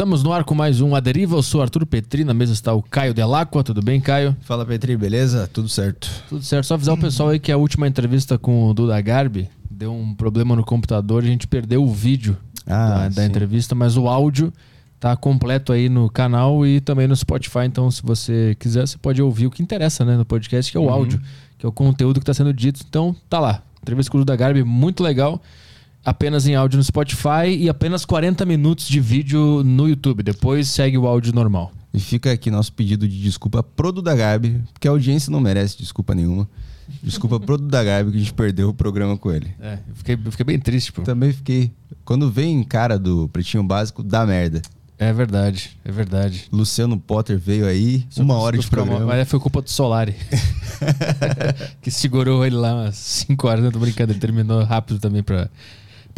Estamos no ar com mais um A Deriva. Eu sou Arthur Petri, na mesa está o Caio Delacqua. Tudo bem, Caio? Fala, Petri, beleza? Tudo certo. Tudo certo. Só avisar o pessoal aí que a última entrevista com o Duda Garbi deu um problema no computador e a gente perdeu o vídeo Ah, da, da entrevista, mas o áudio tá completo aí no canal e também no Spotify. Então, se você quiser, você pode ouvir o que interessa né, no podcast, que é o Uhum. áudio, que é o conteúdo que está sendo dito. Então, tá lá. Entrevista com o Duda Garbi, muito legal. Apenas em áudio no Spotify e apenas 40 minutos de vídeo no YouTube. Depois segue o áudio normal. E fica aqui nosso pedido de desculpa pro Duda Garbi, porque a audiência não merece desculpa nenhuma. Desculpa pro Duda Garbi que a gente perdeu o programa com ele. É, eu fiquei, eu fiquei bem triste, pô. Também fiquei. Quando vem cara do Pretinho Básico, dá merda. É verdade, é verdade. Luciano Potter veio aí, uma hora de programa. Mas foi culpa do Solari. que segurou ele lá umas 5 horas. Não tô brincando, ele terminou rápido também pra,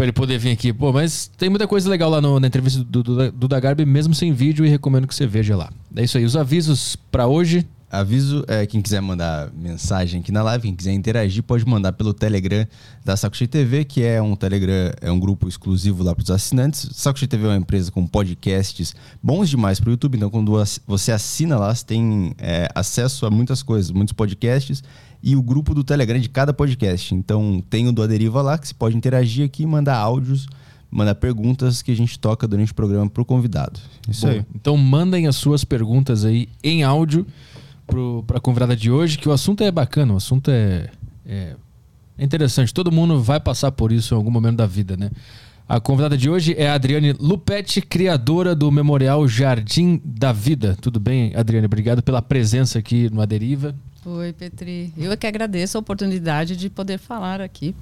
pra ele poder vir aqui. Pô, mas tem muita coisa legal lá no- na entrevista do, do, do mesmo sem vídeo, e recomendo que você veja lá. É isso aí. Os avisos pra hoje. Aviso, é, quem quiser mandar mensagem aqui na live, quem quiser interagir, pode mandar pelo Telegram da Saco Cheio TV, que é um Telegram, é um grupo exclusivo lá para os assinantes. Saco Cheio TV é uma empresa com podcasts bons demais para o YouTube, então quando você assina lá, você tem é, acesso a muitas coisas, muitos podcasts e o grupo do Telegram de cada podcast. Então tem o do Aderiva lá, que você pode interagir aqui, mandar áudios, mandar perguntas que a gente toca durante o programa pro convidado. Isso Bom, aí. Então mandem as suas perguntas aí em áudio pro, pra convidada de hoje, que o assunto é bacana, o assunto é, é interessante. Todo mundo vai passar por isso em algum momento da vida, né? A convidada de hoje é a Adriane Lupetti, criadora do Memorial Jardim da Vida. Tudo bem, Adriane? Obrigado pela presença aqui no Aderiva. Oi, Petri. Eu é que agradeço a oportunidade de poder falar aqui,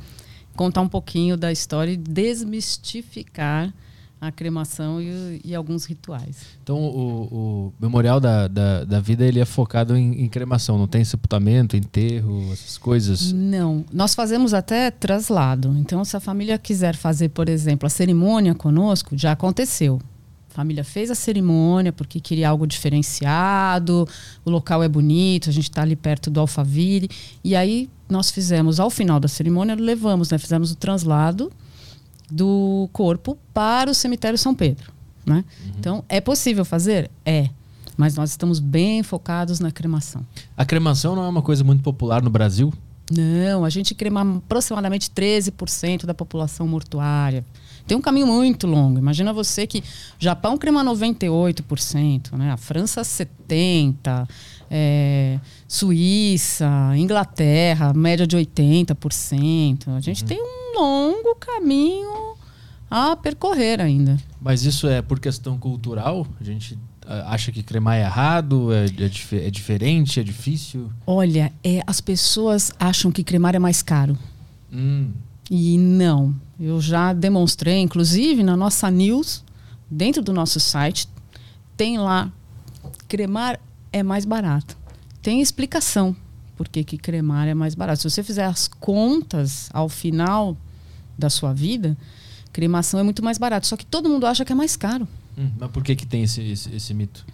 contar um pouquinho da história e desmistificar a cremação e, e alguns rituais. Então, o, o Memorial da, da, da Vida ele é focado em, em cremação, não tem sepultamento, enterro, essas coisas. Não, nós fazemos até traslado. Então, se a família quiser fazer, por exemplo, a cerimônia conosco, já aconteceu. A família fez a cerimônia porque queria algo diferenciado, o local é bonito, a gente está ali perto do Alphaville. E aí nós fizemos, ao final da cerimônia, levamos, né, fizemos o translado do corpo para o cemitério São Pedro. Né? Então, é possível fazer? É. Mas nós estamos bem focados na cremação. A cremação não é uma coisa muito popular no Brasil? Não, a gente crema aproximadamente 13% da população mortuária. Tem um caminho muito longo. Imagina você que o Japão crema 98%, né? a França 70%, é, Suíça, Inglaterra, média de 80%. A gente tem um longo caminho a percorrer ainda. Mas isso é por questão cultural? A gente ah, acha que cremar é errado, é, é, dif- é diferente, é difícil? Olha, é, as pessoas acham que cremar é mais caro. Hum, E não. Eu já demonstrei, inclusive na nossa news, dentro do nosso site, tem lá cremar é mais barato. Tem explicação por que, que cremar é mais barato. Se você fizer as contas ao final da sua vida, cremação é muito mais barato. Só que todo mundo acha que é mais caro. hum, mas por que, que tem esse, esse, esse mito?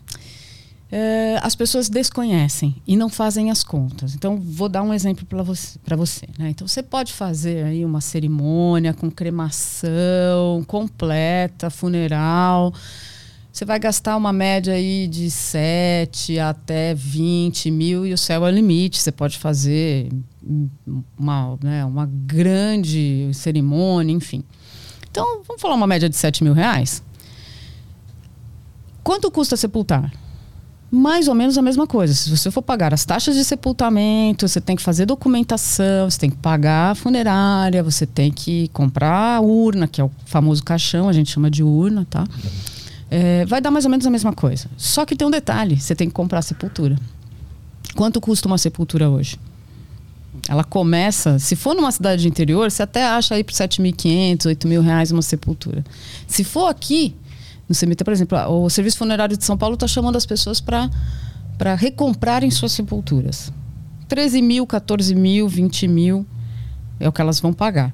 É, as pessoas desconhecem e não fazem as contas. Então, vou dar um exemplo para você. Pra você né? Então, você pode fazer aí uma cerimônia com cremação completa, funeral. Você vai gastar uma média aí de 7 até 20 mil e o céu é o limite. Você pode fazer uma, né, uma grande cerimônia, enfim. Então, vamos falar uma média de 7 mil reais? Quanto custa sepultar? mais ou menos a mesma coisa. Se você for pagar as taxas de sepultamento, você tem que fazer documentação, você tem que pagar a funerária, você tem que comprar a urna, que é o famoso caixão, a gente chama de urna, tá? É, vai dar mais ou menos a mesma coisa. Só que tem um detalhe: você tem que comprar a sepultura. Quanto custa uma sepultura hoje? Ela começa, se for numa cidade de interior, você até acha aí por 7.500, 8 mil reais uma sepultura. Se for aqui, no cemitério, por exemplo, o Serviço Funerário de São Paulo está chamando as pessoas para recomprarem suas sepulturas. 13 mil, 14 mil, 20 mil é o que elas vão pagar.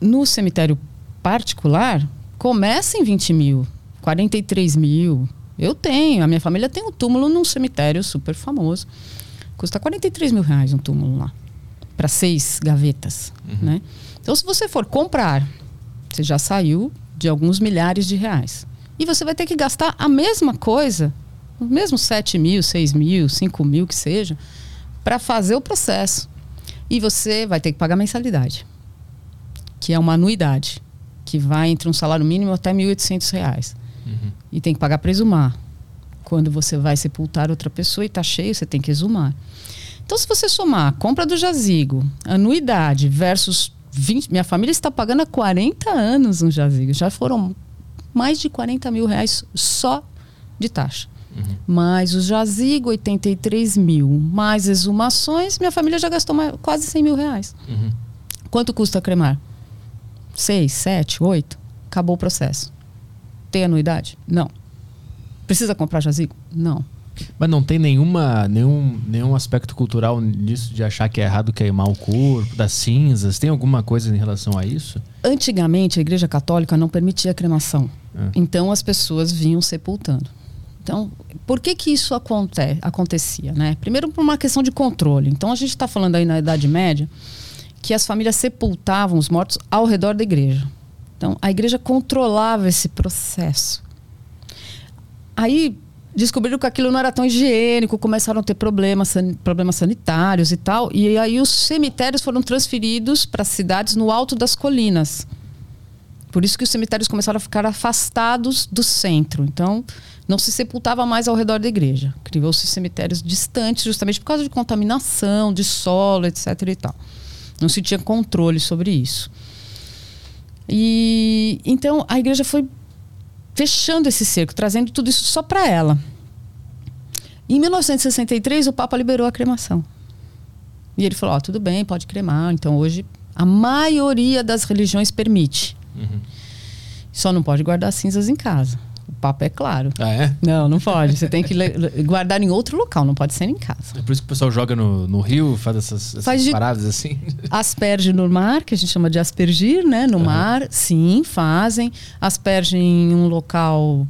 No cemitério particular, começa em 20 mil, 43 mil. Eu tenho, a minha família tem um túmulo num cemitério super famoso. Custa 43 mil reais um túmulo lá. Para seis gavetas. Uhum. Né? Então, se você for comprar, você já saiu de alguns milhares de reais. E você vai ter que gastar a mesma coisa, os mesmos 7 mil, 6 mil, 5 mil que seja, para fazer o processo. E você vai ter que pagar mensalidade, que é uma anuidade, que vai entre um salário mínimo até R$ 1.800. Uhum. E tem que pagar para exumar. Quando você vai sepultar outra pessoa e está cheio, você tem que exumar. Então, se você somar a compra do jazigo, anuidade versus 20, minha família está pagando há 40 anos um jazigo. Já foram mais de 40 mil reais só de taxa. Uhum. Mais o jazigo, 83 mil. Mais exumações, minha família já gastou mais, quase 100 mil reais. Uhum. Quanto custa cremar? 6, 7, 8? Acabou o processo. Tem anuidade? Não. Precisa comprar jazigo? Não. Mas não tem nenhuma, nenhum, nenhum aspecto cultural nisso de achar que é errado queimar o corpo, das cinzas? Tem alguma coisa em relação a isso? Antigamente, a Igreja Católica não permitia a cremação. É. Então, as pessoas vinham sepultando. Então, por que que isso aconte acontecia? Né? Primeiro, por uma questão de controle. Então, a gente está falando aí na Idade Média que as famílias sepultavam os mortos ao redor da igreja. Então, a igreja controlava esse processo. Aí, descobriram que aquilo não era tão higiênico, começaram a ter problemas, problemas sanitários e tal. E aí os cemitérios foram transferidos para cidades no alto das colinas. Por isso que os cemitérios começaram a ficar afastados do centro. Então, não se sepultava mais ao redor da igreja. Criou-se cemitérios distantes, justamente por causa de contaminação, de solo, etc. e tal. Não se tinha controle sobre isso. E então a igreja foi fechando esse cerco, trazendo tudo isso só para ela. Em 1963, o Papa liberou a cremação. E ele falou: oh, tudo bem, pode cremar. Então, hoje, a maioria das religiões permite. Uhum. Só não pode guardar cinzas em casa. Papo é claro. Ah, é? Não, não pode. Você tem que guardar em outro local, não pode ser em casa. É por isso que o pessoal joga no, no rio, faz essas, essas faz paradas assim? Asperge no mar, que a gente chama de aspergir, né? No uhum. mar, sim, fazem. Asperge em um local,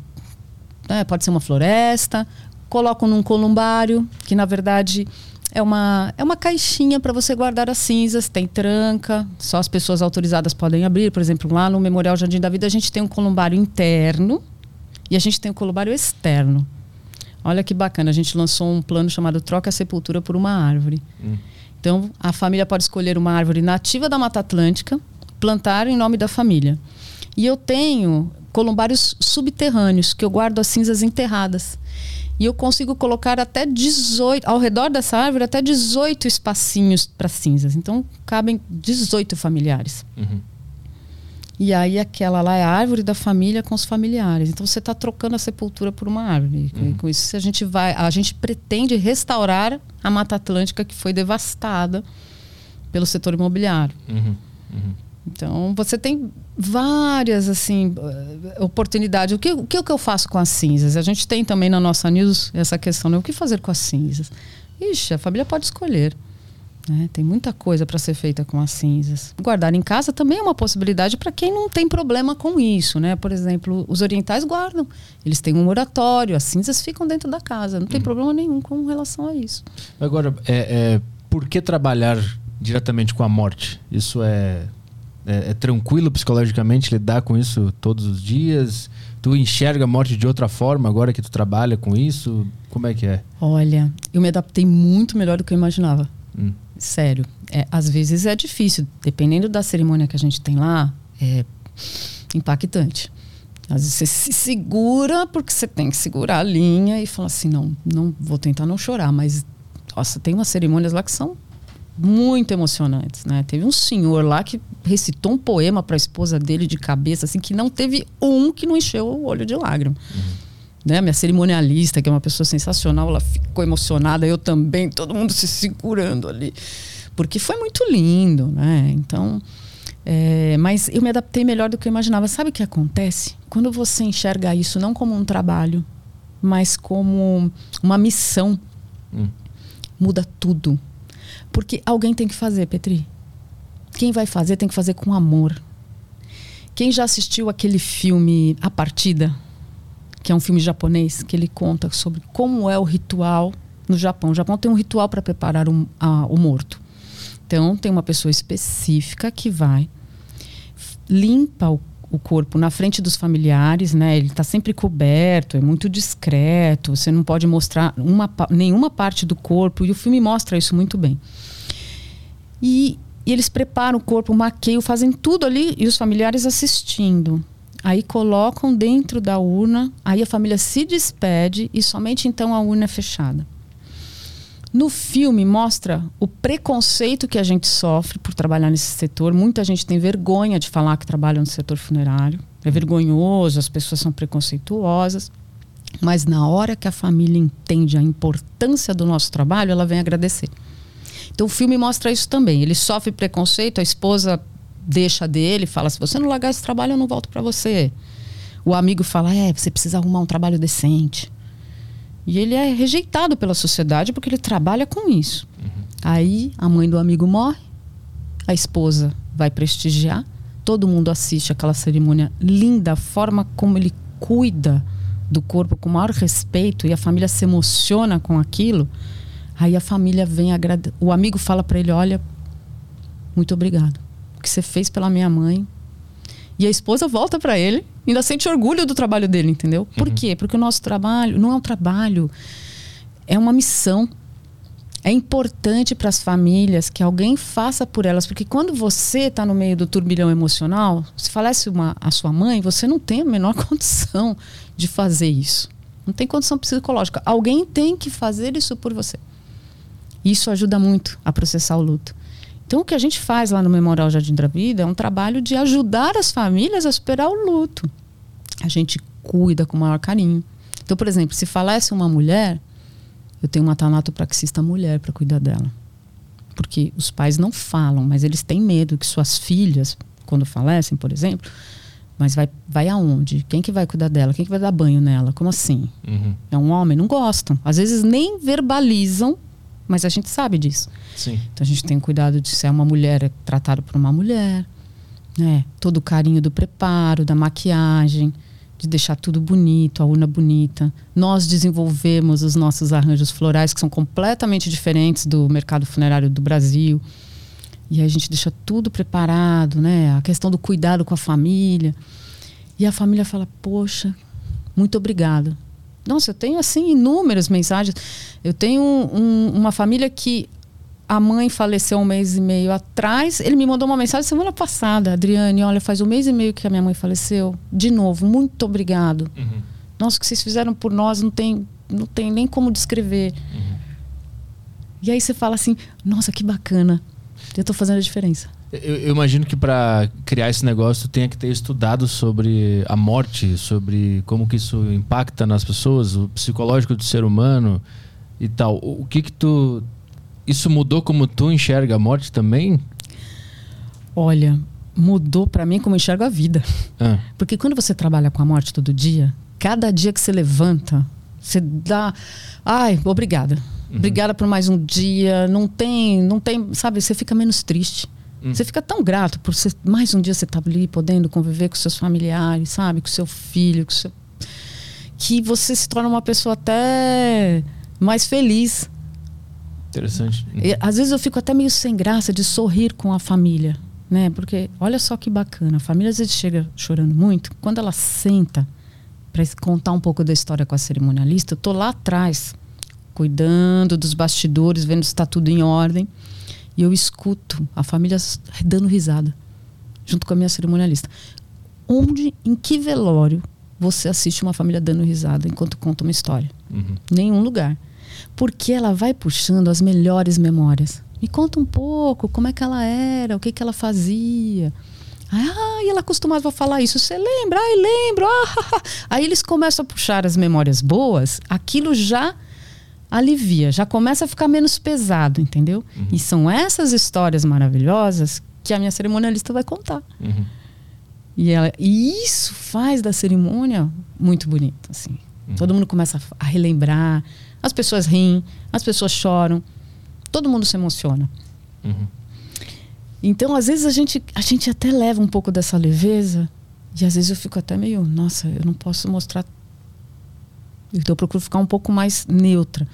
né? pode ser uma floresta. Colocam num columbário, que na verdade é uma, é uma caixinha para você guardar as cinzas, tem tranca, só as pessoas autorizadas podem abrir. Por exemplo, lá no Memorial Jardim da Vida a gente tem um columbário interno e a gente tem um columbário externo. Olha que bacana, a gente lançou um plano chamado Troca a Sepultura por uma Árvore. Hum. Então, a família pode escolher uma árvore nativa da Mata Atlântica, plantar em nome da família. E eu tenho columbários subterrâneos, que eu guardo as cinzas enterradas. E eu consigo colocar até 18, ao redor dessa árvore, até 18 espacinhos para cinzas. Então, cabem 18 familiares. Uhum. E aí aquela lá é a árvore da família com os familiares. Então você está trocando a sepultura por uma árvore. Uhum. Com isso a gente vai, a gente pretende restaurar a Mata Atlântica que foi devastada pelo setor imobiliário. Uhum. Uhum. Então, você tem várias assim eh, oportunidades. O que, o que, o que eu faço com as cinzas? A gente tem também na nossa news essa questão, né? O que fazer com as cinzas? Ixi, a família pode escolher. Né? Tem muita coisa para ser feita com as cinzas. Guardar em casa também é uma possibilidade para quem não tem problema com isso. Né? Por exemplo, os orientais guardam. Eles têm um oratório, as cinzas ficam dentro da casa. Não tem uhum. problema nenhum com relação a isso. Agora, é, é, por que trabalhar diretamente com a morte? Isso é é, é, tranquilo psicologicamente lidar com isso todos os dias? Tu enxerga a morte de outra forma agora que tu trabalha com isso? Como é que é? Olha, eu me adaptei muito melhor do que eu imaginava. Hum. Sério. É, às vezes é difícil, dependendo da cerimônia que a gente tem lá, é impactante. Às vezes você se segura porque você tem que segurar a linha e falar assim, não, não vou tentar não chorar, mas nossa, tem umas cerimônias lá que são muito emocionantes, né? Teve um senhor lá que recitou um poema para a esposa dele de cabeça, assim, que não teve um que não encheu o olho de lágrima. Uhum. Né? Minha cerimonialista, que é uma pessoa sensacional, ela ficou emocionada, eu também, todo mundo se segurando ali. Porque foi muito lindo, né? Então, é, mas eu me adaptei melhor do que eu imaginava. Sabe o que acontece? Quando você enxerga isso não como um trabalho, mas como uma missão, hum. muda tudo porque alguém tem que fazer, Petri. Quem vai fazer tem que fazer com amor. Quem já assistiu aquele filme A Partida, que é um filme japonês, que ele conta sobre como é o ritual no Japão. O Japão tem um ritual para preparar um, a, o morto. Então, tem uma pessoa específica que vai, limpa o, o corpo na frente dos familiares, né? Ele está sempre coberto, é muito discreto. Você não pode mostrar uma, nenhuma parte do corpo e o filme mostra isso muito bem. E, e eles preparam o corpo, maqueiam, fazem tudo ali e os familiares assistindo. Aí colocam dentro da urna, aí a família se despede e somente então a urna é fechada. No filme mostra o preconceito que a gente sofre por trabalhar nesse setor. Muita gente tem vergonha de falar que trabalha no setor funerário. É vergonhoso, as pessoas são preconceituosas. Mas na hora que a família entende a importância do nosso trabalho, ela vem agradecer. Então o filme mostra isso também. Ele sofre preconceito, a esposa deixa dele, fala: se você não largar esse trabalho, eu não volto para você. O amigo fala: é, você precisa arrumar um trabalho decente. E ele é rejeitado pela sociedade porque ele trabalha com isso. Uhum. Aí a mãe do amigo morre, a esposa vai prestigiar, todo mundo assiste aquela cerimônia linda, a forma como ele cuida do corpo com o maior respeito e a família se emociona com aquilo. Aí a família vem agradecer. O amigo fala para ele: Olha, muito obrigado. O que você fez pela minha mãe. E a esposa volta para ele ainda sente orgulho do trabalho dele, entendeu? Por uhum. quê? Porque o nosso trabalho não é um trabalho, é uma missão. É importante para as famílias que alguém faça por elas, porque quando você está no meio do turbilhão emocional, se falece uma, a sua mãe, você não tem a menor condição de fazer isso. Não tem condição psicológica. Alguém tem que fazer isso por você. Isso ajuda muito a processar o luto. Então, o que a gente faz lá no Memorial Jardim da Vida é um trabalho de ajudar as famílias a superar o luto a gente cuida com o maior carinho. Então, por exemplo, se falece uma mulher, eu tenho uma tanatopraxista mulher para cuidar dela. Porque os pais não falam, mas eles têm medo que suas filhas, quando falecem, por exemplo, mas vai, vai aonde? Quem que vai cuidar dela? Quem que vai dar banho nela? Como assim? Uhum. É um homem? Não gostam. Às vezes nem verbalizam, mas a gente sabe disso. Sim. Então a gente tem cuidado de se é uma mulher, é tratado por uma mulher. Né? Todo o carinho do preparo, da maquiagem de deixar tudo bonito, a urna bonita. Nós desenvolvemos os nossos arranjos florais, que são completamente diferentes do mercado funerário do Brasil. E a gente deixa tudo preparado, né? A questão do cuidado com a família. E a família fala: Poxa, muito obrigada. Nossa, eu tenho assim inúmeras mensagens. Eu tenho um, uma família que a mãe faleceu um mês e meio atrás. Ele me mandou uma mensagem semana passada. Adriane, olha, faz um mês e meio que a minha mãe faleceu. De novo, muito obrigado. Uhum. Nossa, o que vocês fizeram por nós não tem, não tem nem como descrever. Uhum. E aí você fala assim, nossa, que bacana. Eu estou fazendo a diferença. Eu, eu imagino que para criar esse negócio tu tenha que ter estudado sobre a morte, sobre como que isso impacta nas pessoas, o psicológico do ser humano e tal. O que que tu isso mudou como tu enxerga a morte também? Olha, mudou para mim como enxergo a vida. Ah. Porque quando você trabalha com a morte todo dia, cada dia que você levanta, você dá, ai, obrigada. Uhum. Obrigada por mais um dia. Não tem, não tem, sabe, você fica menos triste. Uhum. Você fica tão grato por ser, mais um dia você estar tá ali podendo conviver com seus familiares, sabe, com seu filho, com seu que você se torna uma pessoa até mais feliz Interessante. E, às vezes eu fico até meio sem graça de sorrir com a família, né? Porque olha só que bacana, a família às vezes chega chorando muito, quando ela senta para contar um pouco da história com a cerimonialista, eu tô lá atrás, cuidando dos bastidores, vendo se está tudo em ordem, e eu escuto a família dando risada junto com a minha cerimonialista. Onde, em que velório você assiste uma família dando risada enquanto conta uma história? Uhum. Nenhum lugar porque ela vai puxando as melhores memórias. Me conta um pouco como é que ela era, o que, que ela fazia. Ah, e ela costumava falar isso. Você lembra? Ai, lembro. Ah, Aí eles começam a puxar as memórias boas, aquilo já alivia, já começa a ficar menos pesado, entendeu? Uhum. E são essas histórias maravilhosas que a minha cerimonialista vai contar. Uhum. E, ela, e isso faz da cerimônia muito bonita, assim. Uhum. Todo mundo começa a relembrar, as pessoas riem, as pessoas choram, todo mundo se emociona. Uhum. Então, às vezes, a gente, a gente até leva um pouco dessa leveza, e às vezes eu fico até meio, nossa, eu não posso mostrar. Então, eu procuro ficar um pouco mais neutra.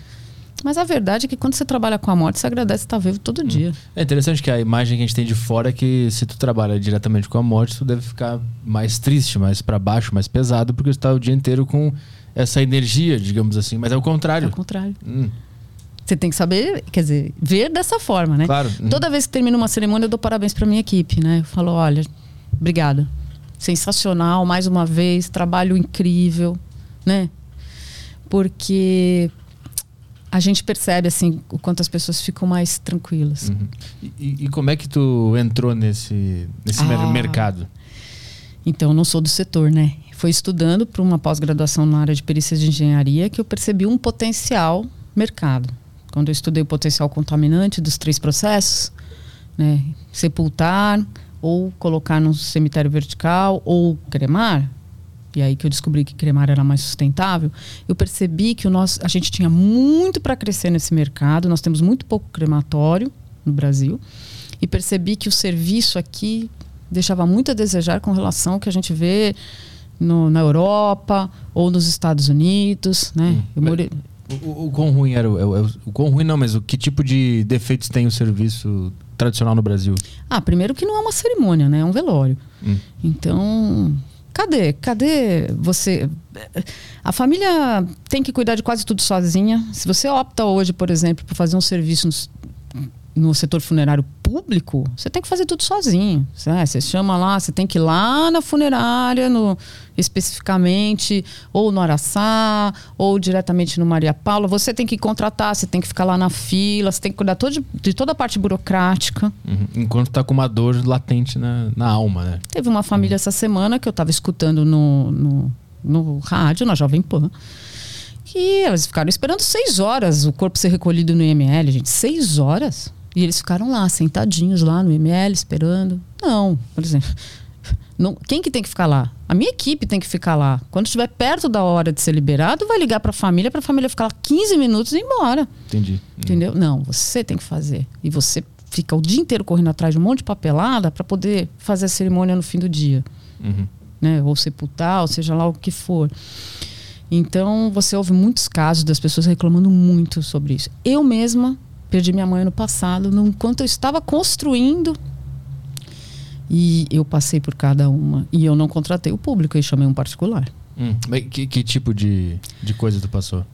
Mas a verdade é que quando você trabalha com a morte, você agradece estar vivo todo Hum. dia. É interessante que a imagem que a gente tem de fora é que se tu trabalha diretamente com a morte, tu deve ficar mais triste, mais pra baixo, mais pesado, porque tu tá o dia inteiro com essa energia, digamos assim. Mas é o É contrário. o contrário. Hum, Você tem que saber, quer dizer, ver dessa forma, né? claro. Hum. Toda vez que termina uma cerimônia, eu dou parabéns para minha equipe, né? Eu falo, olha, obrigada. Sensacional, mais uma vez, trabalho incrível, né? Porque a gente percebe assim o quanto as pessoas ficam mais tranquilas. Uhum. E, e- como é que tu entrou nesse, nesse Ah. mercado? Então, eu não sou do setor, né? Foi estudando para uma pós-graduação na área de perícias de engenharia que eu percebi um potencial mercado. Quando eu estudei o potencial contaminante dos três processos, né? Sepultar ou colocar num cemitério vertical ou cremar. E aí que eu descobri que cremar era mais sustentável. Eu percebi que o nosso, a gente tinha muito para crescer nesse mercado. Nós temos muito pouco crematório no Brasil. E percebi que o serviço aqui deixava muito a desejar com relação ao que a gente vê no- na Europa ou nos Estados Unidos, né? Hum. Eu morei, O, o, o quão ruim era o, o, o quão ruim não, mas o que tipo de defeitos tem o serviço tradicional no Brasil? Ah, primeiro que não é uma cerimônia, né? É um velório. Hum. Então, cadê? Cadê você? A família tem que cuidar de quase tudo sozinha. Se você opta hoje, por exemplo, por fazer um serviço no, setor funerário público, você tem que fazer tudo sozinho. Você, é, você chama lá, você tem que ir lá na funerária, no, especificamente, ou no Araçá, ou diretamente no Maria Paula. Você tem que contratar, você tem que ficar lá na fila, você tem que cuidar todo de, toda a parte burocrática. Uhum. Enquanto tá com uma dor latente na, na alma, né? Teve uma família essa semana que eu estava escutando no, no, no rádio, na Jovem Pan. E elas ficaram esperando seis horas o corpo ser recolhido no IML, gente. Seis horas? E eles ficaram lá, sentadinhos lá no IML, esperando. Não, por exemplo. Não, quem que tem que ficar lá? A minha equipe tem que ficar lá. Quando estiver perto da hora de ser liberado, vai ligar para a família, para a família ficar lá 15 minutos e ir embora. Entendi. Uhum. Entendeu? Não, você tem que fazer. E você fica o dia inteiro correndo atrás de um monte de papelada para poder fazer a cerimônia no fim do dia, Uhum. né? Ou sepultar, ou seja lá o que for. Então, você ouve muitos casos das pessoas reclamando muito sobre isso. Eu mesma perdi minha mãe no passado, no- enquanto eu estava construindo. E eu passei por cada uma. E eu não contratei o público, eu chamei um particular. Hum. Que, que tipo de, de coisa tu passou?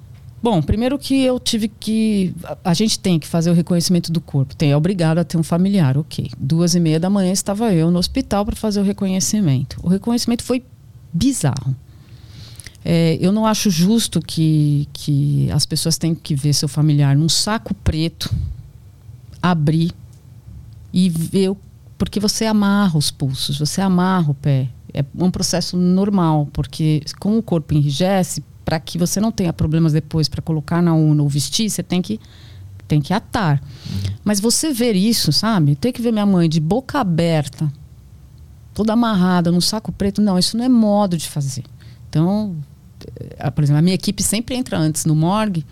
Bom, primeiro que eu tive que. A, a gente tem que fazer o reconhecimento do corpo. Tem, é obrigado a ter um familiar, ok. Duas e meia da manhã estava eu no hospital para fazer o reconhecimento. O reconhecimento foi bizarro. É, eu não acho justo que, que as pessoas tenham que ver seu familiar num saco preto, abrir e ver. Porque você amarra os pulsos, você amarra o pé. É um processo normal, porque como o corpo enrijece, para que você não tenha problemas depois para colocar na urna ou vestir, você tem que, tem que atar. Mas você ver isso, sabe? Ter que ver minha mãe de boca aberta, toda amarrada, num saco preto, não, isso não é modo de fazer. Então, por exemplo, a minha equipe sempre entra antes no morgue,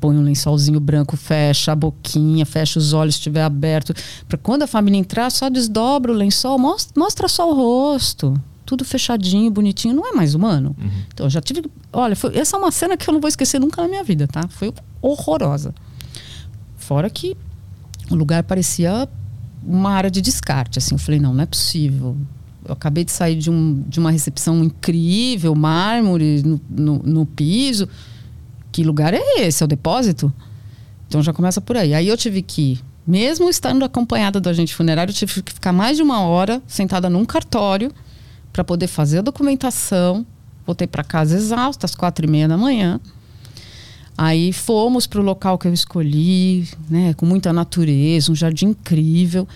põe um lençolzinho branco, fecha a boquinha, fecha os olhos se estiver aberto. Para quando a família entrar, só desdobra o lençol, mostra, mostra só o rosto. Tudo fechadinho, bonitinho, não é mais humano. Então, eu já tive. Olha, foi- essa é uma cena que eu não vou esquecer nunca na minha vida, tá? Foi horrorosa. Fora que o lugar parecia uma área de descarte. Assim, eu falei, não, não é possível. Eu acabei de sair de, um, de uma recepção incrível, mármore no, no, no piso. Que lugar é esse? É o depósito? Então já começa por aí. Aí eu tive que, mesmo estando acompanhada do agente funerário, eu tive que ficar mais de uma hora sentada num cartório para poder fazer a documentação. Voltei para casa exausta, às quatro e meia da manhã. Aí fomos para o local que eu escolhi, né, com muita natureza, um jardim incrível.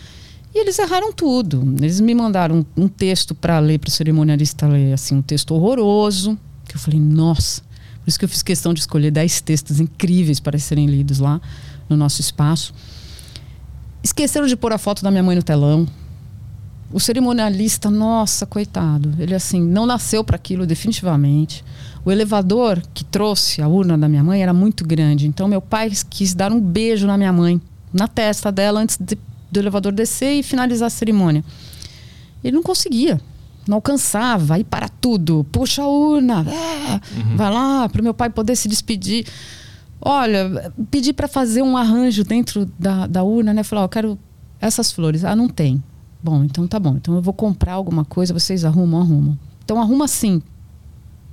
E eles erraram tudo. Eles me mandaram um, um texto para ler, para o cerimonialista ler, assim, um texto horroroso. Que eu falei, nossa. Por isso que eu fiz questão de escolher dez textos incríveis para serem lidos lá no nosso espaço. Esqueceram de pôr a foto da minha mãe no telão. O cerimonialista, nossa, coitado. Ele, assim, não nasceu para aquilo, definitivamente. O elevador que trouxe a urna da minha mãe era muito grande. Então, meu pai quis dar um beijo na minha mãe, na testa dela, antes de, do elevador descer e finalizar a cerimônia. Ele não conseguia. Não alcançava. Aí para tudo. Puxa a urna. É, Vai lá, para o meu pai poder se despedir. Olha, pedi para fazer um arranjo dentro da, da urna, né? Falar, ó, eu quero essas flores. Ah, não tem. Bom, então tá bom. Então eu vou comprar alguma coisa, vocês arrumam, arrumam. Então arruma assim.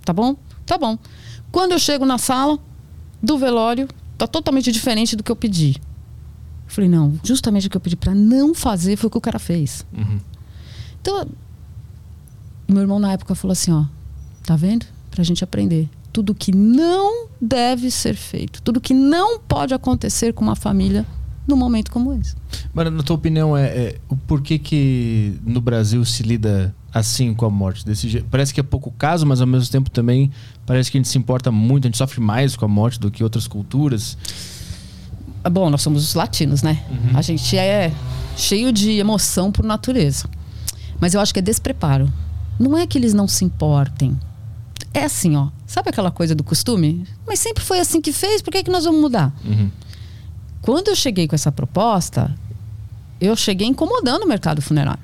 Tá bom? Tá bom. Quando eu chego na sala do velório, tá totalmente diferente do que eu pedi. Falei, não, justamente o que eu pedi para não fazer foi o que o cara fez. Uhum. Então, meu irmão na época falou assim, ó, tá vendo? Pra gente aprender. Tudo que não deve ser feito, tudo que não pode acontecer com uma família num momento como esse. Mas na tua opinião, é, é o porquê que no Brasil se lida assim com a morte? Desse jeito? Parece que é pouco caso, mas ao mesmo tempo também parece que a gente se importa muito, a gente sofre mais com a morte do que outras culturas. Bom, nós somos os latinos, né? Uhum. A gente é cheio de emoção por natureza. Mas eu acho que é despreparo. Não é que eles não se importem. É assim, ó. Sabe aquela coisa do costume? Mas sempre foi assim que fez, por que, que nós vamos mudar? Uhum. Quando eu cheguei com essa proposta, eu cheguei incomodando o mercado funerário.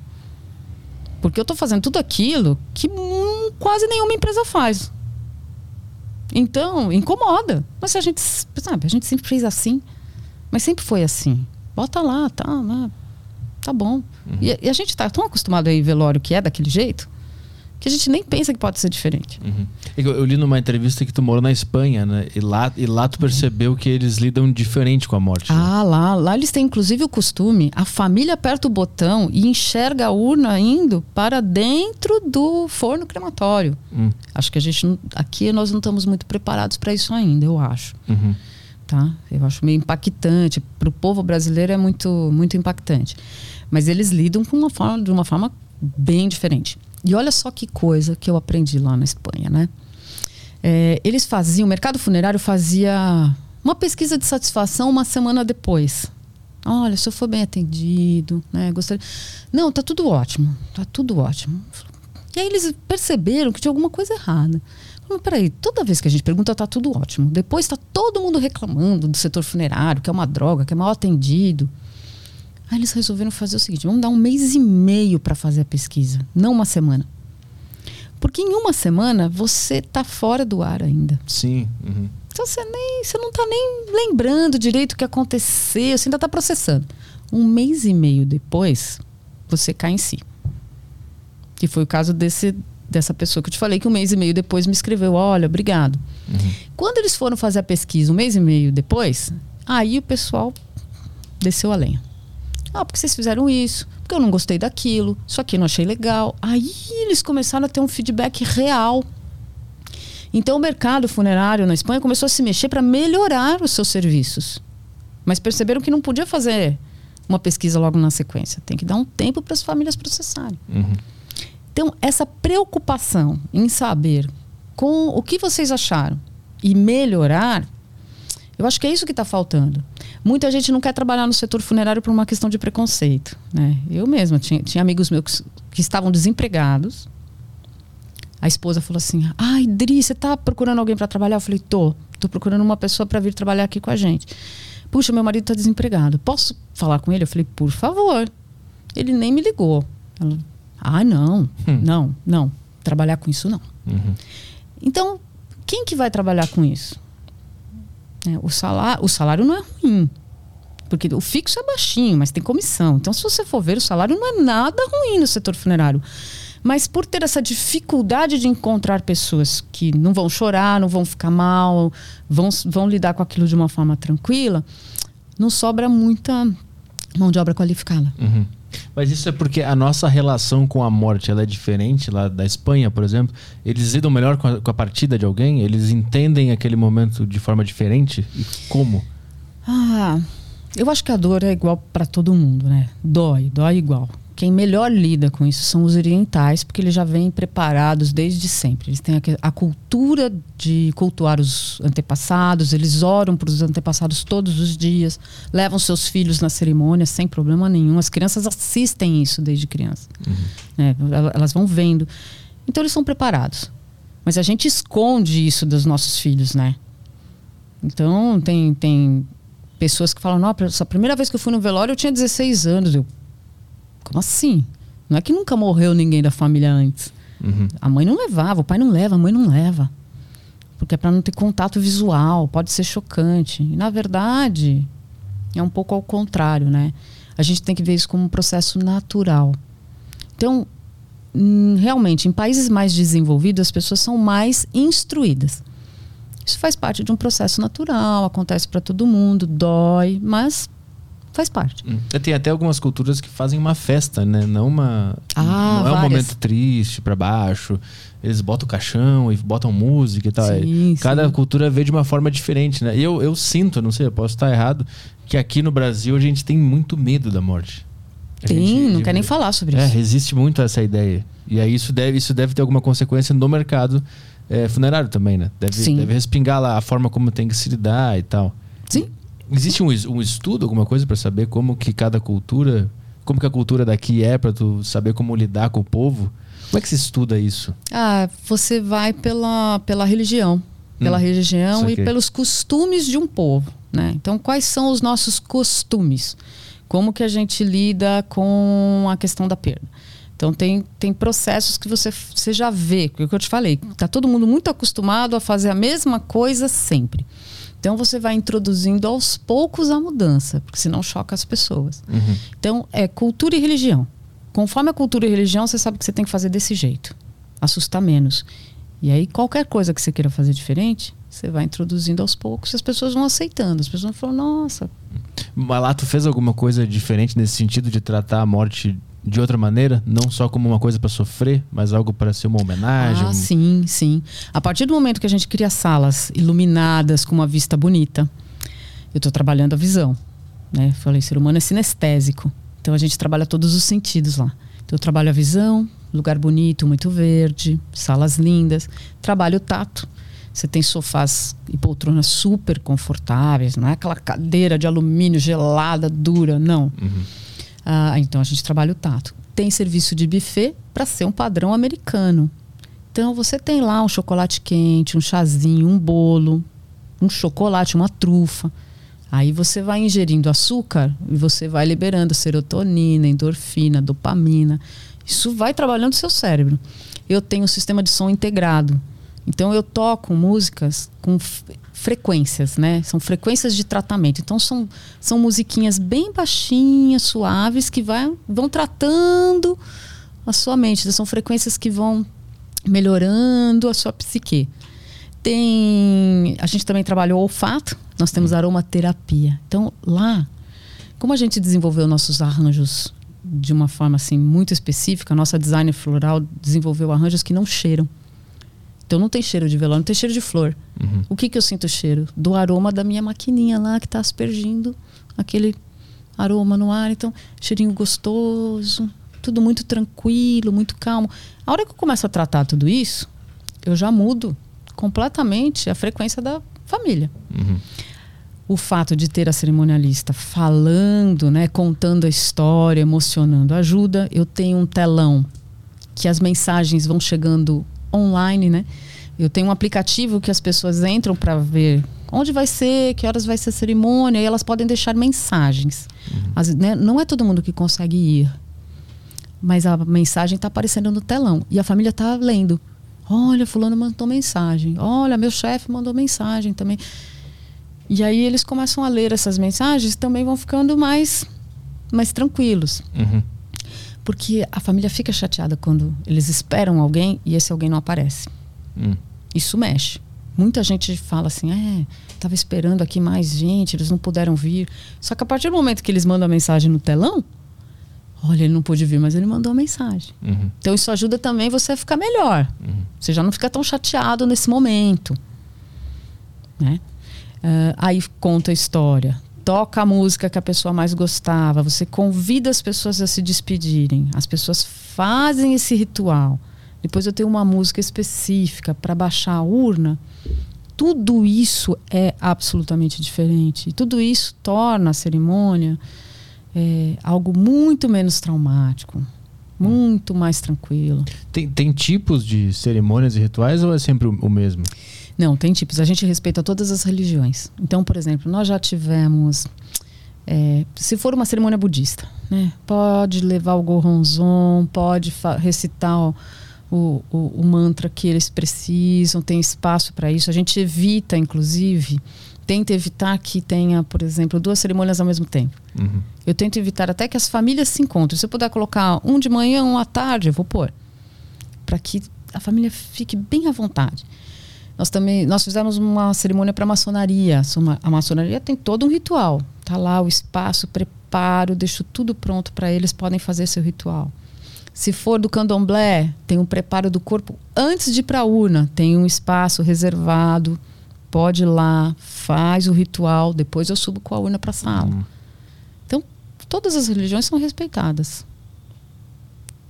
Porque eu estou fazendo tudo aquilo que hum, quase nenhuma empresa faz. Então, incomoda. Mas a gente, sabe, a gente sempre fez assim. Mas sempre foi assim. Bota lá, tá, lá, tá bom. E, e a gente tá tão acostumado aí velório que é daquele jeito, que a gente nem pensa que pode ser diferente. Uhum. É Eu, eu li numa entrevista que tu morou na Espanha, né? E lá, e lá tu percebeu que eles lidam diferente com a morte. né? Ah, lá, lá eles têm inclusive o costume, a família aperta o botão e enxerga a urna indo para dentro do forno crematório. Hum. Acho que a gente aqui nós não estamos muito preparados para isso ainda, eu acho. Uhum. Tá? Eu acho meio impactante. Para o povo brasileiro é muito, muito impactante. Mas eles lidam com uma forma, de uma forma bem diferente. E olha só que coisa que eu aprendi lá na Espanha, né? É, eles faziam, o mercado funerário fazia uma pesquisa de satisfação uma semana depois. Olha, o senhor foi bem atendido, né? Gostaria. Não, tá tudo ótimo, tá tudo ótimo. E aí eles perceberam que tinha alguma coisa errada. Mas peraí, toda vez que a gente pergunta, tá tudo ótimo. Depois tá todo mundo reclamando do setor funerário, que é uma droga, que é mal atendido. Aí eles resolveram fazer o seguinte: vamos dar um mês e meio para fazer a pesquisa, não uma semana. Porque em uma semana você tá fora do ar ainda. Sim. Uhum. Então você, nem, você não tá nem lembrando direito o que aconteceu, você ainda tá processando. Um mês e meio depois, você cai em si. Que foi o caso desse, dessa pessoa que eu te falei, que um mês e meio depois me escreveu: Olha, obrigado. Uhum. Quando eles foram fazer a pesquisa um mês e meio depois, aí o pessoal desceu a lenha. Ah, porque vocês fizeram isso, porque eu não gostei daquilo, isso aqui eu não achei legal. Aí eles começaram a ter um feedback real. Então o mercado funerário na Espanha começou a se mexer para melhorar os seus serviços. Mas perceberam que não podia fazer uma pesquisa logo na sequência. Tem que dar um tempo para as famílias processarem. Uhum. Então, essa preocupação em saber com o que vocês acharam e melhorar, eu acho que é isso que está faltando. Muita gente não quer trabalhar no setor funerário por uma questão de preconceito. Né? Eu mesma tinha, tinha amigos meus que, que estavam desempregados. A esposa falou assim: Ai, Dri, você está procurando alguém para trabalhar? Eu falei: Tô. Tô procurando uma pessoa para vir trabalhar aqui com a gente. Puxa, meu marido está desempregado. Posso falar com ele? Eu falei: Por favor. Ele nem me ligou. Ela, ah, não, não, não. Trabalhar com isso não. Uhum. Então, quem que vai trabalhar com isso? É, o, salário, o salário não é ruim. Porque o fixo é baixinho, mas tem comissão. Então, se você for ver, o salário não é nada ruim no setor funerário. Mas por ter essa dificuldade de encontrar pessoas que não vão chorar, não vão ficar mal, vão, vão lidar com aquilo de uma forma tranquila, não sobra muita mão de obra qualificada. Uhum. Mas isso é porque a nossa relação com a morte ela é diferente lá da Espanha, por exemplo. Eles lidam melhor com a, com a partida de alguém? Eles entendem aquele momento de forma diferente? E como? Ah, eu acho que a dor é igual para todo mundo, né? Dói, dói igual. Quem melhor lida com isso são os orientais, porque eles já vêm preparados desde sempre. Eles têm a, a cultura de cultuar os antepassados, eles oram para os antepassados todos os dias, levam seus filhos na cerimônia sem problema nenhum. As crianças assistem isso desde criança. né? Elas vão vendo. Então eles são preparados. Mas a gente esconde isso dos nossos filhos, né? Então tem, tem pessoas que falam, nossa, a primeira vez que eu fui no velório eu tinha 16 anos. Eu, como assim? Não é que nunca morreu ninguém da família antes. Uhum. A mãe não levava, o pai não leva, a mãe não leva. porque é para não ter contato visual, pode ser chocante. E, na verdade, é um pouco ao contrário, né? A gente tem que ver isso como um processo natural. Então, hum, realmente, em países mais desenvolvidos, as pessoas são mais instruídas. Isso faz parte de um processo natural, acontece para todo mundo, dói, mas faz parte. Hum. Tem até algumas culturas que fazem uma festa, né? Não uma. Ah, não é um várias. momento triste para baixo. Eles botam caixão e botam música e tal. Sim, Cada sim. cultura vê de uma forma diferente, né? E eu, eu sinto, não sei, eu posso estar errado, que aqui no Brasil a gente tem muito medo da morte. A Tem, gente- não quer nem falar sobre É, isso. resiste muito a essa ideia. E aí isso deve, isso deve ter alguma consequência no mercado é, funerário também, né? Deve, Sim. deve respingar lá a forma como tem que se lidar e tal. Existe um, um estudo, alguma coisa para saber como que cada cultura, como que a cultura daqui é para tu saber como lidar com o povo? Como é que se estuda isso? Ah, você vai pela, pela religião. Pela Hum, religião e pelos costumes de um povo. Né? Então, quais são os nossos costumes? Como que a gente lida com a questão da perda? Então, tem, tem processos que você, você já vê, que é o que eu te falei. Está todo mundo muito acostumado a fazer a mesma coisa sempre. Então, você vai introduzindo aos poucos a mudança, porque senão choca as pessoas. Uhum. Então, é cultura e religião. Conforme a cultura e religião, você sabe que você tem que fazer desse jeito. Assustar menos. E aí, qualquer coisa que você queira fazer diferente, você vai introduzindo aos poucos e as pessoas vão aceitando. As pessoas vão falando, nossa, Mas lá tu fez alguma coisa diferente nesse sentido de tratar a morte de outra maneira? Não só como uma coisa para sofrer, mas algo para ser uma homenagem? Ah, sim, sim. A partir do momento que a gente cria salas iluminadas com uma vista bonita, eu estou trabalhando a visão. Né? Falei, ser humano é sinestésico. Então a gente trabalha todos os sentidos lá. Então eu trabalho a visão, lugar bonito, muito verde, salas lindas. Trabalho o tato. Você tem sofás e poltronas super confortáveis, não é aquela cadeira de alumínio gelada, dura, não. Uhum. Ah, então a gente trabalha o tato. Tem serviço de buffet para ser um padrão americano. Então você tem lá um chocolate quente, um chazinho, um bolo, um chocolate, uma trufa. Aí você vai ingerindo açúcar e você vai liberando serotonina, endorfina, dopamina. Isso vai trabalhando o seu cérebro. Eu tenho um sistema de som integrado. Então eu toco músicas com frequências, né? São frequências de tratamento. Então são, são musiquinhas bem baixinhas, suaves, que vai, vão tratando a sua mente. São frequências que vão melhorando a sua psique. Tem. A gente também trabalha o olfato, nós temos aromaterapia. Então, lá, como a gente desenvolveu nossos arranjos de uma forma assim muito específica, a nossa designer floral desenvolveu arranjos que não cheiram. Então não tem cheiro de velório, não tem cheiro de flor. Uhum. O que, que eu sinto cheiro? Do aroma da minha maquininha lá que está aspergindo aquele aroma no ar. Então, cheirinho gostoso, tudo muito tranquilo, muito calmo. A hora que eu começo a tratar tudo isso, eu já mudo completamente a frequência da família. Uhum. O fato de ter a cerimonialista falando, né, contando a história, emocionando, ajuda. Eu tenho um telão que as mensagens vão chegando online, né? Eu tenho um aplicativo que as pessoas entram para ver onde vai ser, que horas vai ser a cerimônia, e elas podem deixar mensagens. As- né, não é todo mundo que consegue ir, mas a mensagem está aparecendo no telão e a família está lendo. Olha, fulano mandou mensagem. Olha, meu chefe mandou mensagem também. E aí eles começam a ler essas mensagens e também vão ficando mais, mais tranquilos. Uhum. Porque a família fica chateada quando eles esperam alguém e esse alguém não aparece. Hum. Isso mexe. Muita gente fala assim: é, tava esperando aqui mais gente, eles não puderam vir. Só que a partir do momento que eles mandam a mensagem no telão, olha, ele não pôde vir, mas ele mandou a mensagem. Uhum. Então isso ajuda também você a ficar melhor. Uhum. Você já não fica tão chateado nesse momento. Né? Ah, aí conta a história. Toca a música que a pessoa mais gostava. Você convida as pessoas a se despedirem. As pessoas fazem esse ritual. Depois eu tenho uma música específica para baixar a urna. Tudo isso é absolutamente diferente. E tudo isso torna a cerimônia é, algo muito menos traumático, muito mais tranquilo. Tem, tem tipos de cerimônias e rituais ou é sempre o, o mesmo? Não, tem tipos. A gente respeita todas as religiões. Então, por exemplo, nós já tivemos. é, se for uma cerimônia budista, né? Pode levar o gorronzon, pode recitar o- o, o, o mantra que eles precisam, tem espaço para isso. A gente evita, inclusive, tenta evitar que tenha, por exemplo, duas cerimônias ao mesmo tempo. Uhum. Eu tento evitar até que as famílias se encontrem. Se eu puder colocar um de manhã, um à tarde, eu vou pôr. Para que a família fique bem à vontade. Nós também nós fizemos uma cerimônia para maçonaria. A maçonaria tem todo um ritual. Tá lá o espaço, preparo, deixo tudo pronto para eles podem fazer seu ritual. Se for do candomblé, tem um preparo do corpo antes de ir para a urna, tem um espaço reservado. Pode ir lá, faz o ritual, depois eu subo com a urna para a sala. Uhum. Então, todas as religiões são respeitadas.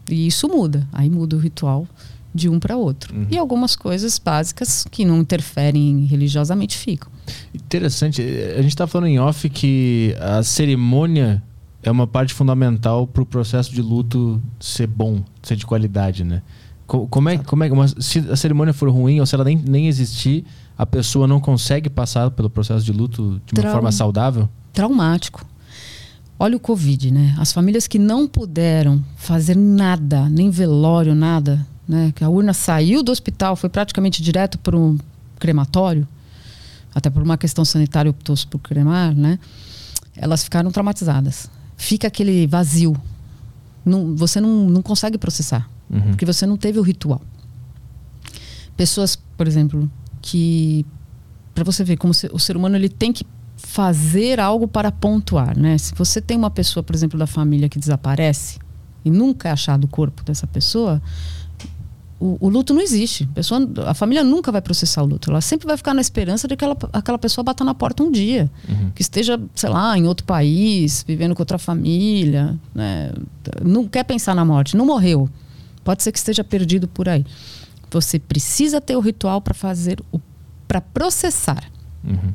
E isso muda. Aí muda o ritual de um para outro. Uhum. E algumas coisas básicas que não interferem religiosamente ficam. Interessante. A gente está falando em off que a cerimônia é uma parte fundamental para o processo de luto ser bom, ser de qualidade, né? Como é, como é uma, se a cerimônia for ruim ou se ela nem, nem existir, a pessoa não consegue passar pelo processo de luto de uma forma saudável? Traumático. Olha o Covid, né? As famílias que não puderam fazer nada, nem velório, nada, né? Que a urna saiu do hospital, foi praticamente direto para um crematório, até por uma questão sanitária optou-se por cremar, né? Elas ficaram traumatizadas. Fica aquele vazio. Não, você não, não consegue processar, uhum. porque você não teve o ritual. Pessoas, por exemplo, que para você ver como o ser humano ele tem que fazer algo para pontuar, né? Se você tem uma pessoa, por exemplo, da família que desaparece e nunca é achado o corpo dessa pessoa, o, o, luto não existe. A, pessoa, a família nunca vai processar o luto. Ela sempre vai ficar na esperança de que ela, aquela pessoa bata na porta um dia. Uhum. Que esteja, sei lá, em outro país, vivendo com outra família. Né? Não quer pensar na morte. Não morreu. Pode ser que esteja perdido por aí. Você precisa ter o ritual para fazer o para processar. Uhum.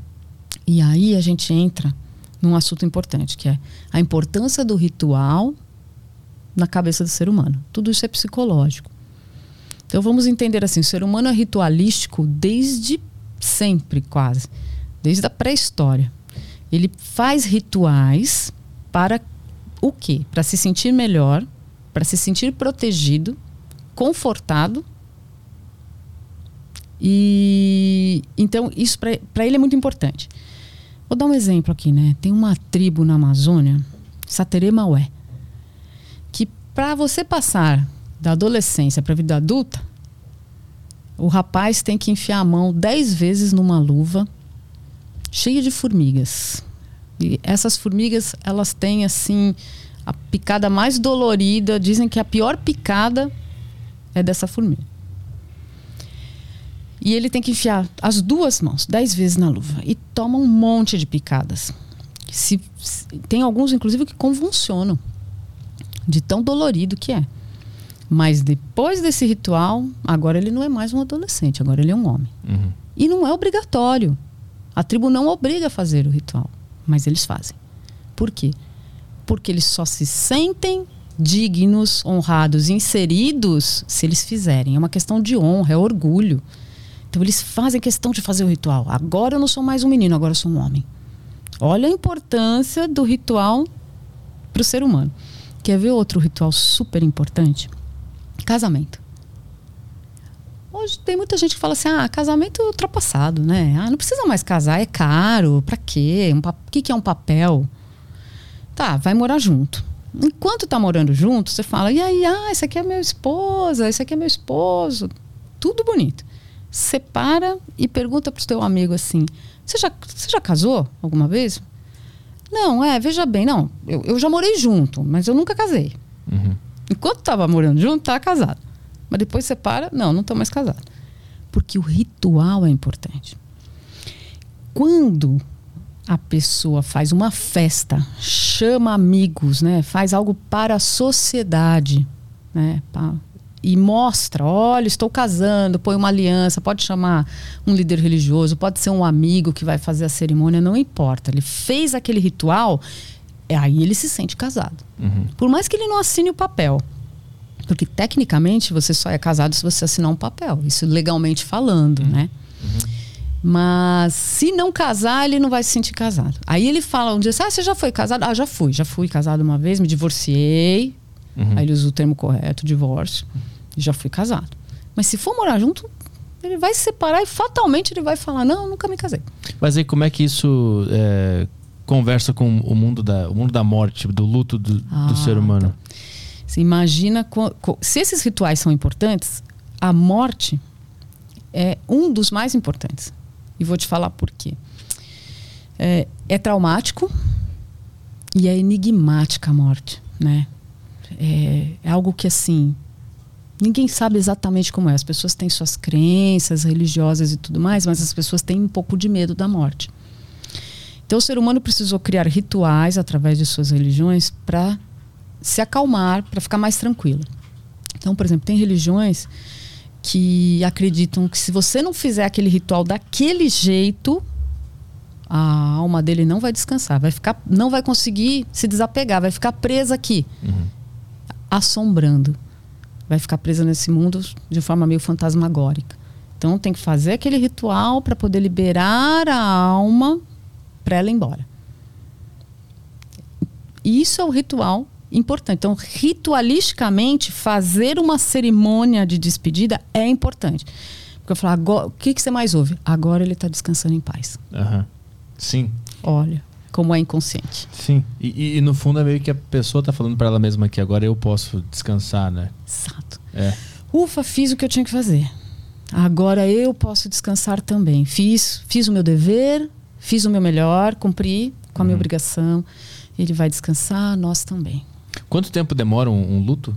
E aí a gente entra num assunto importante, que é a importância do ritual na cabeça do ser humano. Tudo isso é psicológico. Então vamos entender assim, o ser humano é ritualístico desde sempre, quase, desde a pré-história. Ele faz rituais para o quê? Para se sentir melhor, para se sentir protegido, confortado. E então isso para ele é muito importante. Vou dar um exemplo aqui, né? Tem uma tribo na Amazônia, Satere Maué, que para você passar da adolescência para a vida adulta, o rapaz tem que enfiar a mão dez vezes numa luva cheia de formigas. E essas formigas, elas têm assim a picada mais dolorida, dizem que a pior picada é dessa formiga. E ele tem que enfiar as duas mãos dez vezes na luva e toma um monte de picadas. Se, se, tem alguns, inclusive, que convulsionam de tão dolorido que é. Mas depois desse ritual, agora ele não é mais um adolescente, agora ele é um homem. Uhum. E não é obrigatório. A tribo não obriga a fazer o ritual, mas eles fazem. Por quê? Porque eles só se sentem dignos, honrados, inseridos se eles fizerem. É uma questão de honra, é orgulho. Então eles fazem questão de fazer o ritual. Agora eu não sou mais um menino, agora eu sou um homem. Olha a importância do ritual para o ser humano. Quer ver outro ritual super importante? Casamento. Hoje tem muita gente que fala assim: ah, casamento ultrapassado, né? Ah, não precisa mais casar, é caro, pra quê? O um que, que é um papel? Tá, vai morar junto. Enquanto tá morando junto, você fala: e aí, ah, esse aqui é minha esposa, esse aqui é meu esposo. Tudo bonito. Separa e pergunta pro teu amigo assim: você já, você já casou alguma vez? Não, é, veja bem, não. Eu, eu já morei junto, mas eu nunca casei. Uhum. Enquanto estava morando junto, estava casado. Mas depois separa, não, não estou mais casado. Porque o ritual é importante. Quando a pessoa faz uma festa, chama amigos, né, faz algo para a sociedade, né, pra, e mostra, olha, estou casando, põe uma aliança, pode chamar um líder religioso, pode ser um amigo que vai fazer a cerimônia, não importa. Ele fez aquele ritual, aí ele se sente casado. Uhum. Por mais que ele não assine o papel. Porque tecnicamente você só é casado se você assinar um papel. Isso legalmente falando, uhum. né? Uhum. Mas se não casar, ele não vai se sentir casado. Aí ele fala um dia assim: Ah, você já foi casado? Ah, já fui. Já fui casado uma vez, me divorciei. Uhum. Aí ele usa o termo correto, divórcio. Já fui casado. Mas se for morar junto, ele vai se separar e fatalmente ele vai falar: Não, nunca me casei. Mas aí como é que isso é, conversa com o mundo da, o mundo da morte, do luto do, Ah, do ser humano? Você imagina co- co- se esses rituais são importantes, a morte é um dos mais importantes. E vou te falar por quê. É, é traumático e é enigmática a morte, né? É, é algo que assim ninguém sabe exatamente como é. As pessoas têm suas crenças religiosas e tudo mais, mas as pessoas têm um pouco de medo da morte. Então o ser humano precisou criar rituais através de suas religiões para se acalmar, para ficar mais tranquilo. Então, por exemplo, tem religiões que acreditam que se você não fizer aquele ritual daquele jeito, a alma dele não vai descansar, vai ficar, não vai conseguir se desapegar, vai ficar presa aqui, assombrando. Vai ficar presa nesse mundo de forma meio fantasmagórica. Então tem que fazer aquele ritual para poder liberar a alma para ela ir embora. Isso é o ritual importante. Então, ritualisticamente, fazer uma cerimônia de despedida é importante. Porque eu falo, agora, o que, que você mais ouve? Agora ele está descansando em paz. Aham. Sim, Olha, como é inconsciente. sim. E, e- no fundo é meio que a pessoa tá falando para ela mesma que agora eu posso descansar, né? Exato. É. Ufa, fiz o que eu tinha que fazer. Agora eu posso descansar também. Fiz, fiz o meu dever, fiz o meu melhor, cumpri com a minha obrigação. Ele vai descansar, nós também. Quanto tempo demora um, um luto?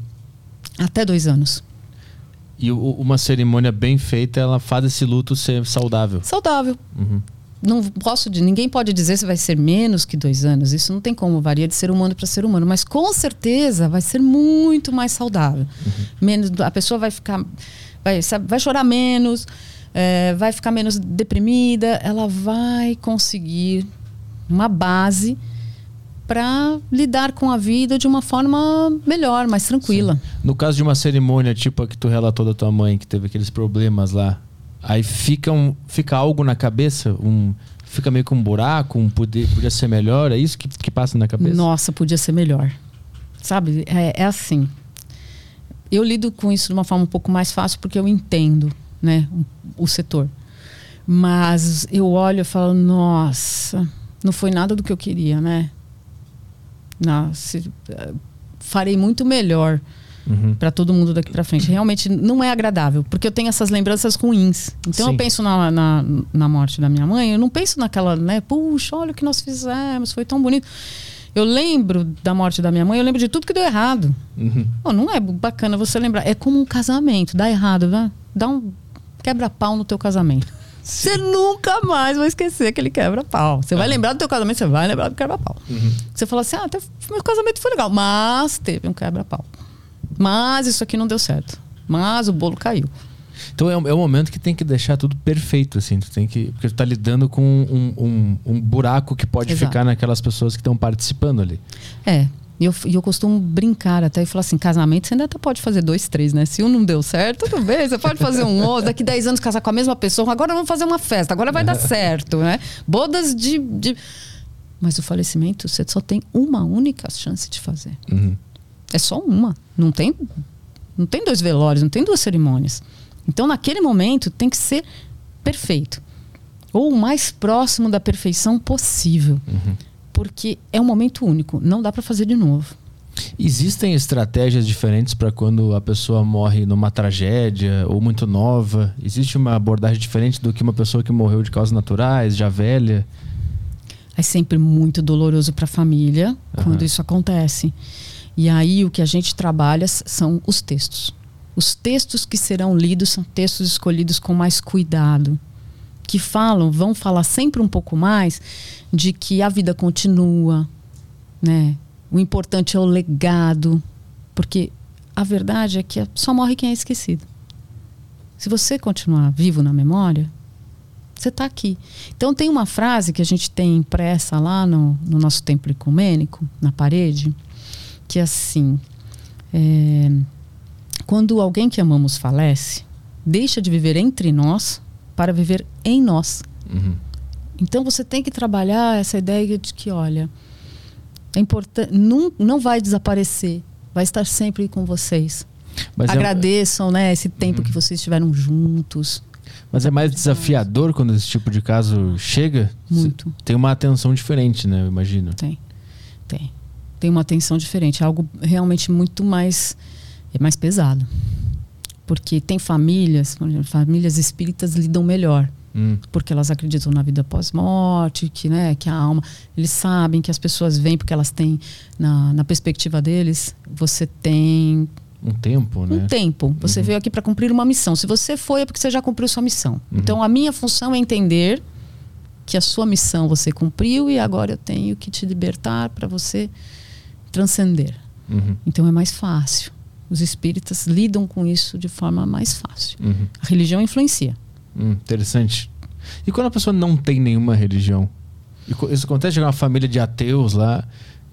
Até dois anos. E o- uma cerimônia bem feita, ela faz esse luto ser saudável. Saudável. Uhum. Não posso, ninguém pode dizer se vai ser menos que dois anos. Isso não tem como, varia de ser humano para ser humano. Mas com certeza vai ser muito mais saudável. Menos, a pessoa vai ficar, vai, sabe, vai chorar menos, é, vai ficar menos deprimida. Ela vai conseguir uma base para lidar com a vida de uma forma melhor, mais tranquila. No caso de uma cerimônia tipo a que tu relatou da tua mãe, que teve aqueles problemas lá, aí fica, um, fica algo na cabeça, um, fica meio que um buraco, um poder, podia ser melhor, é isso que, que passa na cabeça? Nossa, podia ser melhor. Sabe? É, é assim. Eu lido com isso de uma forma um pouco mais fácil porque eu entendo, né, o, setor. Mas eu olho e falo, nossa, não foi nada do que eu queria, né? Nossa, eh, farei muito melhor Uhum. para todo mundo daqui para frente. Realmente não é agradável, porque eu tenho essas lembranças ruins. Então Sim. eu penso na, na, na morte da minha mãe, eu não penso naquela, né? Puxa, olha o que nós fizemos, foi tão bonito. Eu lembro da morte da minha mãe, eu lembro de tudo que deu errado. Uhum. Não é bacana você lembrar. É como um casamento, dá errado, né? Dá um quebra-pau no teu casamento. Você nunca mais vai esquecer aquele quebra-pau. Você vai lembrar do teu casamento, você vai lembrar do quebra-pau. Você fala assim: ah, até meu casamento foi legal, mas teve um quebra-pau. Mas isso aqui não deu certo. Mas o bolo caiu. Então é, o- é o momento que tem que deixar tudo perfeito, assim. Tu tem que, porque tu tá lidando com um, um, um buraco que pode Exato. ficar naquelas pessoas que estão participando ali. É. E eu, e eu costumo brincar até e falar assim: casamento você ainda até pode fazer dois, três, né? Se um não deu certo, tudo bem, você pode fazer um outro. Daqui 10 anos casar com a mesma pessoa, agora vamos fazer uma festa, agora vai dar certo, né? Bodas de. de... Mas o falecimento você só tem uma única chance de fazer. Uhum. É só uma. Não tem, não tem dois velórios, não tem duas cerimônias. Então, naquele momento, tem que ser perfeito. Ou o mais próximo da perfeição possível. Porque é um momento único. Não dá para fazer de novo. Existem estratégias diferentes para quando a pessoa morre numa tragédia ou muito nova? Existe uma abordagem diferente do que uma pessoa que morreu de causas naturais, já velha? É sempre muito doloroso para a família quando Aham. isso acontece. E aí o que a gente trabalha são os textos. Os textos que serão lidos são textos escolhidos com mais cuidado, que falam, vão falar sempre um pouco mais de que a vida continua, né? O importante é o legado, porque a verdade é que só morre quem é esquecido. Se você continuar vivo na memória, você está aqui. Então tem uma frase que a gente tem impressa lá no, no nosso templo ecumênico, na parede, que é assim: é, quando alguém que amamos falece, deixa de viver entre nós para viver em nós. Uhum. Então você tem que trabalhar essa ideia de que, olha, é importante, não, não vai desaparecer, vai estar sempre com vocês. Mas é, Agradeçam, né, esse tempo que vocês estiveram juntos. mas é mais desafiador quando esse tipo de caso chega? Muito. Tem uma atenção diferente, né? Eu imagino. Tem. Tem. Tem uma atenção diferente. É algo realmente muito mais. É mais pesado. Porque tem famílias, famílias espíritas lidam melhor. Hum, Porque elas acreditam na vida pós-morte, que, né, que a alma. Eles sabem que as pessoas vêm porque elas têm, na, na perspectiva deles, você tem um tempo, né? um tempo. Você Uhum. veio aqui para cumprir uma missão. Se você foi, é porque você já cumpriu sua missão. Uhum. Então, a minha função é entender que a sua missão você cumpriu e agora eu tenho que te libertar para você transcender. Uhum, Então, é mais fácil. Os espíritas lidam com isso de forma mais fácil. uhum. A religião influencia. Hum, interessante. E quando a pessoa não tem nenhuma religião? Isso acontece de uma família de ateus lá.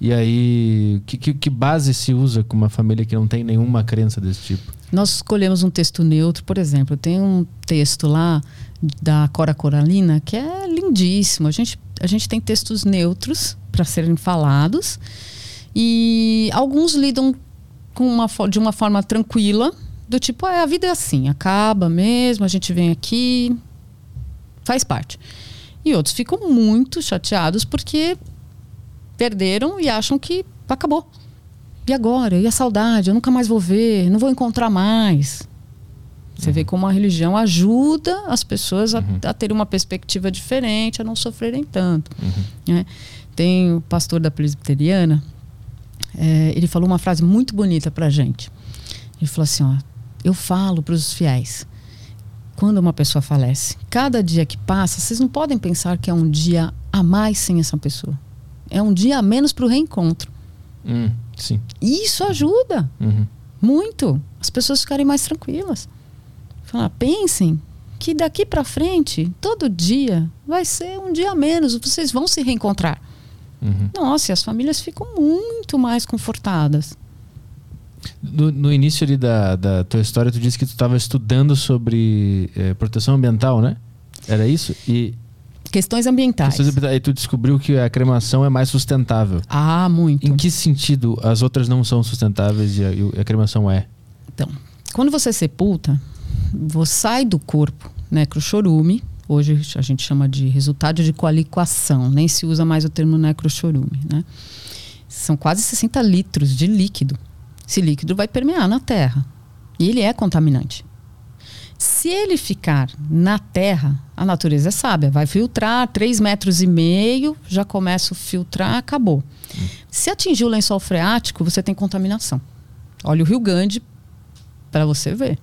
E aí, que, que, que base se usa com uma família que não tem nenhuma crença desse tipo? Nós escolhemos um texto neutro, por exemplo, tem um texto lá da Cora Coralina que é lindíssimo. A gente, a gente tem textos neutros para serem falados e alguns lidam com uma, de uma forma tranquila, do tipo, ah, a vida é assim, acaba mesmo, a gente vem aqui, faz parte. E outros ficam muito chateados porque perderam e acham que acabou. E agora? E a saudade? Eu nunca mais vou ver, não vou encontrar mais. Você vê como a religião ajuda as pessoas a, a terem uma perspectiva diferente, a não sofrerem tanto. né? Tem o pastor da presbiteriana, é, ele falou uma frase muito bonita pra gente. Ele falou assim: ó, eu falo para os fiéis, quando uma pessoa falece, cada dia que passa, vocês não podem pensar que é um dia a mais sem essa pessoa. É um dia a menos para o reencontro. Hum, sim. Isso ajuda Uhum. muito as pessoas ficarem mais tranquilas. Falar, pensem que daqui para frente, todo dia vai ser um dia a menos, vocês vão se reencontrar. Uhum. Nossa, e as famílias ficam muito mais confortadas. No, no início ali da, da tua história, tu disse que tu estava estudando sobre eh, proteção ambiental, né? Era isso? E Questões ambientais. questões ambientais- aí tu descobriu que a cremação é mais sustentável. Ah, muito. Em que sentido as outras não são sustentáveis e a, e a cremação é? Então, quando você sepulta, você sai do corpo, necrochorume. Hoje a gente chama de resultado de qualificação, nem se usa mais o termo necrochorume, né? São quase 60 litros de líquido. Esse líquido vai permear na terra e ele é contaminante. Se ele ficar na terra, a natureza é sábia, vai filtrar 3 metros e meio, já começa a filtrar, acabou. Se atingir o lençol freático, você tem contaminação. Olha o Rio Grande para você ver.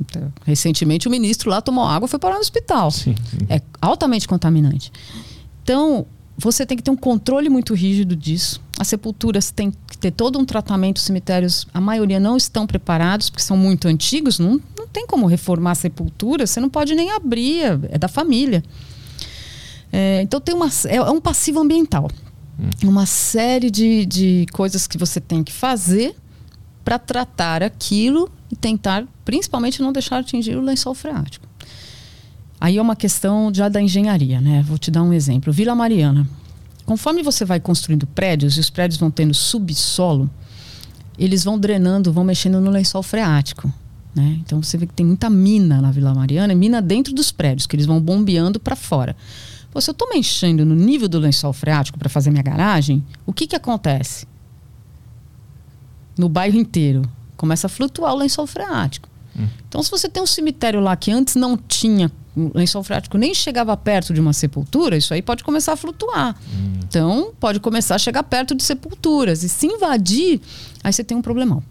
Então, recentemente o ministro lá tomou água e foi parar no hospital. Sim. É altamente contaminante. Então, você tem que ter um controle muito rígido disso. As sepulturas têm que ter todo um tratamento. Os cemitérios, a maioria não estão preparados, porque são muito antigos. Não, não tem como reformar a sepultura. Você não pode nem abrir, é- é da família. É, então, tem uma, é, é um passivo ambiental. Uma série de, de coisas que você tem que fazer para tratar aquilo e tentar, principalmente, não deixar atingir o lençol freático. Aí é uma questão já da engenharia, né? Vou te dar um exemplo. Vila Mariana. Conforme você vai construindo prédios e os prédios vão tendo subsolo, eles vão drenando, vão mexendo no lençol freático. Né? Então você vê que tem muita mina na Vila Mariana, mina dentro dos prédios, que eles vão bombeando para fora. Pô, se eu estou mexendo no nível do lençol freático para fazer minha garagem, o que, que acontece? No bairro inteiro. Começa a flutuar o lençol freático. Então, se você tem um cemitério lá que antes não tinha o lençol freático, nem chegava perto de uma sepultura, isso aí pode começar a flutuar. Então, pode começar a chegar perto de sepulturas. E se invadir, aí você tem um problemão.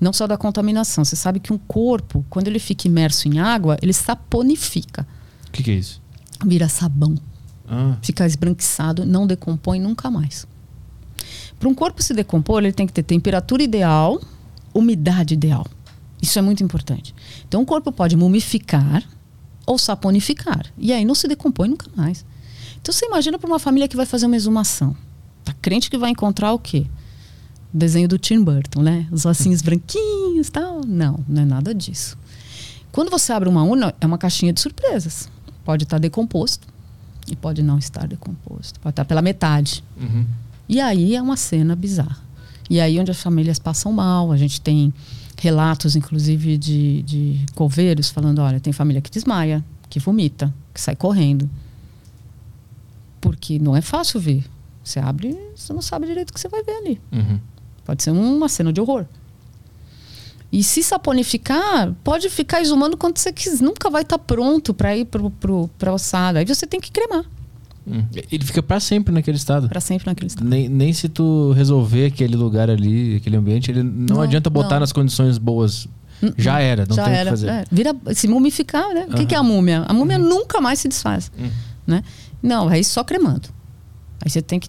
Não só da contaminação. Você sabe que um corpo, quando ele fica imerso em água, ele saponifica. O que, que é isso? Vira sabão. Ah, Fica esbranquiçado, não decompõe nunca mais. Para um corpo se decompor, ele tem que ter temperatura ideal, umidade ideal. Isso é muito importante. Então, o corpo pode mumificar ou saponificar. E aí não se decompõe nunca mais. Então, você imagina para uma família que vai fazer uma exumação. Tá crente que vai encontrar o quê? O desenho do Tim Burton, né? Os ossinhos branquinhos tal. Não, não é nada disso. Quando você abre uma urna, é uma caixinha de surpresas. Pode estar decomposto e pode não estar decomposto. Pode estar pela metade. uhum. E aí é uma cena bizarra. E aí onde as famílias passam mal, a gente tem relatos, inclusive, de, de coveiros falando, olha, tem família que desmaia, que vomita, que sai correndo. Porque não é fácil ver. Você abre, você não sabe direito o que você vai ver ali. Uhum. Pode ser uma cena de horror. E se saponificar, pode ficar exumando quando você quiser. Nunca vai estar pronto para ir para a ossada. Aí você tem que cremar. Hum. Ele fica para sempre naquele estado. Para sempre naquele estado. Nem, nem se tu resolver aquele lugar ali, aquele ambiente, ele não, Não, adianta botar não. nas condições boas. Já era, não Já tem o que fazer. é. Vira, se mumificar, né? O que, que é a múmia? A múmia nunca mais se desfaz. Uhum. Né? Não, aí só cremando. Aí você tem que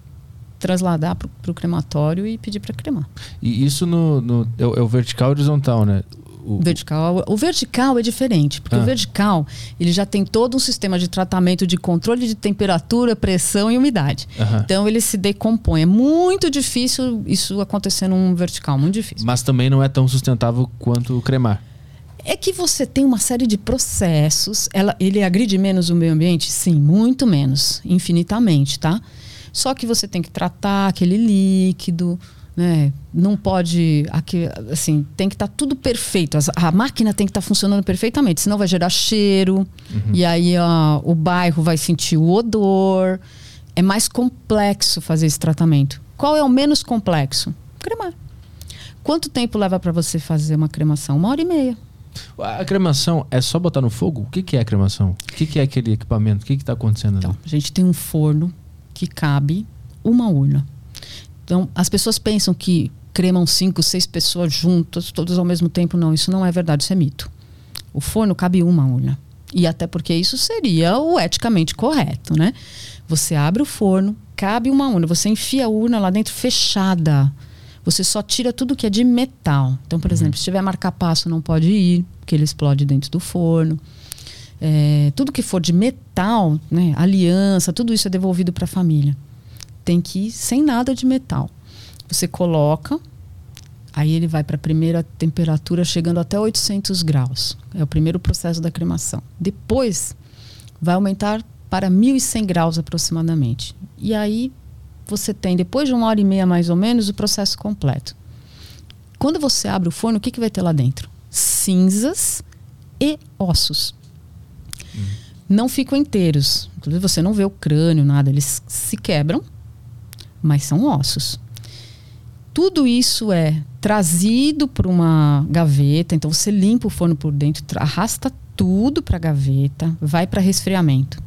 trasladar pro, pro crematório e pedir para cremar. E isso no, no- é, o- é o vertical e horizontal, né? O, Vertical. O vertical é diferente, porque Ah. o vertical ele já tem todo um sistema de tratamento de controle de temperatura, pressão e umidade. Aham. Então ele se decompõe. É muito difícil isso acontecer num vertical, muito difícil. Mas também não é tão sustentável quanto o cremar. É que você tem uma série de processos. Ela, ele agride menos o meio ambiente? Sim, muito menos, infinitamente, tá? Só que você tem que tratar aquele líquido, né? Não pode, aqui, assim, tem que estar tudo perfeito. As- a máquina tem que estar funcionando perfeitamente, senão vai gerar cheiro. E aí ó, o bairro vai sentir o odor. É mais complexo fazer esse tratamento. Qual é o menos complexo? Cremar. Quanto tempo leva para você fazer uma cremação? Uma hora e meia. A cremação é só botar no fogo? O que, que é a cremação? O que, que é aquele equipamento? O que está acontecendo Então, ali? a gente tem um forno que cabe uma urna. Então, as pessoas pensam que cremam cinco, seis pessoas juntas, todas ao mesmo tempo. Não, isso não é verdade, isso é mito. O forno cabe uma urna. E até porque isso seria o eticamente correto, né? Você abre o forno, cabe uma urna, você enfia a urna lá dentro fechada. Você só tira tudo que é de metal. Então, por exemplo, se tiver marca-passo, não pode ir, porque ele explode dentro do forno. É, tudo que for de metal, né, aliança, tudo isso é devolvido para a família. Tem que ir sem nada de metal. Você coloca, aí ele vai para a primeira temperatura, chegando até 800 graus. É o primeiro processo da cremação. Depois, vai aumentar para 1.100 graus aproximadamente. E aí, você tem, depois de uma hora e meia mais ou menos, o processo completo. Quando você abre o forno, o que, que vai ter lá dentro? Cinzas e ossos não ficam inteiros. Inclusive, você não vê o crânio, nada. Eles se quebram, mas são ossos. Tudo isso é trazido para uma gaveta. Então, você limpa o forno por dentro, arrasta tudo para a gaveta, vai para resfriamento.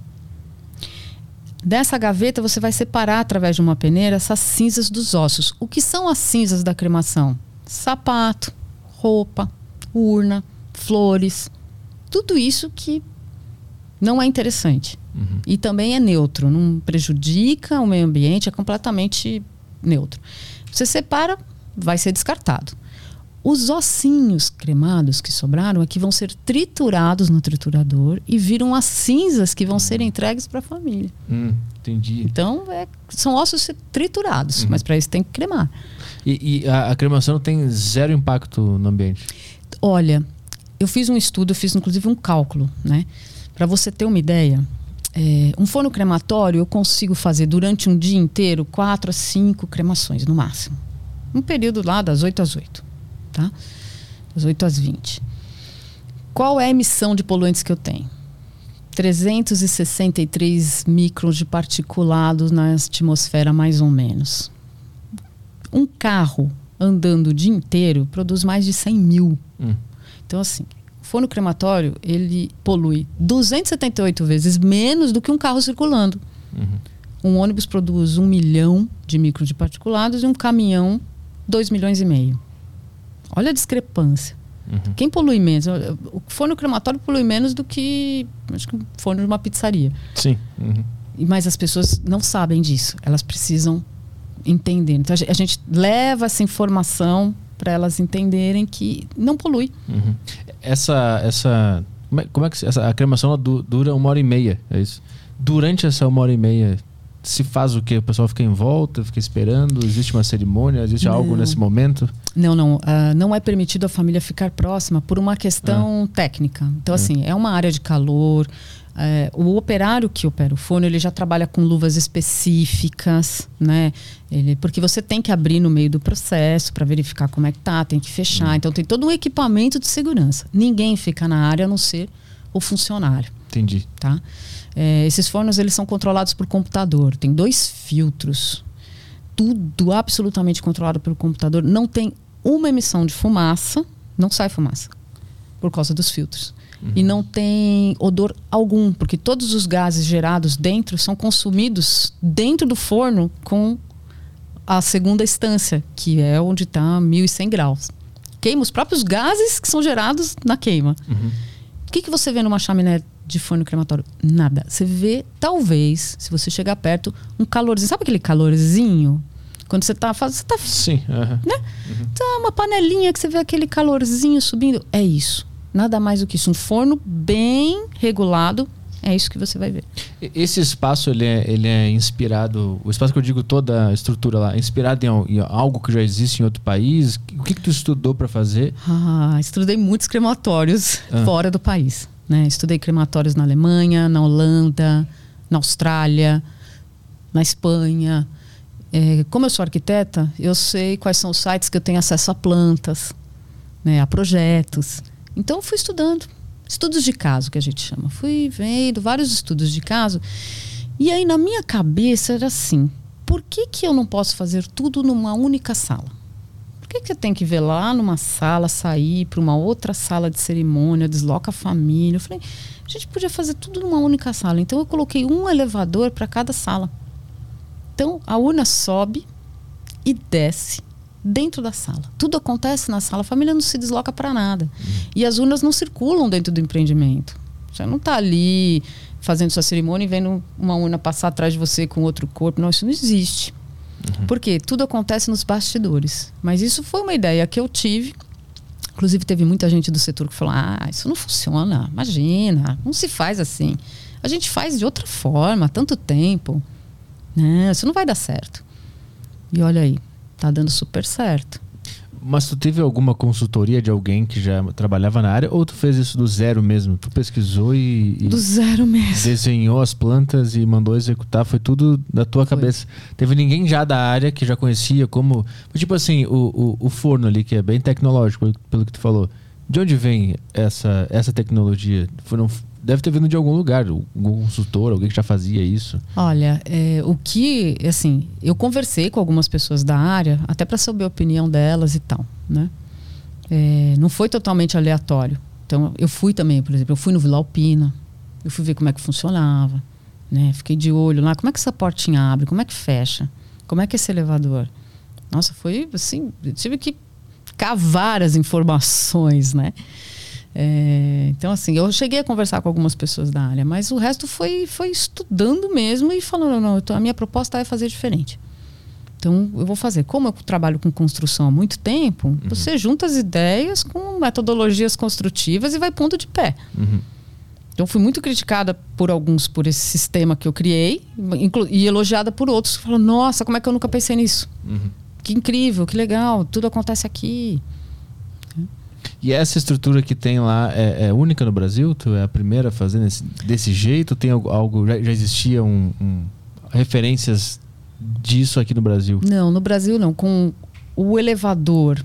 Dessa gaveta, você vai separar através de uma peneira essas cinzas dos ossos. O que são as cinzas da cremação? Sapato, roupa, urna, flores. Tudo isso que não é interessante. Uhum. E também é neutro, não prejudica o meio ambiente, é completamente neutro. Você separa, vai ser descartado. Os ossinhos cremados que sobraram aqui vão ser triturados no triturador e viram as cinzas que vão ser entregues para a família. Hum, entendi. Então, é- são ossos triturados, mas para isso tem que cremar. E, e a, a cremação tem zero impacto no ambiente. Olha, eu fiz um estudo, eu fiz inclusive um cálculo, né? Para você ter uma ideia, é, um forno crematório eu consigo fazer durante um dia inteiro quatro a cinco cremações no máximo. Um período lá das 8 às 8, tá? Das 8 às 20. Qual é a emissão de poluentes que eu tenho? 363 microns de particulados na atmosfera, mais ou menos. Um carro andando o dia inteiro produz mais de 100 mil. Hum. Então, assim, forno crematório, ele polui 278 vezes menos do que um carro circulando. Uhum. Um ônibus produz um milhão de micros de particulados e um caminhão, 2 milhões e meio. Olha a discrepância. Uhum. Quem polui menos? O forno crematório polui menos do que acho que um forno de uma pizzaria. Sim. Uhum. E- Mas as pessoas não sabem disso. Elas precisam entender. Então a gente leva essa informação para elas entenderem que não polui. Uhum. Essa, essa, como é, como é que essa, a cremação ela du- dura uma hora e meia, é isso? Durante essa uma hora e meia se faz o quê? O pessoal fica em volta, fica esperando? Existe uma cerimônia? Existe algo Não. nesse momento? Não, não. Uh, não é permitido a família ficar próxima por uma questão ah. técnica. Então, assim, é uma área de calor. É, o operário que opera o forno, ele já trabalha com luvas específicas, né? Ele, porque você tem que abrir no meio do processo para verificar como é que tá, tem que fechar. Hum. Então, tem todo um equipamento de segurança. Ninguém fica na área a não ser o funcionário. Entendi. Tá? É, esses fornos, eles são controlados por computador. Tem dois filtros. Tudo absolutamente controlado pelo computador. Não tem uma emissão de fumaça, não sai fumaça, por causa dos filtros. Uhum. E não tem odor algum, porque todos os gases gerados dentro são consumidos dentro do forno com a segunda instância, que é onde está 1100 graus. Queima os próprios gases que são gerados na queima. Uhum. O que, que você vê numa chaminé de forno crematório? Nada. Você vê, talvez, se você chegar perto, um calorzinho. Sabe aquele calorzinho quando você está fazendo. Você tá, Sim. Né? Uhum. Tá uma panelinha que você vê aquele calorzinho subindo. É isso. Nada mais do que isso. Um forno bem regulado. É isso que você vai ver. Esse espaço ele é, ele é inspirado. O espaço que eu digo toda a estrutura lá, é inspirado em, em algo que já existe em outro país. O que, que tu estudou para fazer? Ah, estudei muitos crematórios ah. fora do país. Né? Estudei crematórios na Alemanha, na Holanda, na Austrália, na Espanha. É, como eu sou arquiteta, eu sei quais são os sites que eu tenho acesso a plantas, né, a projetos. Então, fui estudando. Estudos de caso, que a gente chama. Fui vendo vários estudos de caso. E aí, na minha cabeça, era assim: por que, que eu não posso fazer tudo numa única sala? Por que, que eu tenho que ver lá numa sala, sair para uma outra sala de cerimônia, desloca a família? Eu falei: a gente podia fazer tudo numa única sala. Então, eu coloquei um elevador para cada sala. Então a urna sobe e desce dentro da sala. Tudo acontece na sala, a família não se desloca para nada. E as urnas não circulam dentro do empreendimento. Você não está ali fazendo sua cerimônia e vendo uma urna passar atrás de você com outro corpo. Não, isso não existe. Uhum. Porque tudo acontece nos bastidores. Mas isso foi uma ideia que eu tive. Inclusive, teve muita gente do setor que falou: ah, isso não funciona. Imagina, não se faz assim. A gente faz de outra forma há tanto tempo. Não, isso não vai dar certo. E olha aí, tá dando super certo. Mas tu teve alguma consultoria de alguém que já trabalhava na área ou tu fez isso do zero mesmo? Tu pesquisou e, e do zero mesmo. Desenhou as plantas e mandou executar, foi tudo da tua foi. cabeça. Teve ninguém já da área que já conhecia como, tipo assim, o, o, o forno ali que é bem tecnológico, pelo que tu falou. De onde vem essa essa tecnologia? Foram deve ter vindo de algum lugar, algum consultor, alguém que já fazia isso. Olha, é, o que, assim, eu conversei com algumas pessoas da área, até para saber a opinião delas e tal, né? É, não foi totalmente aleatório. Então, eu fui também, por exemplo, eu fui no Vila Alpina, eu fui ver como é que funcionava, né? Fiquei de olho lá, como é que essa portinha abre, como é que fecha, como é que é esse elevador. Nossa, foi assim, tive que cavar as informações, né? É, então, assim, eu cheguei a conversar com algumas pessoas da área, mas o resto foi, foi estudando mesmo e falando: não, a minha proposta é fazer diferente. Então, eu vou fazer. Como eu trabalho com construção há muito tempo, uhum. você junta as ideias com metodologias construtivas e vai pondo de pé. Uhum. Então, fui muito criticada por alguns por esse sistema que eu criei e elogiada por outros que falam: nossa, como é que eu nunca pensei nisso? Uhum. Que incrível, que legal, tudo acontece aqui. E essa estrutura que tem lá é, é, única no Brasil? Tu é a primeira a fazer nesse, desse jeito? Tem algo, algo já, já, existia um, um, referências disso aqui no Brasil? Não, no Brasil não. Com o elevador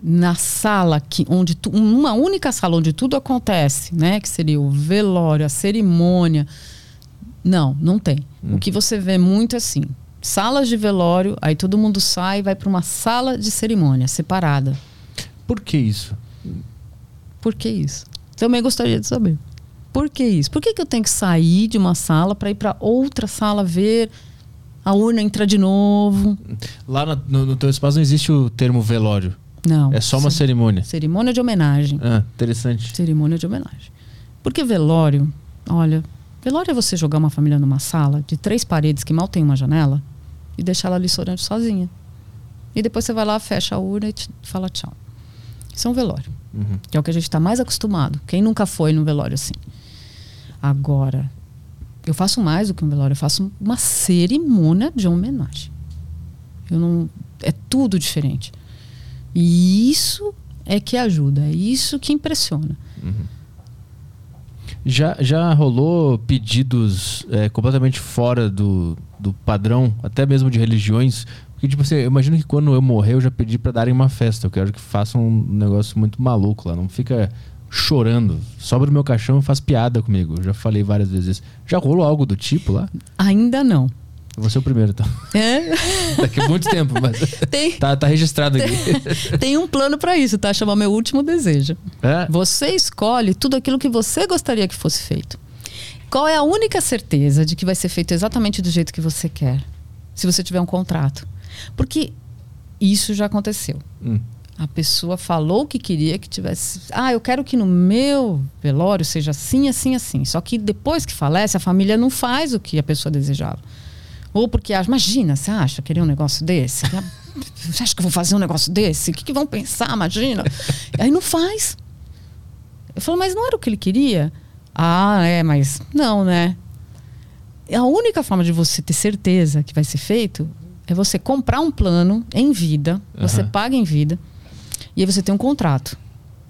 na sala que onde tu, uma única sala onde tudo acontece, né, que seria o velório, a cerimônia. Não, não tem. O que você vê muito é assim, salas de velório, aí todo mundo sai e vai para uma sala de cerimônia separada. Por que isso? Por que isso? Também gostaria de saber. Por que isso? Por que, que eu tenho que sair de uma sala para ir para outra sala ver a urna entrar de novo? Lá no, no, no teu espaço não existe o termo velório. Não. É só uma cerimônia. Cerimônia de homenagem. Ah, interessante. Cerimônia de homenagem. Porque velório, olha, velório é você jogar uma família numa sala de três paredes que mal tem uma janela e deixar ela ali sozinha. E depois você vai lá, fecha a urna e fala tchau. Isso é um velório. Uhum. Que é o que a gente está mais acostumado. Quem nunca foi num velório assim? Agora, eu faço mais do que um velório, eu faço uma cerimônia de homenagem. Eu não, é tudo diferente. E isso é que ajuda, é isso que impressiona. Já, já rolou pedidos é, completamente fora do, do padrão, até mesmo de religiões? Porque, tipo assim, eu imagino que quando eu morrer, eu já pedi pra darem uma festa. Eu quero que façam um negócio muito maluco lá. Não fica chorando. Sobra o meu caixão e faz piada comigo. Eu já falei várias vezes isso. Já rolou algo do tipo lá? Ainda não. Vou ser o primeiro, então. É? Daqui a muito tempo, mas Tem, tá, tá registrado aqui. tem um plano para isso, tá? Chama meu último desejo. É? Você escolhe tudo aquilo que você gostaria que fosse feito. Qual é a única certeza de que vai ser feito exatamente do jeito que você quer? Se você tiver um contrato. Porque isso já aconteceu. Hum. A pessoa falou que queria que tivesse. Ah, eu quero que no meu velório seja assim, assim, assim. Só que depois que falece, a família não faz o que a pessoa desejava. Ou porque acha, imagina, você acha querer um negócio desse? Você acha que eu vou fazer um negócio desse? O que, que vão pensar? Imagina. Aí não faz. Eu falo, mas não era o que ele queria? Ah, é, mas não, né? A única forma de você ter certeza que vai ser feito é você comprar um plano em vida, você Aham. paga em vida, e aí você tem um contrato.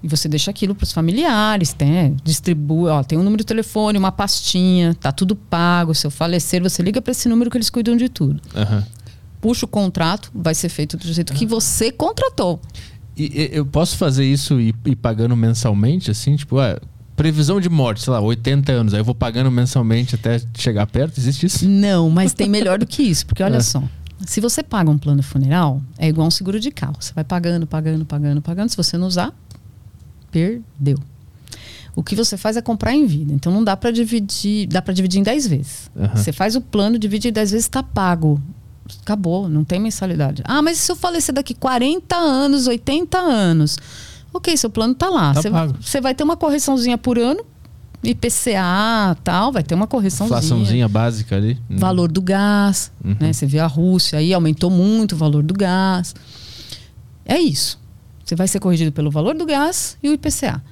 E você deixa aquilo para os familiares, tem, é, distribui, ó, tem um número de telefone, uma pastinha, tá tudo pago. Se eu falecer, você liga para esse número que eles cuidam de tudo. Aham. Puxa o contrato, vai ser feito do jeito que você contratou. E, e- eu posso fazer isso e ir pagando mensalmente, assim? Tipo, ah, previsão de morte, sei lá, 80 anos. Aí eu vou pagando mensalmente até chegar perto? Existe isso? Não, mas tem melhor do que isso, porque olha É. só. Se você paga um plano funeral, é igual um seguro de carro. Você vai pagando, pagando, pagando, pagando. Se você não usar, perdeu. O que você faz é comprar em vida. Então não dá para dividir, dá para dividir em 10 vezes. Aham. Você faz o plano, divide em 10 vezes, está pago. Acabou, não tem mensalidade. Ah, mas se eu falecer daqui 40 anos, 80 anos? Ok, seu plano tá lá. Tá Você você vai ter uma correçãozinha por ano, IPCA, tal, vai ter uma correçãozinha Inflaçãozinha básica ali. Hum. valor do gás, Uhum. né? Você vê a Rússia aí aumentou muito o valor do gás. É isso. Você vai ser corrigido pelo valor do gás e o IPCA.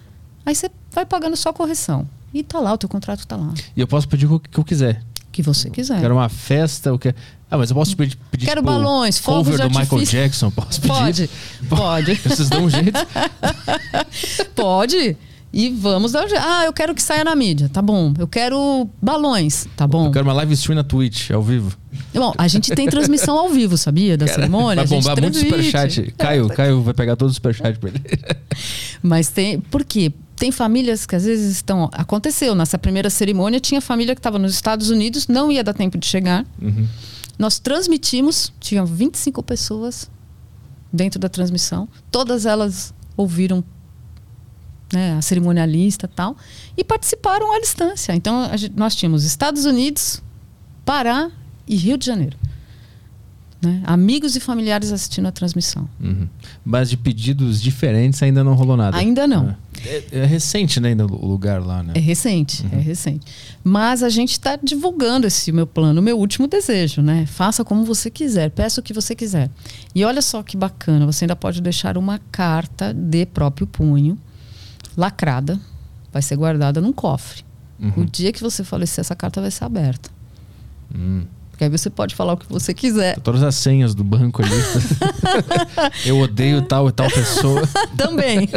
Aí você vai pagando só a correção. E tá lá, o teu contrato tá lá. E eu posso pedir o que eu quiser. O que você quiser. Quero uma festa, eu quero... Ah, mas eu posso pedir, pedir Quero tipo, balões, fogos cover do Michael artifício. Jackson, posso pedir? Pode, pode, Vocês dão um jeito? pode. E vamos dar o jeito. Ah, eu quero que saia na mídia. Tá bom. Eu quero balões. Tá bom. Eu quero uma live stream na Twitch, ao vivo. Bom, a gente tem transmissão ao vivo, sabia? Da cerimônia. Vai a gente bombar muito superchat. Caio, Caio vai pegar todos os superchats pra ele. Mas tem. Por quê? Tem famílias que às vezes estão. Aconteceu, nessa primeira cerimônia, tinha família que estava nos Estados Unidos, não ia dar tempo de chegar. Uhum. Nós transmitimos, tinham 25 pessoas dentro da transmissão. Todas elas ouviram né, a cerimonialista e tal, e participaram à distância. Então, gente- nós tínhamos Estados Unidos, Pará e Rio de Janeiro. Né? Amigos e familiares assistindo a transmissão. Uhum. Mas de pedidos diferentes ainda não rolou nada. Ainda não. É, é recente, né, ainda o lugar lá, né? É recente, é recente. Mas a gente está divulgando esse meu plano, o meu último desejo, né? Faça como você quiser, peça o que você quiser. E olha só que bacana, você ainda pode deixar uma carta de próprio punho, lacrada, vai ser guardada num cofre. Uhum. O dia que você falecer, essa carta vai ser aberta. Hum. Porque aí você pode falar o que você quiser. Todas as senhas do banco ali. eu odeio tal e tal pessoa. Também.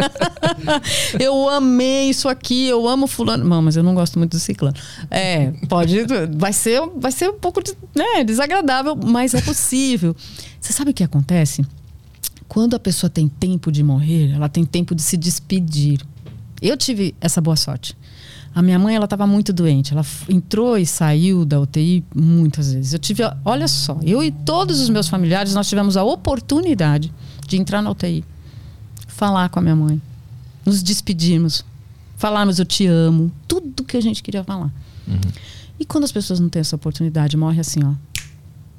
eu amei isso aqui, eu amo fulano. Não, mas eu não gosto muito do ciclano. É, pode. Vai ser, vai ser um pouco né, desagradável, mas é possível. Você sabe o que acontece? Quando a pessoa tem tempo de morrer, ela tem tempo de se despedir. Eu tive essa boa sorte. A minha mãe, ela estava muito doente. Ela entrou e saiu da UTI muitas vezes. Eu tive, olha só, eu e todos os meus familiares, nós tivemos a oportunidade de entrar na UTI falar com a minha mãe, nos despedirmos, falarmos eu te amo, tudo que a gente queria falar. E quando as pessoas não têm essa oportunidade, morre assim, ó,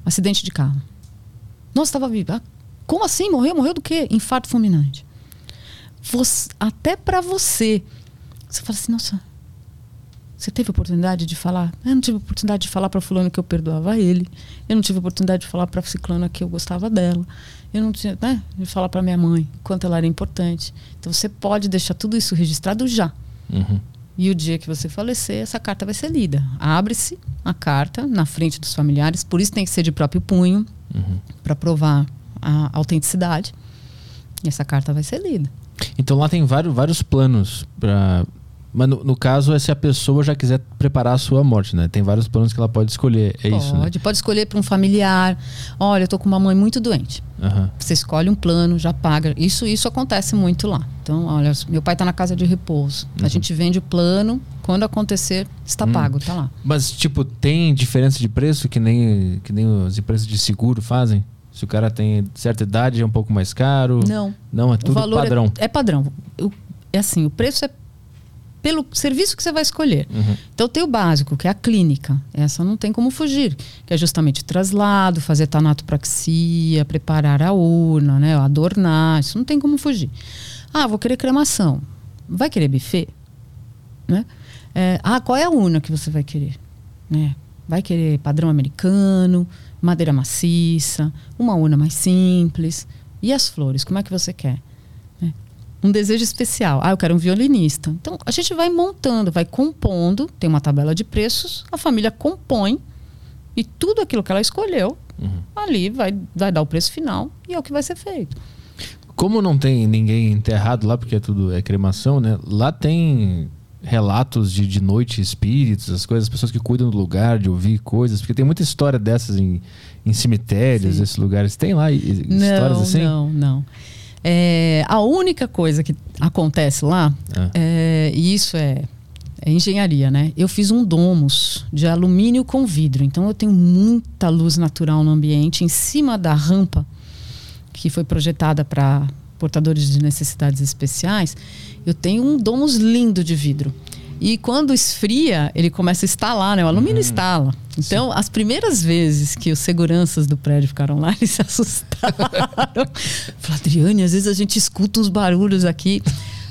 acidente de carro. Nossa, estava viva. Ah, como assim? Morreu? Morreu do quê? Infarto fulminante. Você- até para você, você fala assim, nossa, você teve oportunidade de falar? Eu não tive oportunidade de falar para fulano que eu perdoava ele. Eu não tive oportunidade de falar para ciclana que eu gostava dela. Eu não tinha, né, de falar para minha mãe quanto ela era importante. Então você pode deixar tudo isso registrado já. Uhum. E o dia que você falecer, essa carta vai ser lida. Abre-se a carta na frente dos familiares, por isso tem que ser de próprio punho Uhum. para provar a autenticidade. E essa carta vai ser lida. Então lá tem vários, vários planos para mas no, no, caso é se a pessoa já quiser preparar a sua morte, né? Tem vários planos que ela pode escolher, é pode, isso, né? Pode escolher para um familiar. Olha, eu tô com uma mãe muito doente. Uhum. Você escolhe um plano, já paga. Isso isso acontece muito lá. Então, olha, meu pai está na casa de repouso. Uhum. A gente vende o plano, quando acontecer, está hum. pago, tá lá. Mas tipo, tem diferença de preço que nem que nem as empresas de seguro fazem? Se o cara tem certa idade é um pouco mais caro? Não. Não, é tudo padrão. É, é padrão. é assim, o preço é pelo serviço que você vai escolher. Uhum. Então tem o básico, que é a clínica. Essa não tem como fugir, que é justamente traslado, fazer tanatopraxia, preparar a urna, né, adornar, isso não tem como fugir. Ah, vou querer cremação. Vai querer buffet? Né? É, ah, qual é a urna que você vai querer? Né? Vai querer padrão americano, madeira maciça, uma urna mais simples. E as flores, como é que você quer? um desejo especial. Ah, eu quero um violinista. Então a gente vai montando, vai compondo, tem uma tabela de preços, a família compõe e tudo aquilo que ela escolheu uhum. ali vai, vai dar o preço final e é o que vai ser feito. Como não tem ninguém enterrado lá, porque é tudo é cremação, né? Lá tem relatos de, de noite, espíritos, as coisas, as pessoas que cuidam do lugar, de ouvir coisas, porque tem muita história dessas em, em cemitérios, Sim. esses lugares. Tem lá histórias não, assim? Não, não. É, a única coisa que acontece lá, é. É, e isso é, é, engenharia, né? Eu fiz um domus de alumínio com vidro, então eu tenho muita luz natural no ambiente, em cima da rampa que foi projetada para portadores de necessidades especiais. Eu tenho um domus lindo de vidro. E quando esfria, ele começa a estalar, né? O alumínio hum, instala. Então, sim. as primeiras vezes que os seguranças do prédio ficaram lá, eles se assustaram. Falaram, Adriane, às vezes a gente escuta uns barulhos aqui.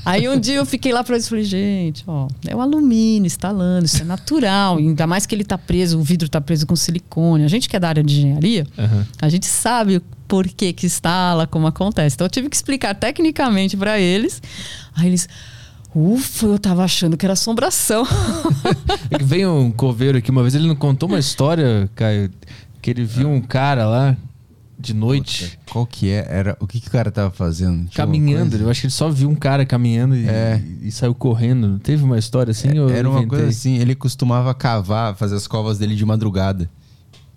Aí um dia eu fiquei lá para eles e falei, gente, ó, é o alumínio instalando, isso é natural. Ainda mais que ele tá preso, o vidro tá preso com silicone. A gente que é da área de engenharia, uhum. a gente sabe por que que instala, como acontece. Então eu tive que explicar tecnicamente para eles. Aí eles Ufa, eu tava achando que era assombração. é que veio um coveiro aqui uma vez, ele não contou uma história, Caio, que ele viu um cara lá de noite. Puta, qual que é? Era, o que, que o cara tava fazendo? Tinha caminhando. Eu acho que ele só viu um cara caminhando e, é. e, saiu correndo. Teve uma história assim? É, era uma coisa assim, ele costumava cavar, fazer as covas dele de madrugada.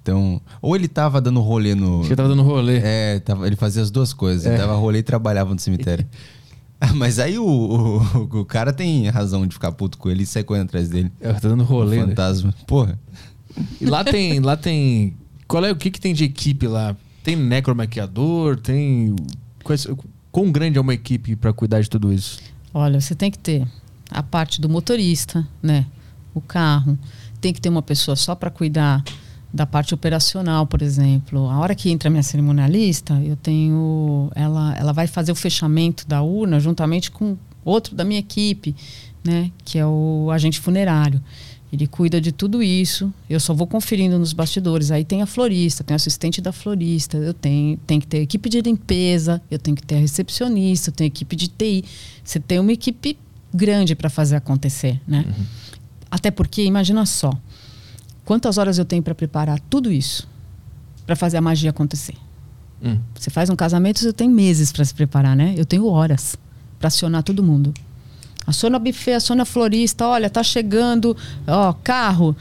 Então, ou ele tava dando rolê no. Acho que ele tava dando rolê. É, tava, ele fazia as duas coisas. É. Ele dava rolê e trabalhava no cemitério. Mas aí o, o, o, cara tem razão de ficar puto com ele e sair correndo atrás dele. É, tá dando rolê. O né? fantasma. Né? Porra. E lá tem. Lá tem. Qual é o que, que tem de equipe lá? Tem necromaquiador? Tem. Quão grande é uma equipe para cuidar de tudo isso? Olha, você tem que ter a parte do motorista, né? O carro. Tem que ter uma pessoa só para cuidar da parte operacional, por exemplo. A hora que entra a minha cerimonialista, eu tenho. Ela, ela vai fazer o fechamento da urna juntamente com outro da minha equipe, né? Que é o agente funerário. Ele cuida de tudo isso. Eu só vou conferindo nos bastidores. Aí tem a florista, tem o assistente da florista, eu tenho, tenho que ter equipe de limpeza, eu tenho que ter a recepcionista, eu tenho equipe de TI. Você tem uma equipe grande para fazer acontecer, né? Uhum. Até porque, imagina só, Quantas horas eu tenho para preparar tudo isso para fazer a magia acontecer? Hum. Você faz um casamento, você tem meses para se preparar, né? Eu tenho horas para acionar todo mundo. Aciona o buffet, a florista, olha, tá chegando, ó, carro,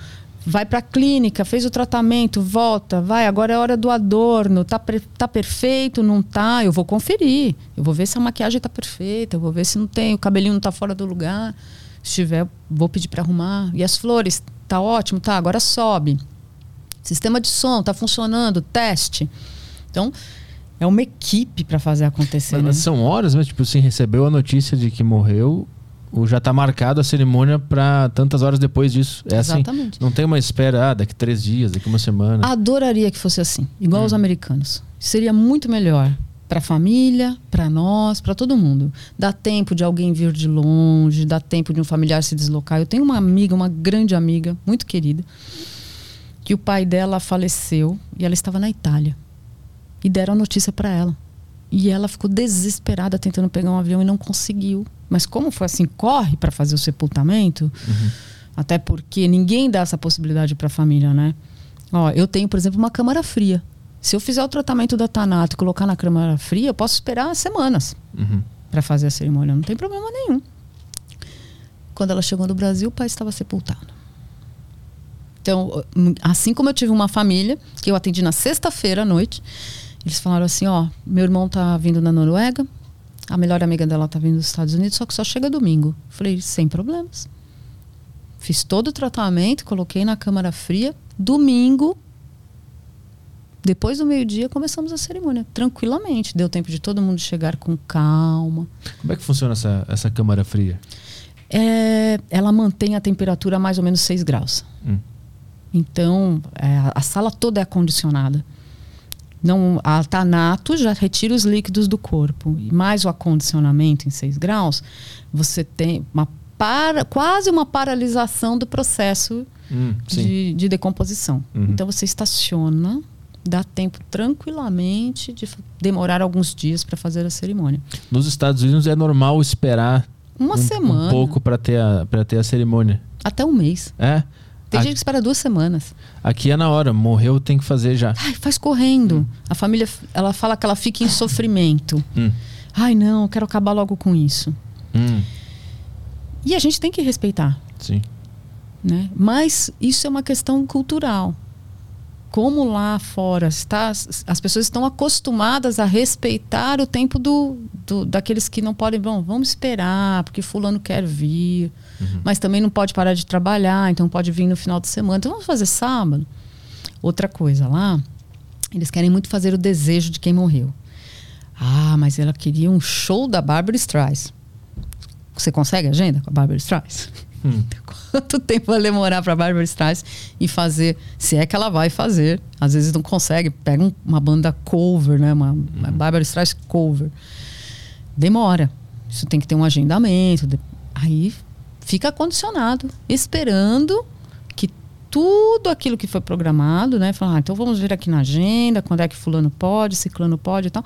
vai para a clínica, fez o tratamento, volta, vai, agora é hora do adorno, tá, tá perfeito, não tá? Eu vou conferir. Eu vou ver se a maquiagem tá perfeita, eu vou ver se não tem, o cabelinho não tá fora do lugar. Se tiver, vou pedir para arrumar. E as flores, Tá ótimo, tá, agora sobe. Sistema de som, tá funcionando, teste. Então, é uma equipe para fazer acontecer. Mas, né? são horas, mas tipo assim, recebeu a notícia de que morreu, ou já está marcado a cerimônia para tantas horas depois disso. É assim. Exatamente. assim. Não tem uma espera, ah, daqui três dias, daqui uma semana. Adoraria que fosse assim, igual hum. os americanos. Seria muito melhor para a família, para nós, para todo mundo. Dá tempo de alguém vir de longe, dá tempo de um familiar se deslocar. Eu tenho uma amiga, uma grande amiga, muito querida, que o pai dela faleceu e ela estava na Itália. E deram a notícia para ela. E ela ficou desesperada tentando pegar um avião e não conseguiu. Mas como foi assim, corre para fazer o sepultamento, uhum. até porque ninguém dá essa possibilidade para a família, né? Ó, eu tenho, por exemplo, uma câmara fria Se eu fizer o tratamento da Tanato e colocar na câmara fria, eu posso esperar semanas Uhum. para fazer a cerimônia, não tem problema nenhum. Quando ela chegou no Brasil, o pai estava sepultado. Então, assim como eu tive uma família que eu atendi na sexta-feira à noite, eles falaram assim: ó, meu irmão tá vindo da Noruega, a melhor amiga dela tá vindo dos Estados Unidos, só que só chega domingo. Falei, sem problemas. Fiz todo o tratamento, coloquei na câmara fria. Domingo, depois do meio-dia, começamos a cerimônia. Tranquilamente. Deu tempo de todo mundo chegar com calma. Como é que funciona essa, essa câmara fria? É, ela mantém a temperatura a mais ou menos 6 graus. Hum. Então, é, a sala toda é acondicionada. Não, a Tanato já retira os líquidos do corpo. E mais o acondicionamento em 6 graus, você tem uma para, quase uma paralisação do processo Hum, de, de decomposição. Uhum. Então você estaciona, dá tempo tranquilamente de demorar alguns dias para fazer a cerimônia. Nos Estados Unidos é normal esperar Uma um, semana, um pouco para ter, a- pra ter a cerimônia. até um mês. É? Tem gente que espera duas semanas. Aqui é na hora, morreu, tem que fazer já. Ai, faz correndo. A família, ela fala que ela fica em sofrimento. Hum. Ai, não, eu quero acabar logo com isso. Hum, E a gente tem que respeitar, sim. né? Mas isso é uma questão cultural. Como lá fora está, as pessoas estão acostumadas a respeitar o tempo do, do- daqueles que não podem, bom, vamos esperar, porque fulano quer vir, mas também não pode parar de trabalhar, então pode vir no final de semana. Então vamos fazer sábado. Outra coisa lá, eles querem muito fazer o desejo de quem morreu. Ah, mas ela queria um show da Barbara Streisand. Você consegue agenda com a Barbara Streisand? Hum. Quanto tempo vai demorar para Barbara Streisand e fazer? Se é que ela vai fazer. Às vezes não consegue. Pega um- uma banda cover, né? Uma, uma Barbara Streisand cover. Demora. Isso tem que ter um agendamento. Aí fica condicionado, esperando que tudo aquilo que foi programado, né? Falar, ah, então vamos ver aqui na agenda, quando é que fulano pode, ciclano pode e tal.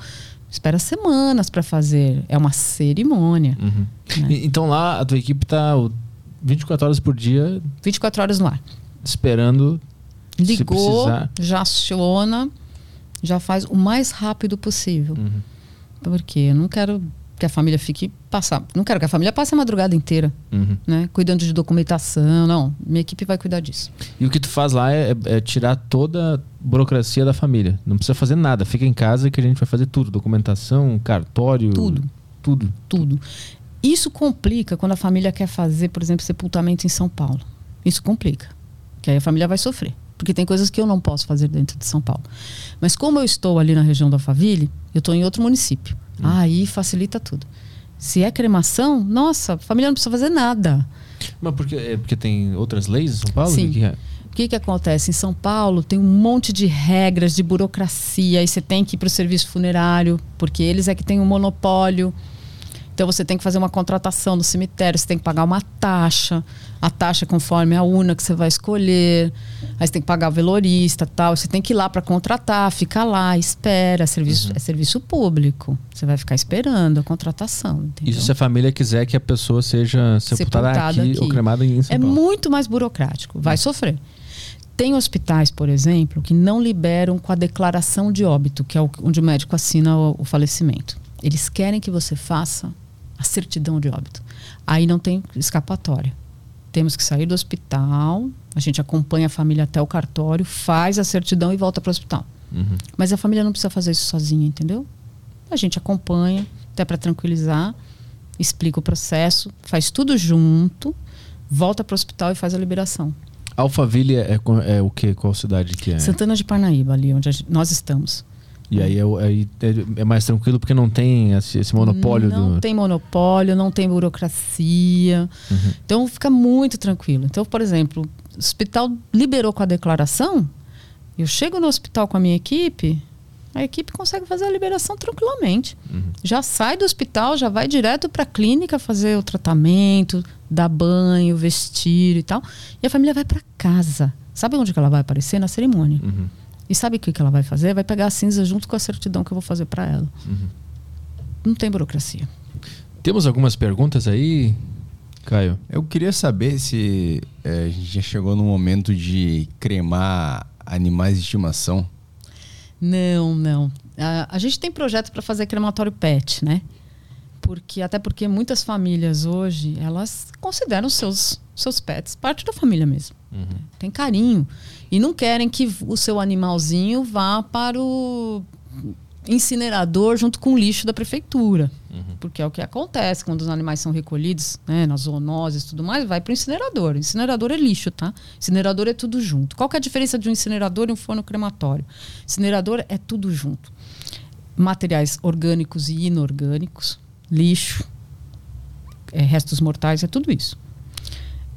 Espera semanas para fazer. É uma cerimônia. Uhum. É. E- Então lá a tua equipe tá o 24 horas por dia 24 horas no ar. esperando Ligou, já aciona, já faz o mais rápido possível. Uhum. Porque eu não quero que a família fique passar, não quero que a família passe a madrugada inteira, Uhum. né, cuidando de documentação, não. Minha equipe vai cuidar disso. E o que tu faz lá é, é tirar toda a burocracia da família. Não precisa fazer nada. Fica em casa que a gente vai fazer tudo. Documentação, cartório. Tudo. Tudo. Tudo. Isso complica quando a família quer fazer, por exemplo, sepultamento em São Paulo. Isso complica. Que aí a família vai sofrer. Porque tem coisas que eu não posso fazer dentro de São Paulo. Mas como eu estou ali na região do Alphaville, eu estou em outro município. Aí facilita tudo. Se é cremação, nossa, a família não precisa fazer nada. Mas porque, é porque tem outras leis em São Paulo? Sim. O que que é? O que, que acontece? Em São Paulo tem um monte de regras, de burocracia, aí você tem que ir para o serviço funerário, porque eles é que têm o monopólio. Então você tem que fazer uma contratação no cemitério, você tem que pagar uma taxa, a taxa conforme a urna que você vai escolher. Aí você tem que pagar o velorista tal. Você tem que ir lá para contratar, fica lá, espera. É serviço, é serviço público. Você vai ficar esperando a contratação. Entendeu? Isso se a família quiser que a pessoa seja sepultada, Sepultada aqui, aqui. ou cremada em São É Paulo. muito mais burocrático, vai sofrer. Tem hospitais, por exemplo, que não liberam com a declaração de óbito, que é onde o médico assina o, o falecimento. Eles querem que você faça a certidão de óbito. Aí não tem escapatória. Temos que sair do hospital, a gente acompanha a família até o cartório, faz a certidão e volta para o hospital. Uhum. Mas a família não precisa fazer isso sozinha, entendeu? A gente acompanha, até para tranquilizar, explica o processo, faz tudo junto, volta para o hospital e faz a liberação. Alphaville é, co- é o que? Qual cidade que é? Santana de Parnaíba, ali onde gente- nós estamos. E aí, é, aí é- é mais tranquilo porque não tem esse, esse monopólio não do. tem monopólio, não tem burocracia. Uhum. Então fica muito tranquilo. Então, por exemplo, o hospital liberou com a declaração, eu chego no hospital com a minha equipe, a equipe consegue fazer a liberação tranquilamente. Uhum. Já sai do hospital, já vai direto para a clínica fazer o tratamento, dar banho, vestir e tal. E a família vai para casa. Sabe onde que ela vai aparecer? Na cerimônia. Uhum. E sabe o que, que ela vai fazer? Vai pegar a cinza junto com a certidão que eu vou fazer para ela. Uhum. Não tem burocracia. Temos algumas perguntas aí, Caio? Eu queria saber se é, a gente já chegou no momento de cremar animais de estimação. Não, não. A, a gente tem projeto para fazer crematório PET, né? Porque até porque muitas famílias hoje elas consideram seus seus pets parte da família mesmo. Uhum. Tem carinho e não querem que o seu animalzinho vá para o incinerador junto com o lixo da prefeitura. Uhum. Porque é o que acontece quando os animais são recolhidos, né, nas zoonoses e tudo mais, vai para o incinerador. Incinerador é lixo, tá? Incinerador é tudo junto. Qual que é a diferença de um incinerador e um forno crematório? Incinerador é tudo junto. Materiais orgânicos e inorgânicos, lixo, é, restos mortais, é tudo isso.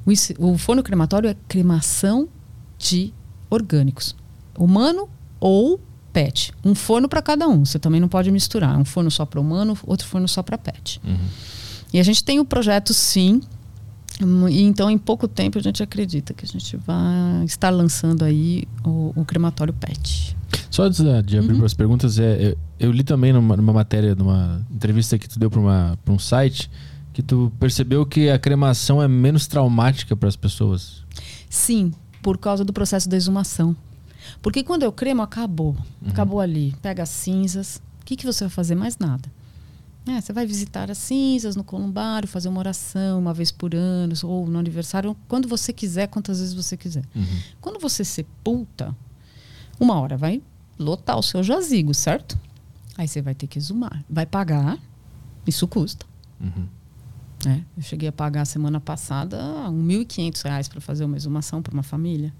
O, o forno crematório é cremação de orgânicos, humano ou pet. Um forno para cada um. Você também não pode misturar. Um forno só para humano, outro forno só para pet. Uhum. E a gente tem o projeto, sim. E então, em pouco tempo, a gente acredita que a gente vai estar lançando aí o, o crematório PET. Só antes de abrir uhum. para as perguntas, é, eu, eu, li também numa, numa, matéria, numa entrevista que tu deu para um site, que tu percebeu que a cremação é menos traumática para as pessoas. Sim, por causa do processo da exumação. Porque quando eu cremo, acabou. Uhum. Acabou ali. Pega as cinzas. O que, que você vai fazer? Mais nada. É, você vai visitar as cinzas no columbário, fazer uma oração uma vez por ano, ou no aniversário, quando você quiser, quantas vezes você quiser. Uhum. Quando você sepulta, uma hora vai lotar o seu jazigo, certo? Aí você vai ter que exumar. Vai pagar, isso custa. Uhum. É, eu cheguei a pagar semana passada R$ 1.500 para fazer uma exumação para uma família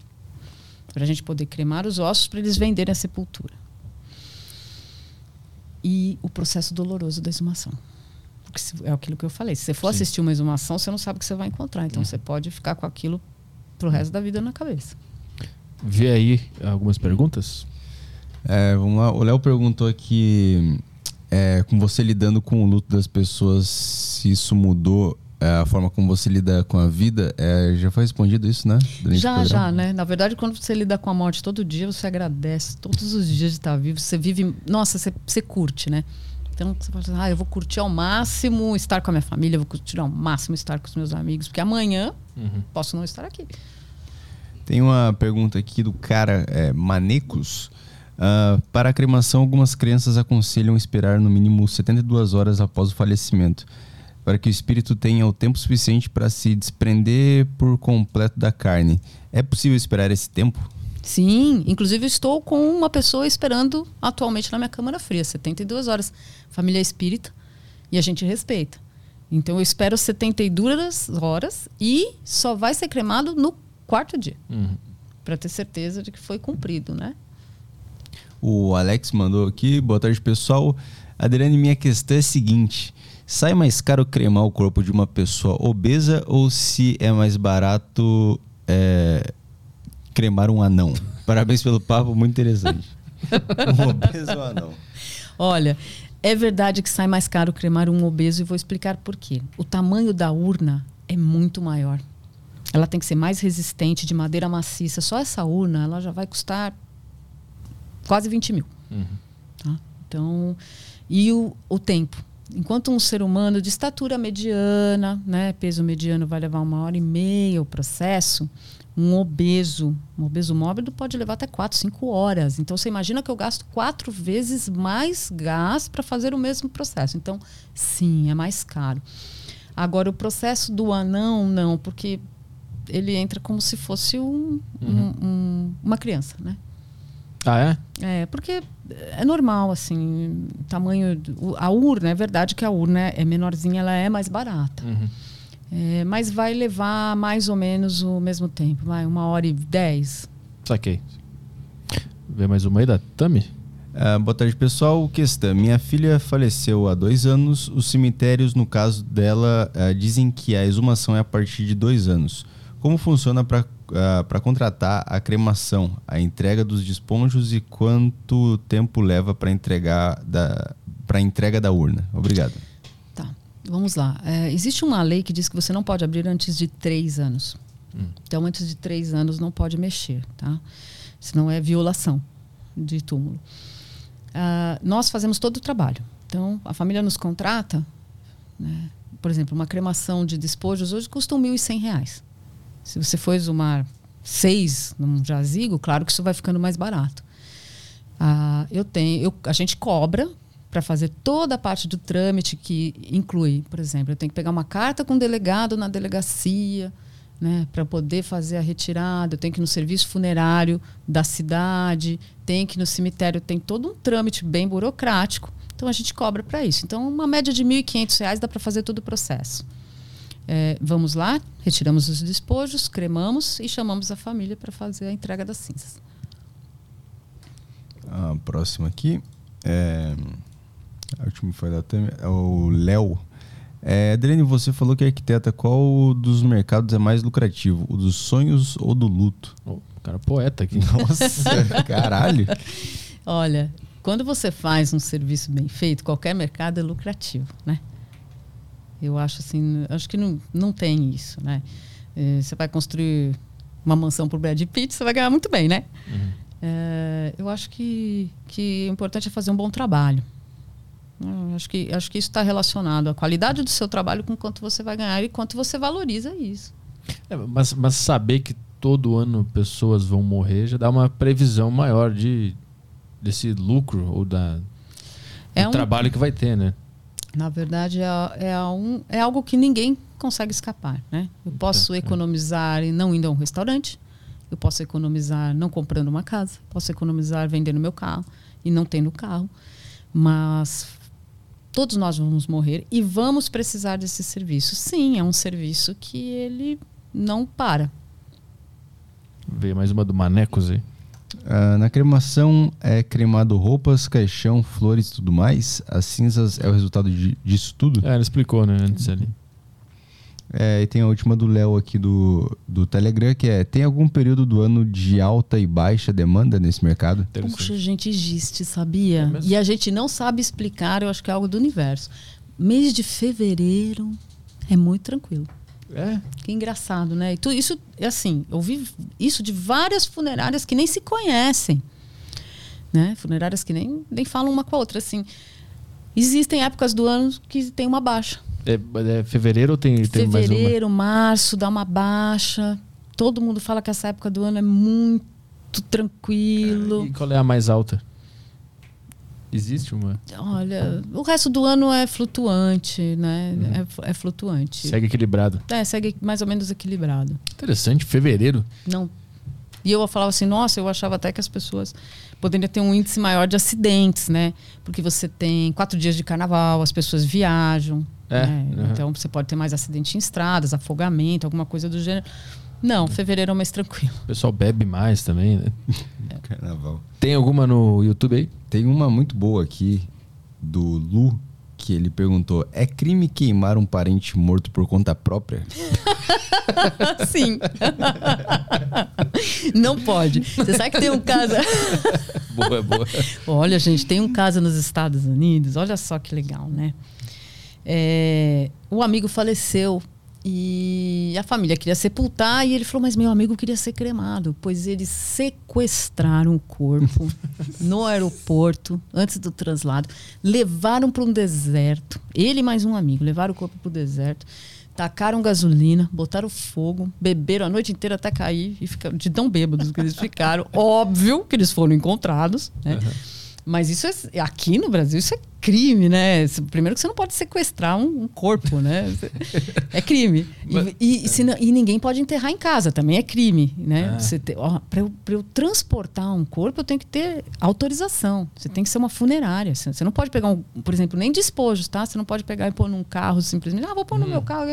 para a gente poder cremar os ossos para eles venderem a sepultura. E o processo doloroso da exumação. Porque é aquilo que eu falei. Se você for Sim. assistir uma exumação, você não sabe o que você vai encontrar. Então uhum. você pode ficar com aquilo pro resto da vida na cabeça. Vê aí algumas perguntas? É, vamos lá. O Léo perguntou aqui, é, com você lidando com o luto das pessoas, se isso mudou é, a forma como você lida com a vida, é, já foi respondido isso, né? Durante já, já, né? Na verdade, quando você lida com a morte todo dia, você agradece todos os dias de estar vivo. Você vive, nossa, você, você curte, né? Então você fala assim, ah, eu vou curtir ao máximo estar com a minha família, eu vou curtir ao máximo estar com os meus amigos, porque amanhã uhum. posso não estar aqui. Tem uma pergunta aqui do cara é, Manecos. Uh, para a cremação, algumas crianças aconselham esperar no mínimo 72 horas após o falecimento para que o espírito tenha o tempo suficiente para se desprender por completo da carne. É possível esperar esse tempo? Sim, inclusive estou com uma pessoa esperando atualmente na minha câmara fria, 72 horas. Família espírita e a gente respeita. Então eu espero 72 horas e só vai ser cremado no quarto dia. Uhum. Para ter certeza de que foi cumprido, né? O Alex mandou aqui, boa tarde pessoal. Adriane, minha questão é a seguinte: sai mais caro cremar o corpo de uma pessoa obesa ou se é mais barato é, cremar um anão? Parabéns pelo papo, muito interessante. um obeso ou anão? Olha, é verdade que sai mais caro cremar um obeso e vou explicar por quê. O tamanho da urna é muito maior. Ela tem que ser mais resistente, de madeira maciça. Só essa urna, ela já vai custar quase 20 mil. Uhum. Tá? Então, e o, o tempo enquanto um ser humano de estatura mediana, né, peso mediano vai levar uma hora e meia o processo, um obeso, um obeso mórbido pode levar até quatro, cinco horas. Então você imagina que eu gasto quatro vezes mais gás para fazer o mesmo processo. Então, sim, é mais caro. Agora, o processo do anão, não, porque ele entra como se fosse um, uhum. um, um, uma criança, né? Ah, é? É, porque é normal, assim, tamanho. A urna, é verdade que a urna é menorzinha, ela é mais barata. Uhum. É, mas vai levar mais ou menos o mesmo tempo, vai, uma hora e dez. Saquei. Vê mais uma aí da Tami? Uh, boa tarde, pessoal. Questão: Minha filha faleceu há dois anos. Os cemitérios, no caso dela, uh, dizem que a exumação é a partir de dois anos. Como funciona para uh, ah, para contratar a cremação, a entrega dos desponjos e quanto tempo leva para entregar da para entrega da urna? Obrigado. Tá, vamos lá. É, existe uma lei que diz que você não pode abrir antes de três anos. Hum. Então, antes de três anos não pode mexer, tá? Senão é violação de túmulo. Uh, nós fazemos todo o trabalho. Então, a família nos contrata, né? por exemplo, uma cremação de despojos hoje custa R$ 1.100. Se você for exumar seis num jazigo, claro que isso vai ficando mais barato. Ah? Eu tenho, eu, a gente cobra para fazer toda a parte do trâmite que inclui, por exemplo, eu tenho que pegar uma carta com o delegado na delegacia, né, para poder fazer a retirada, eu tenho que ir no serviço funerário da cidade, tem que ir no cemitério, tem todo um trâmite bem burocrático. Então a gente cobra para isso. Então uma média de R$ 1.500 dá para fazer todo o processo. É, vamos lá, retiramos os despojos, cremamos e chamamos a família para fazer a entrega das cinzas. A próxima aqui é. A última foi da Tami, é o Léo. É, Adriane, você falou que é arquiteta. Qual dos mercados é mais lucrativo? O dos sonhos ou do luto? Oh, cara, poeta aqui. Nossa, caralho. Olha, quando você faz um serviço bem feito, qualquer mercado é lucrativo, né? Eu acho assim, acho que não, não tem isso, né? É, você vai construir uma mansão para o Brad Pitt, você vai ganhar muito bem, né? Uhum. É, eu acho que, que o importante é fazer um bom trabalho. Eu acho que, acho que isso está relacionado à qualidade do seu trabalho com quanto você vai ganhar e quanto você valoriza isso. É, mas, mas saber que todo ano pessoas vão morrer já dá uma previsão maior de desse lucro ou da, é do um, trabalho que vai ter, né? Na verdade, é, é, um, é algo que ninguém consegue escapar, né? Eu posso é, economizar e não indo a um restaurante, eu posso economizar não comprando uma casa, posso economizar vendendo meu carro e não tendo carro, mas todos nós vamos morrer e vamos precisar desse serviço. Sim, é um serviço que ele não para. Vê mais uma do Manecos aí. Uh, na cremação é cremado roupas, caixão, flores e tudo mais. As cinzas é o resultado de, disso tudo? É, ela explicou, né, antes ali. É, e tem a última do Léo aqui do, do Telegram, que é: tem algum período do ano de alta e baixa demanda nesse mercado? Puxa, gente, existe, sabia? É e a gente não sabe explicar, eu acho que é algo do universo. Mês de fevereiro é muito tranquilo. É. Que engraçado, né? E tu, isso, assim, eu vi isso de várias funerárias que nem se conhecem. Né? Funerárias que nem, nem falam uma com a outra. Assim, existem épocas do ano que tem uma baixa. É, é fevereiro ou tem, tem Fevereiro, março, dá uma baixa. Todo mundo fala que essa época do ano é muito tranquilo. E qual é a mais alta? Existe uma? Olha, o resto do ano é flutuante, né? Uhum. É, é, flutuante. Segue equilibrado. É, segue mais ou menos equilibrado. Interessante, fevereiro. Não. E eu falava assim, nossa, eu achava até que as pessoas poderiam ter um índice maior de acidentes, né? Porque você tem quatro dias de carnaval, as pessoas viajam. É, né? uhum. Então você pode ter mais acidente em estradas, afogamento, alguma coisa do gênero. Não, fevereiro é mais tranquilo. O pessoal bebe mais também, né? É. Carnaval. Tem alguma no YouTube aí? Tem uma muito boa aqui do Lu que ele perguntou: é crime queimar um parente morto por conta própria? Sim. Não pode. Você sabe que tem um caso. boa, boa. Olha, gente, tem um caso nos Estados Unidos. Olha só que legal, né? É, o amigo faleceu e a família queria sepultar e ele falou: Mas meu amigo queria ser cremado. Pois eles sequestraram o corpo no aeroporto, antes do translado, levaram para um deserto. Ele e mais um amigo levaram o corpo para o deserto, tacaram gasolina, botaram fogo, beberam a noite inteira até cair e ficaram de tão bêbados que eles ficaram. Óbvio que eles foram encontrados, né? Uhum. Mas isso é, aqui no Brasil isso é crime, né? Primeiro que você não pode sequestrar um, um corpo, né? É crime. E, e, é. e, ninguém pode enterrar em casa, também é crime, né? É. Para eu, eu, transportar um corpo, eu tenho que ter autorização. Você tem que ser uma funerária. Você não pode pegar, um, por exemplo, nem despojos, tá? Você não pode pegar e pôr num carro simplesmente. Ah, vou pôr no hum. meu carro.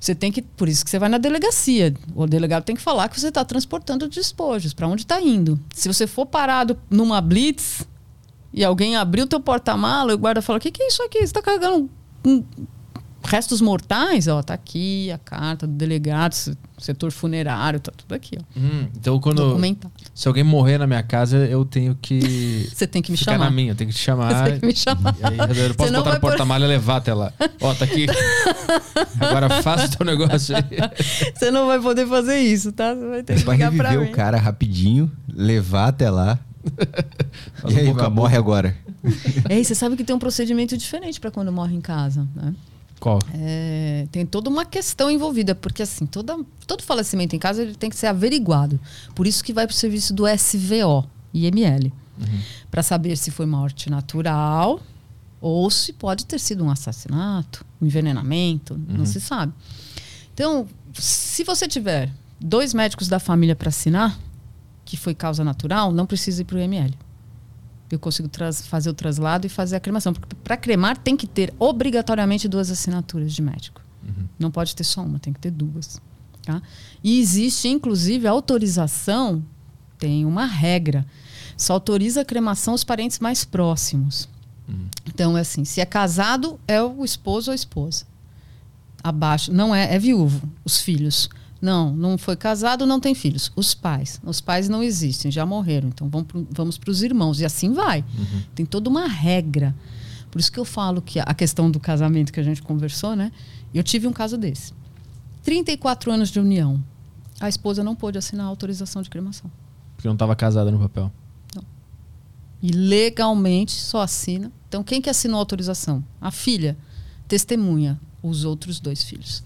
Você tem que, por isso que você vai na delegacia. O delegado tem que falar que você está transportando despojos, para onde está indo. Se você for parado numa blitz e alguém abriu teu porta-mala, o guarda fala: "O que, que é isso aqui? Você está carregando um, restos mortais, ó, tá aqui a carta do delegado, setor funerário, tá tudo aqui, ó. Hum, então quando se alguém morrer na minha casa, eu tenho que Você tem que me ficar chamar. na minha, eu tenho que te chamar. Você tem que me chamar. E aí, eu posso botar no porta-malha e levar até lá. Ó, tá aqui. Agora faça o teu negócio aí. Você não vai poder fazer isso, tá? Você vai ter que vai ligar pra mim. o cara rapidinho, levar até lá. E aí, morre agora. É, e você sabe que tem um procedimento diferente para quando morre em casa, né? Qual? É, tem toda uma questão envolvida, porque assim, toda, todo falecimento em casa ele tem que ser averiguado. Por isso que vai para o serviço do SVO, IML. para saber se foi morte natural ou se pode ter sido um assassinato, um envenenamento, não se sabe. Então, se você tiver dois médicos da família para assinar que foi causa natural, não precisa ir para o ML. Eu consigo fazer o traslado e fazer a cremação. Porque para cremar tem que ter obrigatoriamente duas assinaturas de médico. Não pode ter só uma, tem que ter duas. Tá? E existe, inclusive, autorização, tem uma regra. Só autoriza a cremação os parentes mais próximos. Então, é assim, se é casado, é o esposo ou a esposa. Abaixo, não é, é viúvo, os filhos. Não, não foi casado, não tem filhos. Os pais. Os pais não existem, já morreram. Então vamos para os irmãos. E assim vai. Tem toda uma regra. Por isso que eu falo que a questão do casamento que a gente conversou, né? Eu tive um caso desse. 34 anos de união. A esposa não pôde assinar a autorização de cremação. Porque não estava casada no papel. E legalmente só assina. Então, quem que assinou a autorização? A filha. Testemunha. Os outros dois filhos.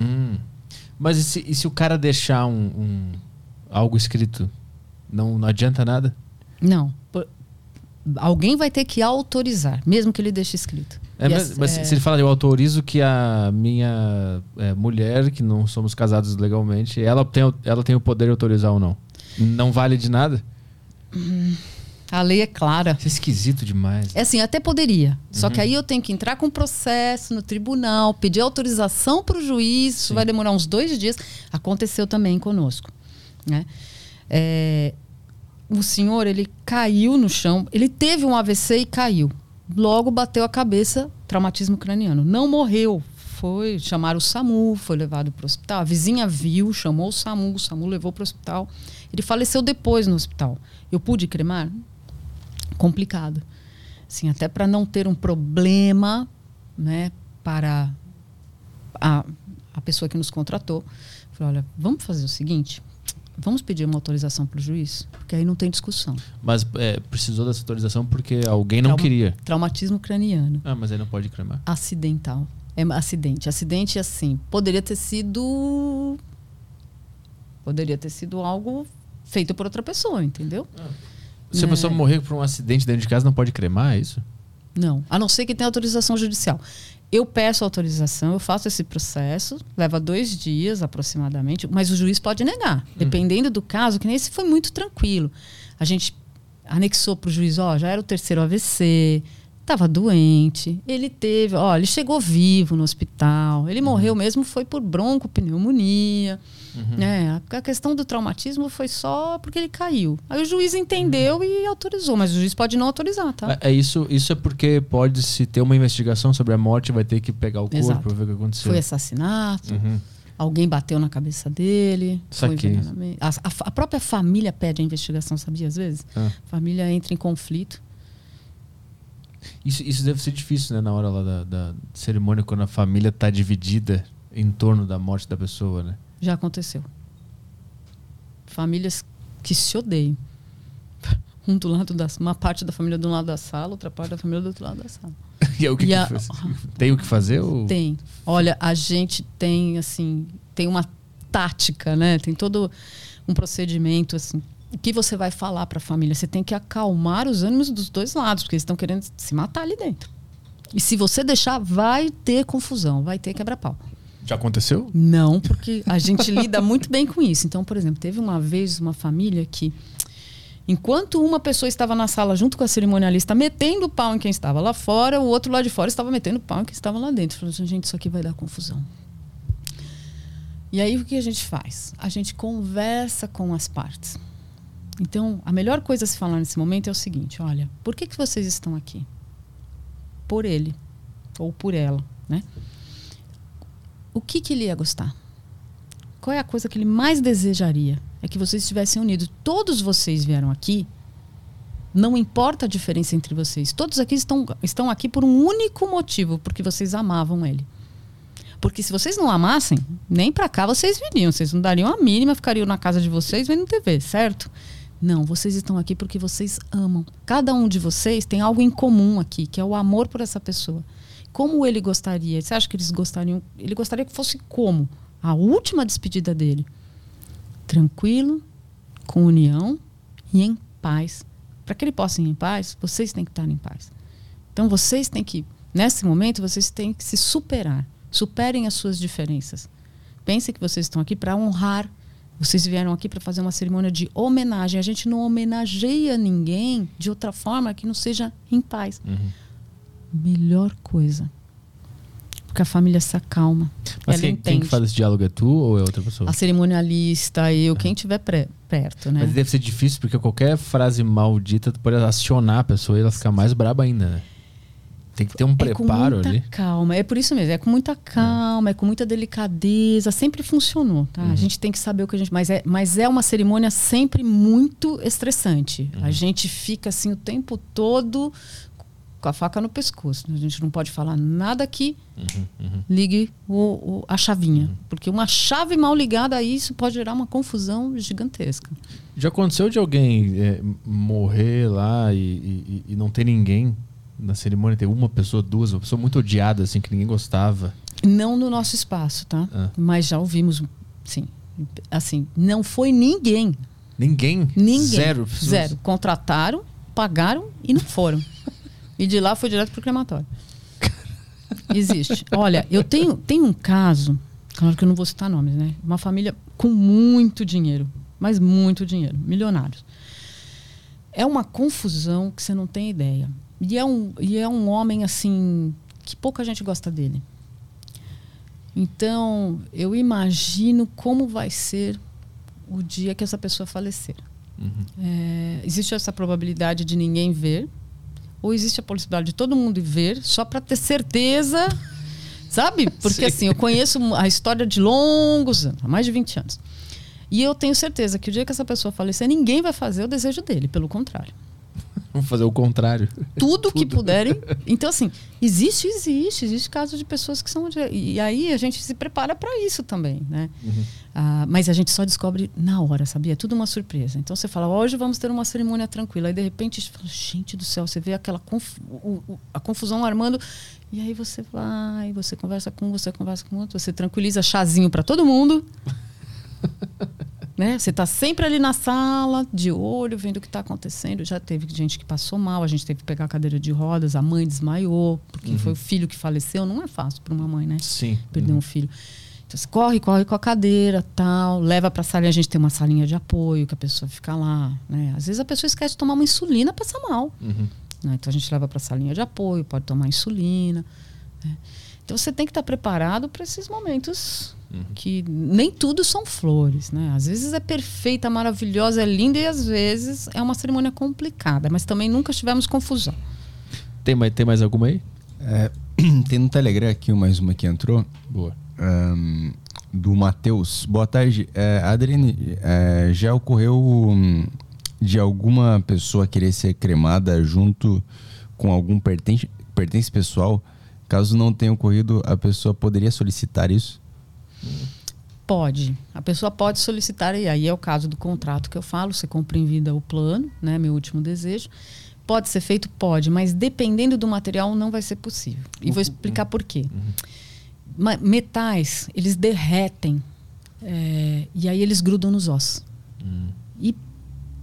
Hum. Mas e se, e se o cara deixar um, um- algo escrito? Não, não adianta nada? Não. Por- Alguém vai ter que autorizar, mesmo que ele deixe escrito. É, mas as- mas é, se ele fala, eu autorizo que a minha é, mulher, que não somos casados legalmente, ela tem, ela tem o poder de autorizar ou não. Não vale de nada? A lei é clara. Isso é esquisito demais. É assim, até poderia. Só Uhum. que aí eu tenho que entrar com processo no tribunal, pedir autorização para o juiz. Isso vai demorar uns dois dias. Aconteceu também conosco. Né? É, o senhor, ele caiu no chão. Ele teve um AVC e caiu. Logo bateu a cabeça, traumatismo craniano. Não morreu. Foi chamar o SAMU, foi levado para o hospital. A vizinha viu, chamou o SAMU, o SAMU levou para o hospital. Ele faleceu depois no hospital. Eu pude cremar? Complicado. Assim, até para não ter um problema, né, para a, a pessoa que nos contratou. Falei, olha, vamos fazer o seguinte, vamos pedir uma autorização para o juiz, porque aí não tem discussão. Mas é, precisou dessa autorização porque alguém não Trauma- queria. Traumatismo craniano, Ah, mas aí não pode cremar. acidental. É acidente. Acidente, assim, poderia ter sido... Poderia ter sido algo feito por outra pessoa, entendeu? Se a É. pessoa morrer por um acidente dentro de casa, não pode cremar, é isso? Não, a não ser que tenha autorização judicial. Eu peço autorização, eu faço esse processo, leva dois dias aproximadamente, mas o juiz pode negar, dependendo do caso, que nem esse foi muito tranquilo. A gente anexou para o juiz, ó, já era o terceiro AVC, estava doente, ele teve, ó, ele chegou vivo no hospital, ele morreu mesmo, foi por broncopneumonia. Né? A questão do traumatismo foi só porque ele caiu. Aí o juiz entendeu e autorizou, mas o juiz pode não autorizar, tá? É, é isso, isso é porque pode se ter uma investigação sobre a morte, vai ter que pegar o corpo Exato. pra ver o que aconteceu. Foi assassinato, Uhum. alguém bateu na cabeça dele. A, a- a própria família pede a investigação, sabia? Às vezes. Ah. A família entra em conflito. Isso, isso deve ser difícil, né? Na hora lá da, da cerimônia, quando a família tá dividida em torno da morte da pessoa, né? Já aconteceu. Famílias que se odeiam. Um do lado da uma parte da família do lado da sala, outra parte da família do outro lado da sala. E aí, o que E que a-? Tem o que fazer? Ou... Tem. Olha, a gente tem assim, tem uma tática, né? Tem todo um procedimento assim. O que você vai falar para a família? Você tem que acalmar os ânimos dos dois lados, porque eles estão querendo se matar ali dentro. E se você deixar, vai ter confusão, vai ter quebra-pau. Já aconteceu? Não, porque a gente lida muito bem com isso. Então, por exemplo, teve uma vez uma família que, enquanto uma pessoa estava na sala junto com a cerimonialista metendo pau em quem estava lá fora, o outro lá de fora estava metendo pau em quem estava lá dentro. Falou assim, gente, isso aqui vai dar confusão. E aí o que a gente faz? A gente conversa com as partes. Então, a melhor coisa a se falar nesse momento é o seguinte: olha, por que, que vocês estão aqui? Por ele ou por ela, né? o que, que ele ia gostar? Qual é a coisa que ele mais desejaria? É que vocês estivessem unidos. Todos vocês vieram aqui, não importa a diferença entre vocês. Todos aqui estão, estão aqui por um único motivo, porque vocês amavam ele. Porque se vocês não amassem, nem pra cá vocês viriam. Vocês não dariam a mínima, ficariam na casa de vocês vendo TV, certo? Não, vocês estão aqui porque vocês amam. Cada um de vocês tem algo em comum aqui, que é o amor por essa pessoa. Como ele gostaria? Você acha que eles gostariam? Ele gostaria que fosse como? A última despedida dele. Tranquilo, com união e em paz Para que ele possa ir em paz, vocês têm que estar em paz. Então vocês têm que, nesse momento, vocês têm que se superar. Superem as suas diferenças. Pensem que vocês estão aqui para honrar. Vocês vieram aqui para fazer uma cerimônia de homenagem. A gente não homenageia ninguém de outra forma que não seja em paz. Uhum. Melhor coisa. Porque a família se acalma. Mas quem, quem que faz esse diálogo é tu ou é outra pessoa? A cerimonialista, eu, quem estiver perto, né? Mas deve ser difícil porque qualquer frase maldita tu pode acionar a pessoa e ela ficar mais braba ainda, né? Tem que ter um É com preparo muita ali. calma, é por isso mesmo, é com muita calma, é, com muita delicadeza, sempre funcionou, tá? Uhum. A gente tem que saber o que a gente, mas é, mas é uma cerimônia sempre muito estressante. Uhum. A gente fica assim o tempo todo com a faca no pescoço. A gente não pode falar nada que Uhum, ligue o, o- a chavinha, porque uma chave mal ligada a isso pode gerar uma confusão gigantesca. Já aconteceu de alguém é, morrer lá e, e- e não ter ninguém na cerimônia? Ter uma pessoa, duas, uma pessoa muito odiada, assim, que ninguém gostava. Não no nosso espaço, tá? Ah. Mas já ouvimos, sim. Assim, não foi ninguém. Ninguém? Ninguém. Zero. pessoas. Zero. Contrataram, pagaram e não foram. e de lá foi direto pro crematório. Existe. Olha, eu tenho, tenho um caso, claro que eu não vou citar nomes, né? Uma família com muito dinheiro, mas muito dinheiro, milionários. É uma confusão que você não tem ideia. E é um, e é um homem, assim, que pouca gente gosta dele. Então, eu imagino como vai ser o dia que essa pessoa falecer. É, existe essa probabilidade de ninguém ver, ou existe a possibilidade de todo mundo ver, só para ter certeza, sabe? Porque Sim. assim, eu conheço a história de longos anos, há mais de 20 anos. E eu tenho certeza que o dia que essa pessoa falecer, ninguém vai fazer o desejo dele, pelo contrário. Vamos fazer o contrário. Tudo, que puderem. Então, assim, existe, existe, existe casos de pessoas que são. E aí a gente se prepara para isso também, né? Ah, mas a gente só descobre na hora, sabia? É tudo uma surpresa. Então você fala, hoje vamos ter uma cerimônia tranquila. Aí de repente você fala, gente do céu, você vê aquela conf- o- o- a confusão armando. E aí você vai, você conversa com um, você conversa com outro, você tranquiliza chazinho para todo mundo. né? Você está sempre ali na sala, de olho, vendo o que está acontecendo. Já teve gente que passou mal, a gente teve que pegar a cadeira de rodas, a mãe desmaiou, porque foi o filho que faleceu. Não é fácil para uma mãe, né? Sim. perder um filho. Então você corre, corre com a cadeira, tal, leva para a salinha, a gente tem uma salinha de apoio que a pessoa fica lá, né? Às vezes a pessoa esquece de tomar uma insulina, passa mal, Uhum. né? Então a gente leva para a salinha de apoio, pode tomar insulina, né? Então você tem que estar preparado para esses momentos que nem tudo são flores, né? Às vezes é perfeita, maravilhosa, é linda e às vezes é uma cerimônia complicada, mas também nunca tivemos confusão. Tem, mais, tem mais alguma aí? É, tem no Telegram aqui mais uma que entrou. Boa. ahn, do Matheus. Boa tarde. É, Adriane, é, já ocorreu hum, de alguma pessoa querer ser cremada junto com algum pertence, pertence pessoal? Caso não tenha ocorrido, a pessoa poderia solicitar isso? Pode. A pessoa pode solicitar, e aí é o caso do contrato que eu falo, você compra em vida o plano, né? Meu último desejo. Pode ser feito? Pode, mas dependendo do material não vai ser possível. E vou explicar por quê. Ma- Metais, eles derretem é, e aí eles grudam nos ossos. E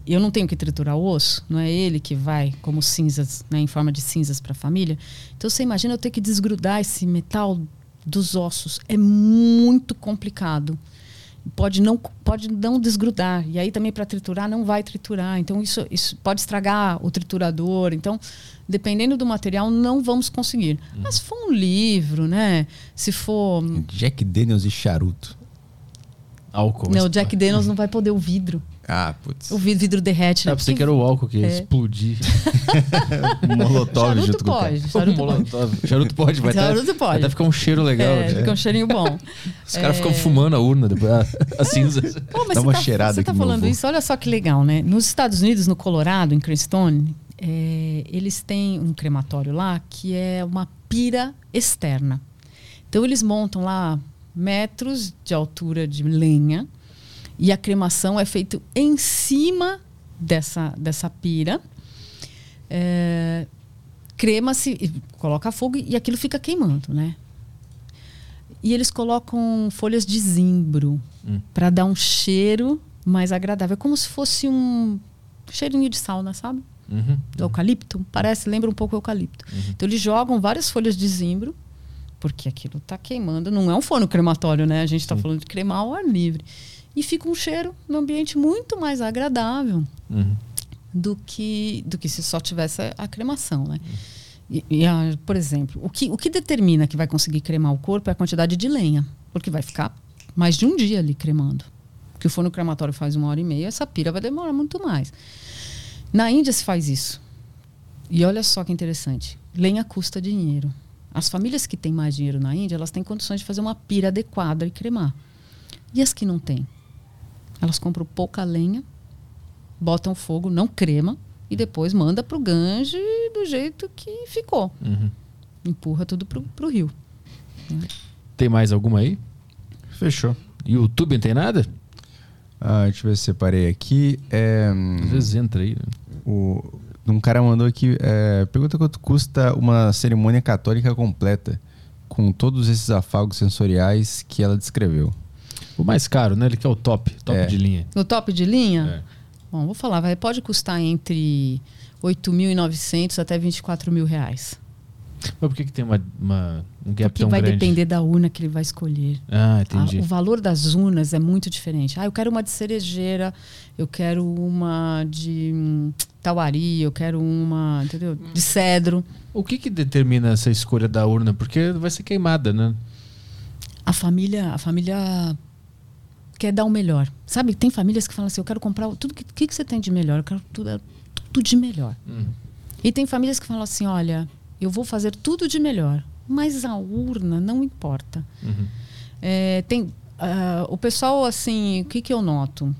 eu não tenho que triturar o osso, não é ele que vai como cinzas, né, em forma de cinzas para a família. Então você imagina eu ter que desgrudar esse metal dos ossos. É muito complicado. Pode não, pode não desgrudar. E aí também para triturar não vai triturar. Então isso, isso pode estragar o triturador. Então, dependendo do material, não vamos conseguir. Mas se for um livro, né? Se for. Jack Daniels e charuto. Álcool. Não, o Jack Daniels não vai poder o vidro. Ah, putz. O vidro, vidro derrete. Ah, né? pensei que era o álcool que ia É. explodir. Molotov Charuto junto com o cara. pode. Charuto pode. Molotov. Charuto pode, vai Charuto até, pode. Vai até ficar um cheiro legal. É, né? fica um cheirinho bom. Os caras ficam fumando a urna, depois a, a cinza. Pô, mas Dá uma tá, cheirada Você aqui tá falando isso, olha só que legal, né? Nos Estados Unidos, no Colorado, em Crestone, é, eles têm um crematório lá que é uma pira externa. Então eles montam lá metros de altura de lenha e a cremação é feita em cima dessa, dessa pira. É, crema-se, coloca fogo e aquilo fica queimando, né? E eles colocam folhas de zimbro Hum. para dar um cheiro mais agradável. É como se fosse um cheirinho de sauna, sabe? Uhum. Eucalipto, parece, lembra um pouco o eucalipto. Então eles jogam várias folhas de zimbro, porque aquilo está queimando. Não é um forno crematório, né? A gente está falando de cremar ao ar livre. E fica um cheiro no ambiente muito mais agradável Uhum. do que, do que se só tivesse a, cremação, né? E, e a- por exemplo, o que, o que determina que vai conseguir cremar o corpo é a quantidade de lenha, porque vai ficar mais de um dia ali cremando. Porque o forno crematório faz uma hora e meia, essa pira vai demorar muito mais. Na Índia se faz isso. E olha só que interessante, lenha custa dinheiro. As famílias que têm mais dinheiro na Índia, elas têm condições de fazer uma pira adequada e cremar. E as que não têm? Elas compram pouca lenha, botam fogo, não crema, e depois manda pro Gange do jeito que ficou. Uhum. Empurra tudo pro, pro rio. Tem mais alguma aí? Fechou. YouTube não tem nada? Ah, deixa eu ver se separei aqui. É, Às vezes entra aí. né? o, um cara mandou aqui. é, pergunta quanto custa uma cerimônia católica completa, com todos esses afagos sensoriais que ela descreveu. O mais caro, né? Ele quer o top, top É. de linha. No top de linha, É. bom, vou falar, vai, pode custar entre 8.900 até 24 mil reais. Mas por que, que tem uma, uma- um gap Porque tão vai grande? depender da urna que ele vai escolher. Ah, entendi. o valor das urnas é muito diferente. Ah, eu quero uma de cerejeira, eu quero uma de hum, tauari, eu quero uma, entendeu? De cedro. O que que determina essa escolha da urna? Porque vai ser queimada, né? A família, a família quer dar o melhor. Sabe, tem famílias que falam assim, eu quero comprar tudo que, que, que você tem de melhor, eu quero tudo, tudo de melhor. Uhum. E tem famílias que falam assim, olha, eu vou fazer tudo de melhor, mas a urna não importa. Uhum. É, tem ah, o pessoal assim, o que que eu noto?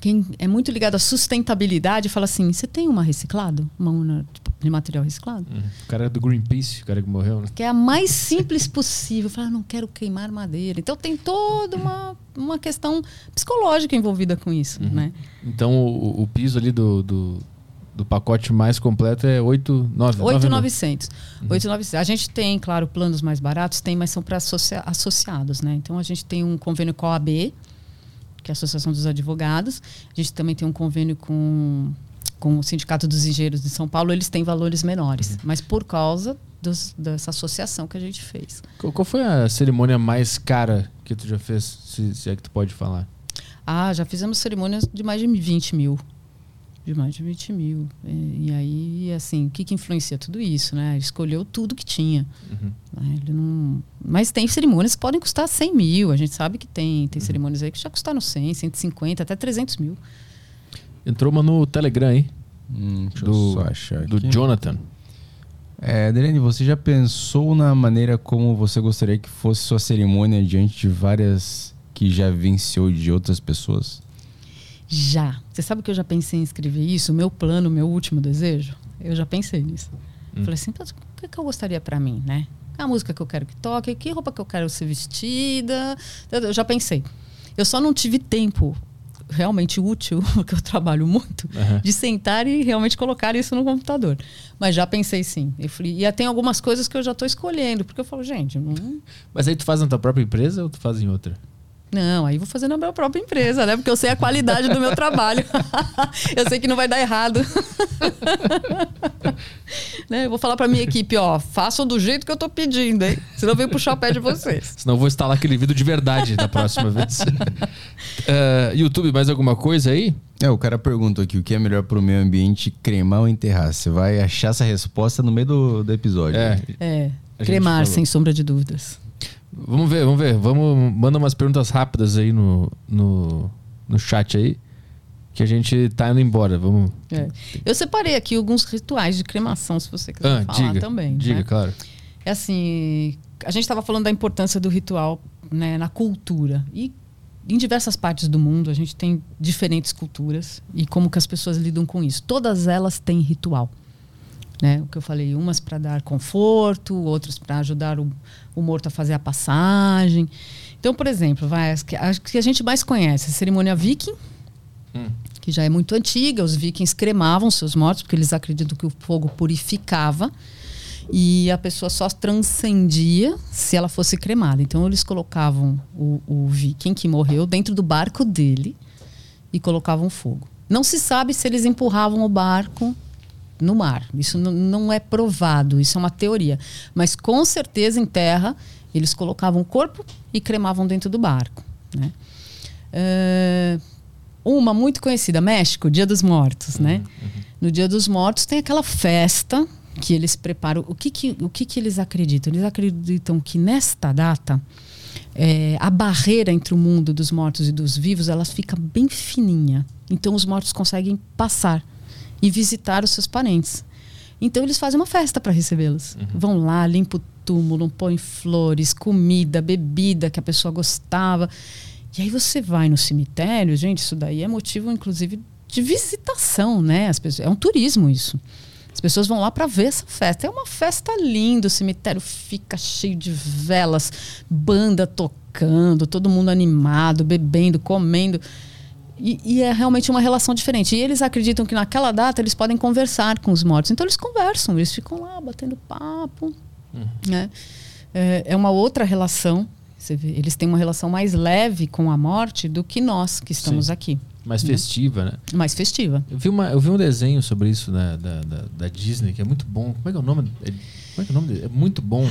Quem é muito ligado à sustentabilidade fala assim: você tem uma reciclado, uma urna de material reciclado? Uhum. O cara é do Greenpeace, o cara que morreu, né? Que é a mais simples possível. Fala, não quero queimar madeira. Então tem toda uma, uma questão psicológica envolvida com isso, né? Então o, o piso ali do, do, do pacote mais completo é 8, 9, 8,900. 8,900. A gente tem, claro, planos mais baratos, tem, mas são para associados, né? Então a gente tem um convênio com a OAB, que é a Associação dos Advogados. A gente também tem um convênio com, com o Sindicato dos Engenheiros de São Paulo. Eles têm valores menores, mas por causa dos- dessa associação que a gente fez. Qual, qual foi a cerimônia mais cara que tu já fez, se, se é que tu pode falar? Ah, já fizemos cerimônias de mais de 20 mil. De mais de 20 mil. É, E, aí, assim, o que, que influencia tudo isso, né? Ele escolheu tudo que tinha. Uhum. né? Ele não... Mas tem cerimônias que podem custar 100 mil. A gente sabe que tem. Tem cerimônias aí que já custaram 100, 150, até 300 mil. Entrou uma no Telegram aí, Hum, deixa do, eu só achar do. Jonathan. É, Adriane, você já pensou na maneira como você gostaria que fosse sua cerimônia diante de várias que já venceu de outras pessoas? Já. Você sabe que eu já pensei em escrever isso? O meu plano, o meu último desejo? Eu já pensei nisso. Falei assim, "Pô, o que, que eu gostaria pra mim, né? A música que eu quero que toque, que roupa que eu quero ser vestida. Eu já pensei. Eu só não tive tempo realmente útil, porque eu trabalho muito, Aham. de sentar e realmente colocar isso no computador. Mas já pensei sim. Eu falei, e tem algumas coisas que eu já estou escolhendo, porque eu falo, gente, não, Mas aí tu faz na tua própria empresa ou tu faz em outra? Não, aí vou fazer na minha própria empresa, né? Porque eu sei a qualidade do meu trabalho. eu sei que não vai dar errado. né? Eu vou falar pra minha equipe, ó, façam do jeito que eu tô pedindo, hein? Senão eu venho puxar o pé de vocês. Senão eu vou instalar aquele vídeo de verdade da próxima vez. Eh, YouTube, mais alguma coisa aí? É, o cara perguntou aqui o que é melhor pro meio ambiente, cremar ou enterrar. Você vai achar essa resposta no meio do, do episódio. É, É, A gente cremar, sem sombra de dúvidas. Vamos ver, vamos ver. Vamos, manda umas perguntas rápidas aí no, no, no chat aí. Que a gente tá indo embora. Vamos. É. Eu separei aqui alguns rituais de cremação, se você quiser Ah, falar diga. também. Diga, né? claro. É assim, a gente estava falando da importância do ritual né, na cultura. E em diversas partes do mundo a gente tem diferentes culturas e como que as pessoas lidam com isso. Todas elas têm ritual. Né? O que eu falei, umas para dar conforto, outras para ajudar o, o morto a fazer a passagem. Então, por exemplo, vai, as que, as que a gente mais conhece, a cerimônia viking, Hum. que já é muito antiga. Os vikings cremavam seus mortos porque eles acreditam que o fogo purificava e a pessoa só transcendia se ela fosse cremada. Então eles colocavam o, o viking que morreu dentro do barco dele e colocavam fogo. Não se sabe se eles empurravam o barco no mar. Isso não é provado, isso é uma teoria. Mas com certeza em terra eles colocavam o corpo e cremavam dentro do barco. Né? Uh, uma muito conhecida, México, Dia dos Mortos. Né? Uhum. No Dia dos Mortos tem aquela festa que eles preparam. O que, que, o que, que eles acreditam? Eles acreditam que nesta data é, a barreira entre o mundo dos mortos e dos vivos ela fica bem fininha. Então os mortos conseguem passar e visitar os seus parentes. Então eles fazem uma festa para recebê-los. Uhum. Vão lá, limpam o túmulo, põem flores, comida, bebida que a pessoa gostava. E aí você vai no cemitério, gente, isso daí é motivo, inclusive, de visitação, né? As pessoas, é um turismo isso. As pessoas vão lá para ver essa festa. É uma festa linda, o cemitério fica cheio de velas, banda tocando, todo mundo animado, bebendo, comendo. E, e, é realmente uma relação diferente. E eles acreditam que naquela data eles podem conversar com os mortos. Então eles conversam, eles ficam lá batendo papo. Uhum. Né? É, é uma outra relação. Eles têm uma relação mais leve com a morte do que nós que estamos Sim. aqui. Mais né? festiva, né? Mais festiva. Eu vi, uma, eu vi um desenho sobre isso da, da, da, da Disney, que é muito bom. Como é que é o nome? É, como é que é o nome dele? É muito bom.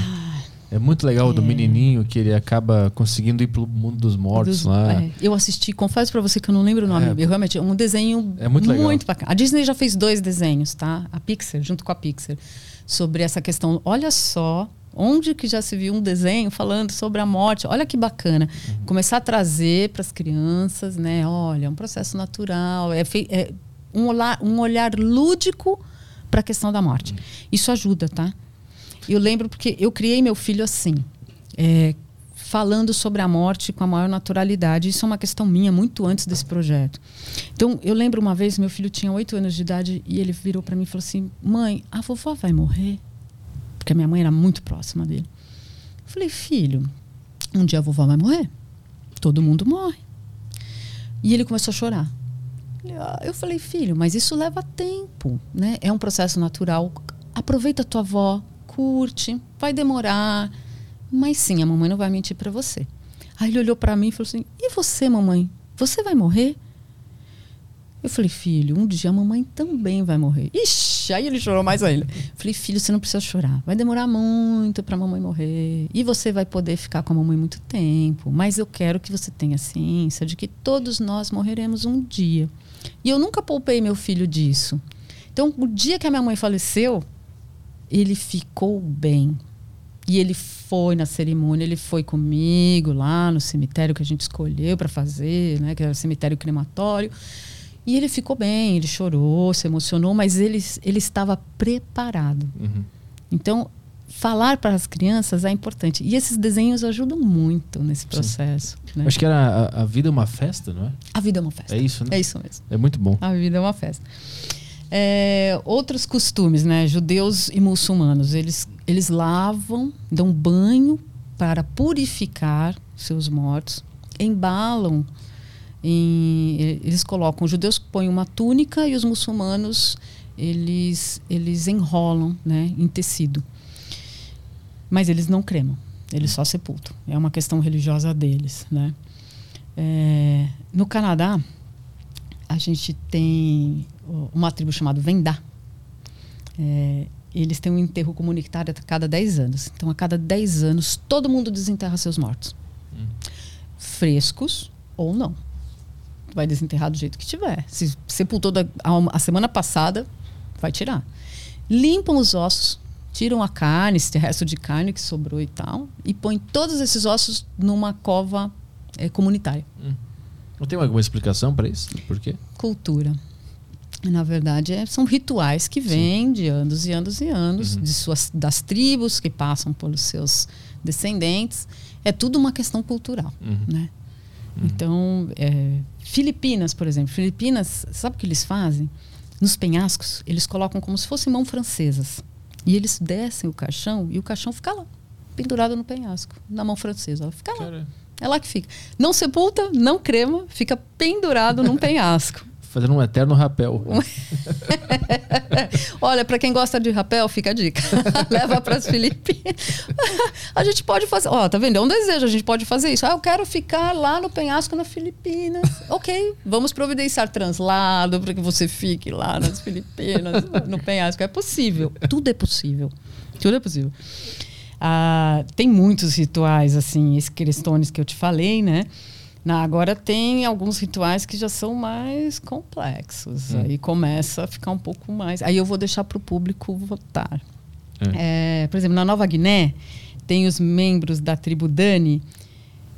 É muito legal é. do menininho que ele acaba conseguindo ir pro mundo dos mortos dos, lá. É. Eu assisti, confesso para você que eu não lembro o nome. É, eu realmente, é um desenho é muito, legal. muito bacana. A Disney já fez dois desenhos, tá? A Pixar, junto com a Pixar, sobre essa questão. Olha só Onde que já se viu um desenho falando sobre a morte? Olha que bacana. Uhum. Começar a trazer para as crianças, né? Olha, é um processo natural, é, é um, olhar, um olhar lúdico para a questão da morte. Uhum. Isso ajuda, tá? Eu lembro porque eu criei meu filho assim, é, falando sobre a morte com a maior naturalidade. Isso é uma questão minha, muito antes desse projeto. Então, eu lembro uma vez, meu filho tinha oito anos de idade e ele virou para mim e falou assim: Mãe, a vovó vai morrer? porque a minha mãe era muito próxima dele. Eu falei, filho, um dia a vovó vai morrer. Todo mundo morre. E ele começou a chorar. Ah, eu falei, filho, mas isso leva tempo, né? É um processo natural. Aproveita a tua avó, curte, vai demorar. Mas sim, a mamãe não vai mentir para você. Aí ele olhou para mim e falou assim: E você, mamãe? Você vai morrer? Eu falei, filho, um dia a mamãe também vai morrer. Ixi, aí ele chorou mais ainda. Falei, filho, você não precisa chorar. Vai demorar muito para a mamãe morrer. E você vai poder ficar com a mamãe muito tempo. Mas eu quero que você tenha ciência de que todos nós morreremos um dia. E eu nunca poupei meu filho disso. Então, o dia que a minha mãe faleceu, ele ficou bem. E ele foi na cerimônia, ele foi comigo lá no cemitério que a gente escolheu para fazer, né, que era o cemitério crematório. E ele ficou bem, ele chorou, se emocionou, mas ele, ele estava preparado. Uhum. Então, falar para as crianças é importante. E esses desenhos ajudam muito nesse processo. Né? Acho que era a, a, vida é uma festa, não é? A vida é uma festa. É isso, né? É isso mesmo. É muito bom. A vida é uma festa. É, outros costumes, né? Judeus e muçulmanos, eles, eles lavam, dão banho para purificar seus mortos, embalam em, eles colocam, os judeus põem uma túnica e os muçulmanos eles, eles enrolam né, em tecido. Mas eles não cremam, eles só sepultam. É uma questão religiosa deles. Né? É, no Canadá, a gente tem uma tribo chamada Vendá. É, eles têm um enterro comunitário a cada 10 anos. Então, a cada 10 anos, todo mundo desenterra seus mortos. Hum. Frescos ou não vai desenterrar do jeito que tiver. Se sepultou da, a, a semana passada, vai tirar. Limpam os ossos, tiram a carne, esse resto de carne que sobrou e tal, e põem todos esses ossos numa cova é, comunitária. Hum. Não tem alguma explicação para isso? Por quê? Cultura. Na verdade, é, são rituais que vêm de anos e anos e anos, uhum. de suas, das tribos que passam pelos seus descendentes. É tudo uma questão cultural, uhum. né? Uhum. Então, é, Filipinas, por exemplo. Filipinas, sabe o que eles fazem? Nos penhascos, eles colocam como se fossem mãos francesas. E eles descem o caixão e o caixão fica lá, pendurado no penhasco, na mão francesa. Ela fica lá. É lá que fica. Não sepulta, não crema, fica pendurado num penhasco. Fazendo um eterno rapel. Olha, para quem gosta de rapel, fica a dica. Leva para as Filipinas. a gente pode fazer. Ó, tá vendo? É um desejo, a gente pode fazer isso. Ah, eu quero ficar lá no penhasco na Filipinas. ok, vamos providenciar translado para que você fique lá nas Filipinas, no penhasco. É possível. Tudo é possível. Tudo é possível. Ah, tem muitos rituais, assim, esses crestones que eu te falei, né? Na, agora tem alguns rituais que já são mais complexos. Hum. Aí começa a ficar um pouco mais. Aí eu vou deixar para o público votar. É. É, por exemplo, na Nova Guiné, tem os membros da tribo Dani,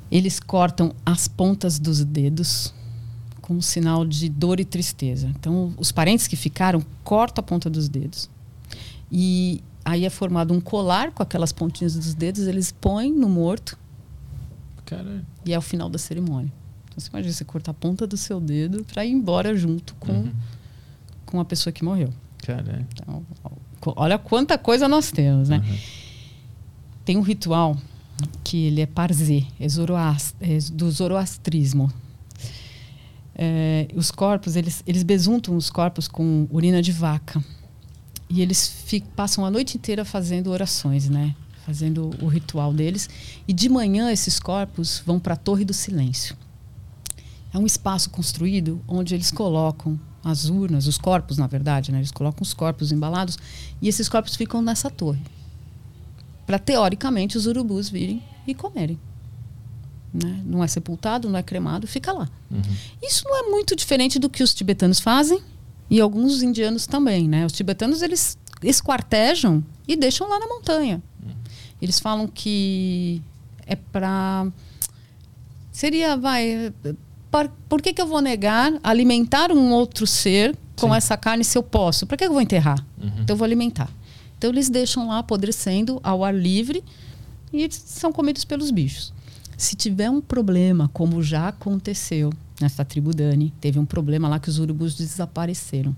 eles cortam as pontas dos dedos como sinal de dor e tristeza. Então, os parentes que ficaram cortam a ponta dos dedos. E aí é formado um colar com aquelas pontinhas dos dedos, eles põem no morto Caralho. E é o final da cerimônia. Então você imagina você cortar a ponta do seu dedo para ir embora junto com, uhum. com a pessoa que morreu. Caralho. Então, olha quanta coisa nós temos, né? Uhum. Tem um ritual que ele é parzê, é, zoroast, é do zoroastrismo. É, os corpos, eles, eles besuntam os corpos com urina de vaca. E eles ficam, passam a noite inteira fazendo orações, né? Fazendo o ritual deles. E de manhã esses corpos vão para a Torre do Silêncio. É um espaço construído onde eles colocam as urnas, os corpos, na verdade, né? eles colocam os corpos embalados e esses corpos ficam nessa torre. Para, teoricamente, os urubus virem e comerem. Né? Não é sepultado, não é cremado, fica lá. Uhum. Isso não é muito diferente do que os tibetanos fazem e alguns indianos também. Né? Os tibetanos eles esquartejam e deixam lá na montanha. Eles falam que é para. Seria, vai. Por, por que, que eu vou negar alimentar um outro ser com Sim. essa carne se eu posso? Para que eu vou enterrar? Uhum. Então eu vou alimentar. Então eles deixam lá apodrecendo ao ar livre e são comidos pelos bichos. Se tiver um problema, como já aconteceu nessa tribo Dani, teve um problema lá que os urubus desapareceram.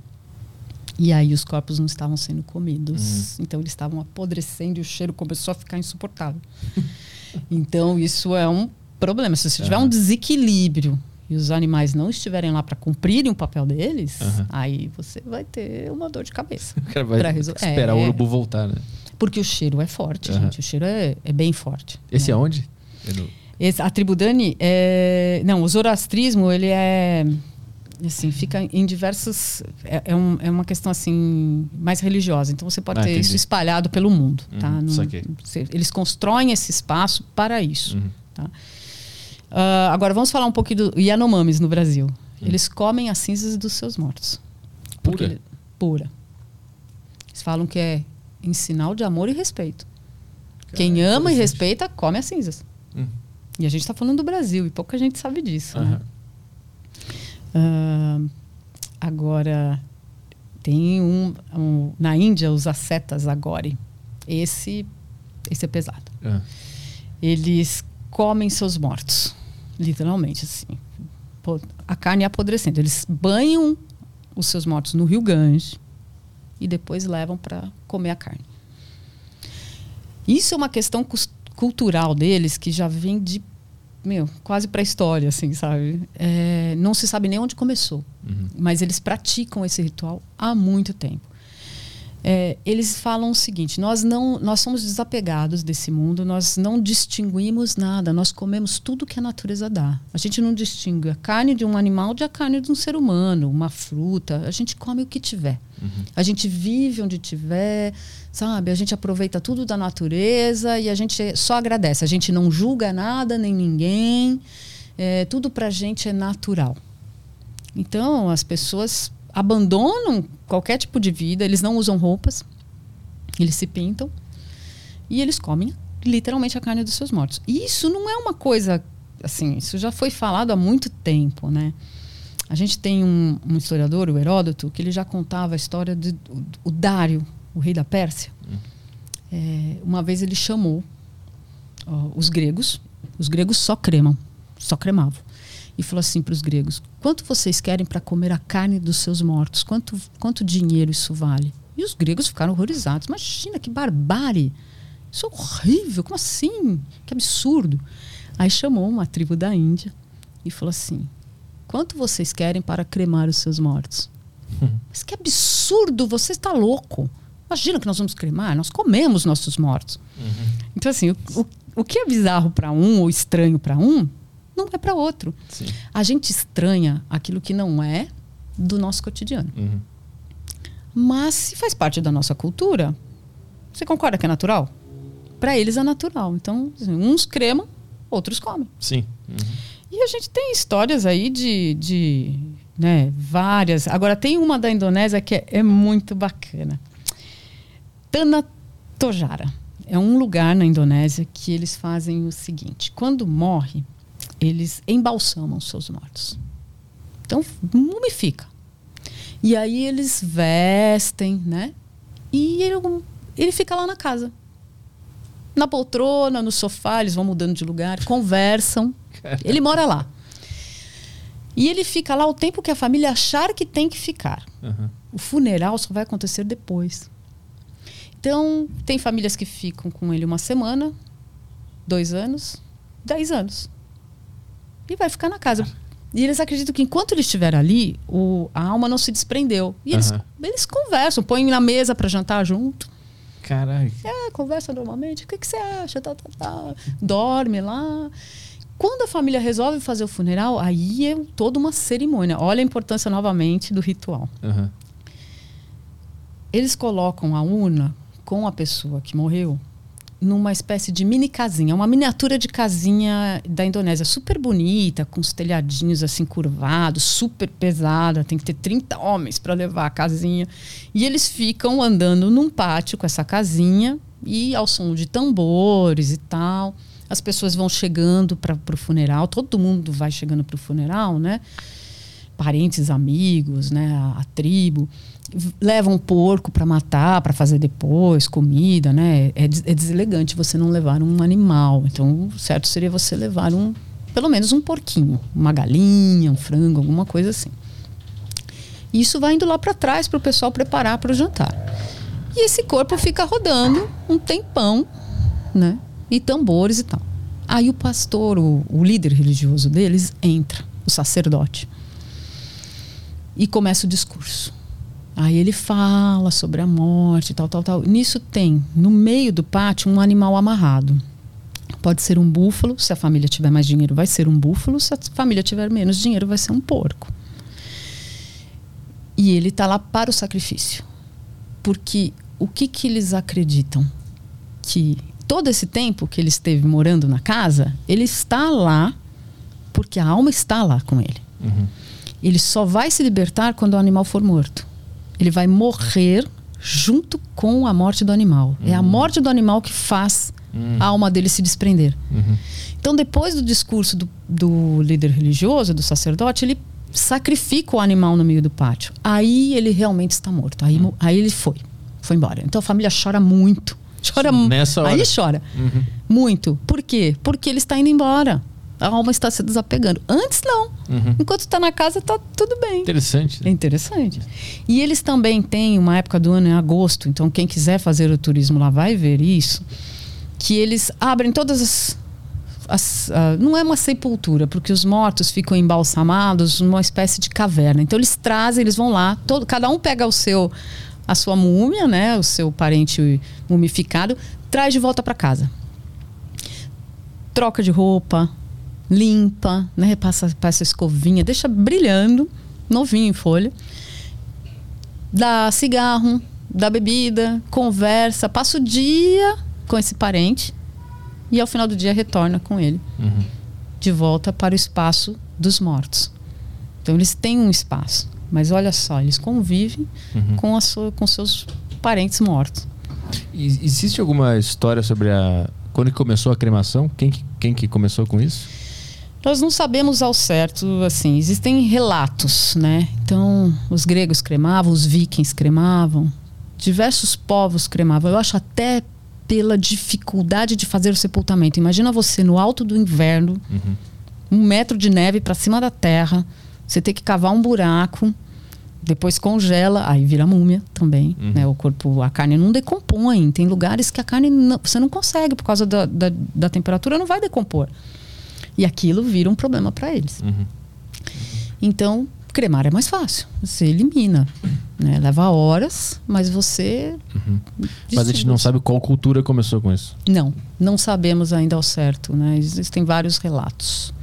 E aí os corpos não estavam sendo comidos. Uhum. Então eles estavam apodrecendo e o cheiro começou a ficar insuportável. então isso é um problema. Se você tiver um desequilíbrio e os animais não estiverem lá para cumprirem o papel deles, uhum. aí você vai ter uma dor de cabeça. O cara vai esperar é, o urubu voltar, né? Porque o cheiro é forte, uhum. gente. O cheiro é, é bem forte. Esse né? é onde? É no... Esse, a tribo Dani é. Não, o zoroastrismo, ele é assim fica em diversos é, é, um, é, uma questão assim mais religiosa então você pode ah, ter entendi. isso espalhado pelo mundo uhum, tá eles constroem esse espaço para isso uhum. tá? Uh, agora vamos falar um pouco do Yanomamis no Brasil uhum. eles comem as cinzas dos seus mortos pura ele, pura eles falam que é em sinal de amor e respeito quem ama e respeita come as cinzas hum. e a gente está falando do Brasil e pouca gente sabe disso né? Uh, agora, tem um, um, Na Índia, os ascetas agora. Esse, esse é pesado. É. Eles comem seus mortos. Literalmente, assim. A carne apodrecendo. Eles banham os seus mortos no rio Gange e depois levam para comer a carne. Isso é uma questão cultural deles que já vem de meu, quase para a história, assim, sabe? É, não se sabe nem onde começou, uhum. mas eles praticam esse ritual há muito tempo. É, eles falam o seguinte: nós não, nós somos desapegados desse mundo, nós não distinguimos nada, nós comemos tudo que a natureza dá. A gente não distingue a carne de um animal de a carne de um ser humano, uma fruta. A gente come o que tiver. Uhum. A gente vive onde tiver, sabe? A gente aproveita tudo da natureza e a gente só agradece. A gente não julga nada nem ninguém. É, tudo pra gente é natural. Então as pessoas abandonam qualquer tipo de vida, eles não usam roupas, eles se pintam e eles comem literalmente a carne dos seus mortos. E isso não é uma coisa assim, isso já foi falado há muito tempo, né? A gente tem um, um historiador, o Heródoto, que ele já contava a história do o Dário, o rei da Pérsia. Hum. É, uma vez ele chamou ó, os gregos, os gregos só cremam, só cremavam e falou assim para os gregos: quanto vocês querem para comer a carne dos seus mortos? Quanto, quanto dinheiro isso vale? E os gregos ficaram horrorizados. Imagina que barbárie! Isso é horrível, como assim? Que absurdo. Aí chamou uma tribo da Índia e falou assim: quanto vocês querem para cremar os seus mortos? Mas que absurdo, você está louco. Imagina que nós vamos cremar, nós comemos nossos mortos. Então, assim, o, o, o que é bizarro para um ou estranho para um, não é para outro. Sim. A gente estranha aquilo que não é do nosso cotidiano. Uhum. Mas se faz parte da nossa cultura, você concorda que é natural? Para eles é natural. Então, assim, uns cremam, outros comem. Sim. Uhum. E a gente tem histórias aí de, de né, várias. Agora, tem uma da Indonésia que é, é muito bacana. Tanah Tojara. É um lugar na Indonésia que eles fazem o seguinte: quando morre, eles embalsamam seus mortos. Então, mumifica. E aí eles vestem, né? E ele, ele fica lá na casa. Na poltrona, no sofá, eles vão mudando de lugar, conversam. Ele mora lá. E ele fica lá o tempo que a família achar que tem que ficar. Uhum. O funeral só vai acontecer depois. Então, tem famílias que ficam com ele uma semana, dois anos, dez anos. E vai ficar na casa. E eles acreditam que enquanto ele estiver ali, o, a alma não se desprendeu. E eles, Aham. eles conversam, põem na mesa para jantar junto. Caralho. É, conversa normalmente. O que, que você acha? Tá, tá, tá. Dorme lá. Quando a família resolve fazer o funeral, aí é toda uma cerimônia. Olha a importância novamente do ritual. Uhum. Eles colocam a urna com a pessoa que morreu numa espécie de mini casinha, uma miniatura de casinha da Indonésia, super bonita, com os telhadinhos assim curvados, super pesada, tem que ter 30 homens para levar a casinha. E eles ficam andando num pátio com essa casinha e ao som de tambores e tal. As pessoas vão chegando para o funeral, todo mundo vai chegando para o funeral, né? Parentes, amigos, né? A, a tribo leva um porco para matar, para fazer depois, comida, né? É, é deselegante você não levar um animal. Então, certo seria você levar um, pelo menos um porquinho, uma galinha, um frango, alguma coisa assim. Isso vai indo lá para trás para o pessoal preparar para o jantar. E esse corpo fica rodando um tempão, né? E tambores e tal. Aí o pastor, o, o líder religioso deles, entra, o sacerdote, e começa o discurso. Aí ele fala sobre a morte, tal, tal, tal. Nisso tem, no meio do pátio, um animal amarrado. Pode ser um búfalo, se a família tiver mais dinheiro, vai ser um búfalo, se a família tiver menos dinheiro, vai ser um porco. E ele está lá para o sacrifício. Porque o que, que eles acreditam? Que todo esse tempo que ele esteve morando na casa, ele está lá porque a alma está lá com ele. Uhum. Ele só vai se libertar quando o animal for morto. Ele vai morrer junto com a morte do animal. É a morte do animal que faz a alma dele se desprender. Uhum. Então, depois do discurso do, do líder religioso, do sacerdote, ele sacrifica o animal no meio do pátio. Aí ele realmente está morto. Aí, mo- aí ele foi. Foi embora. Então a família chora muito. Chora mu- Nessa hora. Aí chora. Uhum. Muito. Por quê? Porque ele está indo embora. A alma está se desapegando. Antes, não. Uhum. Enquanto está na casa, está tudo bem. Interessante. É interessante. E eles também têm uma época do ano em agosto, então quem quiser fazer o turismo lá vai ver isso, que eles abrem todas as. as- ah, não é uma sepultura, porque os mortos ficam embalsamados numa espécie de caverna. Então eles trazem, eles vão lá, todo, cada um pega o seu a sua múmia, né, o seu parente mumificado, traz de volta para casa. Troca de roupa, limpa, né, passa, passa escovinha, deixa brilhando, novinho em folha. Dá cigarro, dá bebida, conversa, passa o dia com esse parente e ao final do dia retorna com ele Uhum. de volta para o espaço dos mortos. Então eles têm um espaço, mas olha só, eles convivem Uhum. com, a sua, com seus parentes mortos. E existe alguma história sobre a. Quando começou a cremação? Quem que, quem que começou com isso? Nós não sabemos ao certo, assim, existem relatos, né? Então, os gregos cremavam, os vikings cremavam, diversos povos cremavam. Eu acho até pela dificuldade de fazer o sepultamento. Imagina você no alto do inverno, Uhum. um metro de neve para cima da terra, você tem que cavar um buraco, depois congela, aí vira múmia também, Uhum. né? O corpo, a carne não decompõe. Tem lugares que a carne não- você não consegue por causa da, da, da temperatura, não vai decompor. E aquilo vira um problema para eles. Uhum. Então, cremar é mais fácil. Você elimina. Né? Leva horas, mas você. Mas a gente não sabe qual cultura começou com isso. Não, não sabemos ainda ao certo. Né? Existem vários relatos.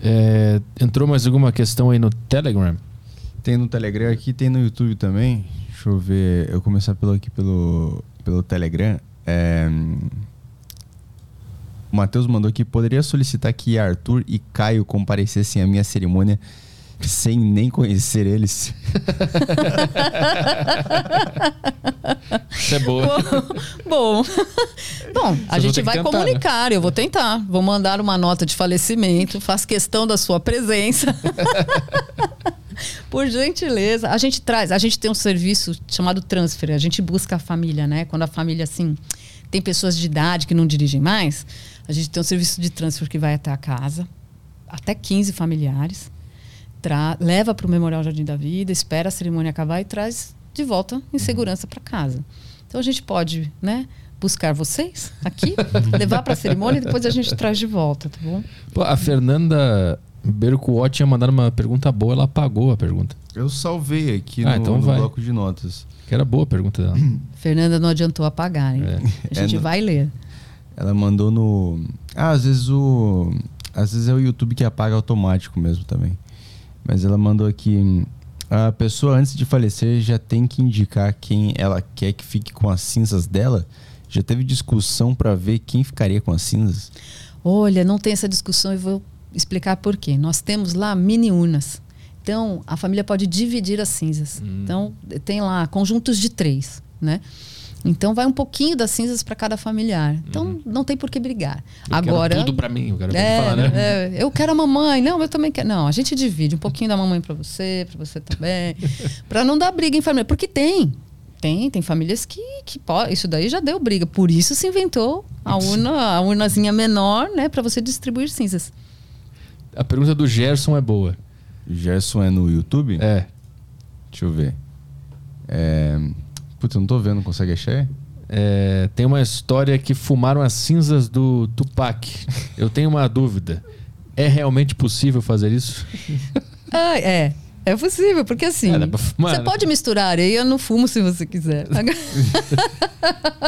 É, entrou mais alguma questão aí no Telegram? Tem no Telegram aqui, tem no YouTube também. Deixa eu ver. Eu começar pelo aqui pelo, pelo Telegram. É, o Matheus mandou que poderia solicitar que Arthur e Caio comparecessem à minha cerimônia sem nem conhecer eles. Isso é boa. Bom, bom, a Vocês vão gente vai tentar, comunicar. Eu vou tentar. Vou mandar uma nota de falecimento. Faz questão da sua presença. Por gentileza. A gente traz, a gente tem um serviço chamado transfer. A gente busca a família, né? Quando a família, assim, tem pessoas de idade que não dirigem mais, a gente tem um serviço de transfer que vai até a casa, até 15 familiares, tra- leva para o Memorial Jardim da Vida, espera a cerimônia acabar e traz de volta em segurança para casa. Então a gente pode, né? Buscar vocês aqui, levar para a cerimônia e depois a gente traz de volta, tá bom? Pô, a Fernanda Bercuot tinha mandado uma pergunta boa, ela apagou a pergunta. Eu salvei aqui Ah, no, então no vai. bloco de notas. Que era boa a pergunta dela. Fernanda não adiantou apagar, hein? É. A gente É, vai ler. Ela mandou no. Ah, às vezes o. Às vezes é o YouTube que apaga automático mesmo também. Mas ela mandou aqui. A pessoa antes de falecer já tem que indicar quem ela quer que fique com as cinzas dela. Já teve discussão pra ver quem ficaria com as cinzas? Olha, não tem essa discussão e vou explicar por quê. Nós temos lá mini urnas. Então, a família pode dividir as cinzas. Então, tem lá conjuntos de três, né? Então, vai um pouquinho das cinzas para cada familiar. Então, não tem por que brigar. Eu quero Agora, tudo pra mim, eu quero é, falar, né? é, eu quero a mamãe. Não, eu também quero. Não, a gente divide um pouquinho da mamãe para você, para você também, para não dar briga em família, porque tem. Tem, tem famílias que, que pode, isso daí já deu briga. Por isso se inventou a urna, a urnazinha menor, né, para você distribuir cinzas. A pergunta do Gerson é boa. Gerson é no YouTube? É. Deixa eu ver. É... Putz, eu não tô vendo, consegue achar? É, tem uma história que fumaram as cinzas do Tupac. Eu tenho uma dúvida. É realmente possível fazer isso? Ah, é. É possível, porque assim. É, dá pra fumar, você né? pode misturar areia no fumo se você quiser.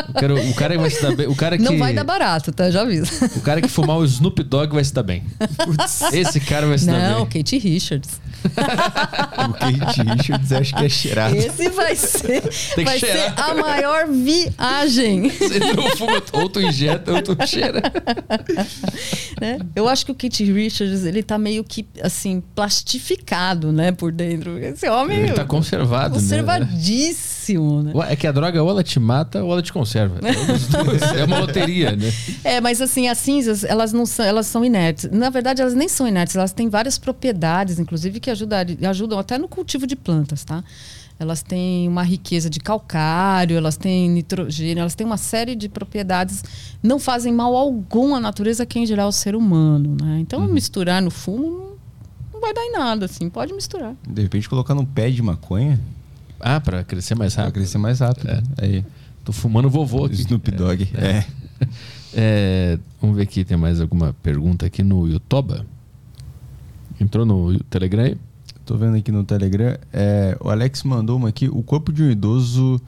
Eu quero- o cara vai se dar bem. O cara que, Não vai dar barato, tá? Já aviso. o cara que fumar o Snoop Dogg vai se dar bem. Esse cara vai se dar Não, bem. Kate Richards. O Kate Richards acho que é cheirado. Esse vai ser, vai ser a maior viagem. Você não fuma, ou tu injeta, ou tu cheira. né? Eu acho que o Kate Richards, ele tá meio que, assim, plastificado, né, por dentro. Esse homem Ele tá conservado, né? conservadíssimo, né? É que a droga ou ela te mata ou ela te conserva. É. É uma loteria, né? É, mas assim, as cinzas, elas não são, elas são inertes. Na verdade, elas nem são inertes, elas têm várias propriedades, inclusive, que ajudar, ajudam até no cultivo de plantas, tá? Elas têm uma riqueza de calcário, elas têm nitrogênio, elas têm uma série de propriedades, não fazem mal algum à natureza, quem dirá o ser humano, né? Então, misturar no fumo não, vai dar em nada, assim, pode misturar. De repente colocar num pé de maconha Ah, pra crescer mais pra rápido. crescer mais rápido. É. Aí, Tô fumando vovô aqui. Snoop Dogg. É. É, vamos ver aqui, tem mais alguma pergunta aqui no YouTube? Entrou no Telegram aí? Tô vendo aqui no Telegram. É, o Alex mandou uma aqui. O corpo de um idoso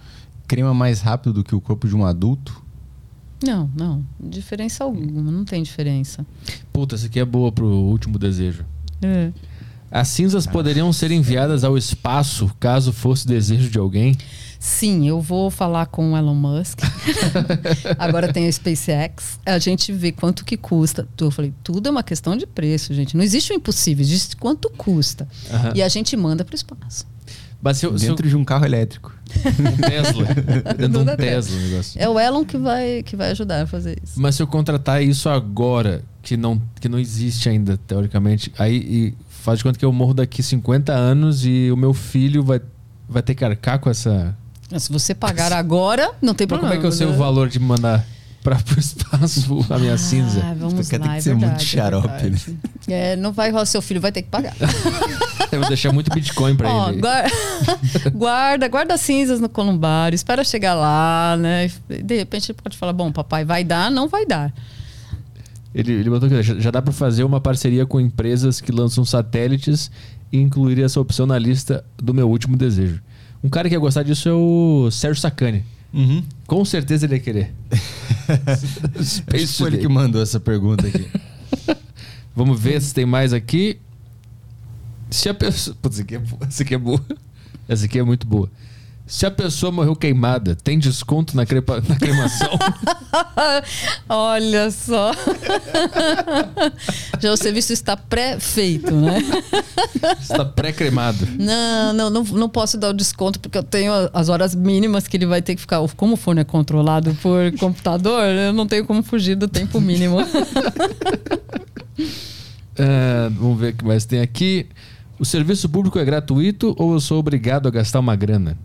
crema mais rápido do que o corpo de um adulto? Não, não, diferença alguma, não tem diferença. Puta, essa aqui é boa pro último desejo. É. As cinzas poderiam ser enviadas ao espaço caso fosse desejo de alguém? Sim, eu vou falar com o Elon Musk. Agora tem a SpaceX. A gente vê quanto que custa. Eu falei, tudo é uma questão de preço, gente. Não existe o impossível, existe quanto custa. Aham. E a gente manda para o espaço. Mas se eu, se eu- Dentro de um carro elétrico. um Tesla. Dentro de um é Tesla o negócio. É o Elon que vai, que vai ajudar a fazer isso. Mas se eu contratar isso agora, que não, que não existe ainda, teoricamente, aí e faz de conta que eu morro daqui 50 anos e o meu filho vai, vai ter que arcar com essa. Se você pagar agora, não tem problema. como é que eu sei o né? valor de mandar para o espaço a minha cinza? Ah, vamos Isso quer ter lá, que é ser muito verdade, é xarope, verdade. É, não vai rolar, seu filho vai ter que pagar. Eu vou deixar muito Bitcoin para ele. guarda, guarda, guarda as cinzas no columbário, espera chegar lá, né? De repente ele pode falar: bom, papai, vai dar, não vai dar. Ele, ele botou aqui, já, já dá para fazer uma parceria com empresas que lançam satélites e incluir essa opção na lista do meu último desejo. Um cara que ia gostar disso é o Sérgio Sacani. Uhum. Com certeza ele ia querer. Acho que foi ele que mandou essa pergunta aqui. Vamos ver se tem mais aqui. Se a pessoa. Putz, essa aqui é, boa. essa aqui é boa. Essa aqui é muito boa. Se a pessoa morreu queimada, tem desconto na, crepa, na cremação? Olha só. Já o serviço está pré-feito, né? Está pré-cremado. Não, não, não, não posso dar o desconto porque eu tenho as horas mínimas que ele vai ter que ficar. Como o fone é controlado por computador, eu não tenho como fugir do tempo mínimo. É, vamos ver o que mais tem aqui. O serviço público é gratuito ou eu sou obrigado a gastar uma grana?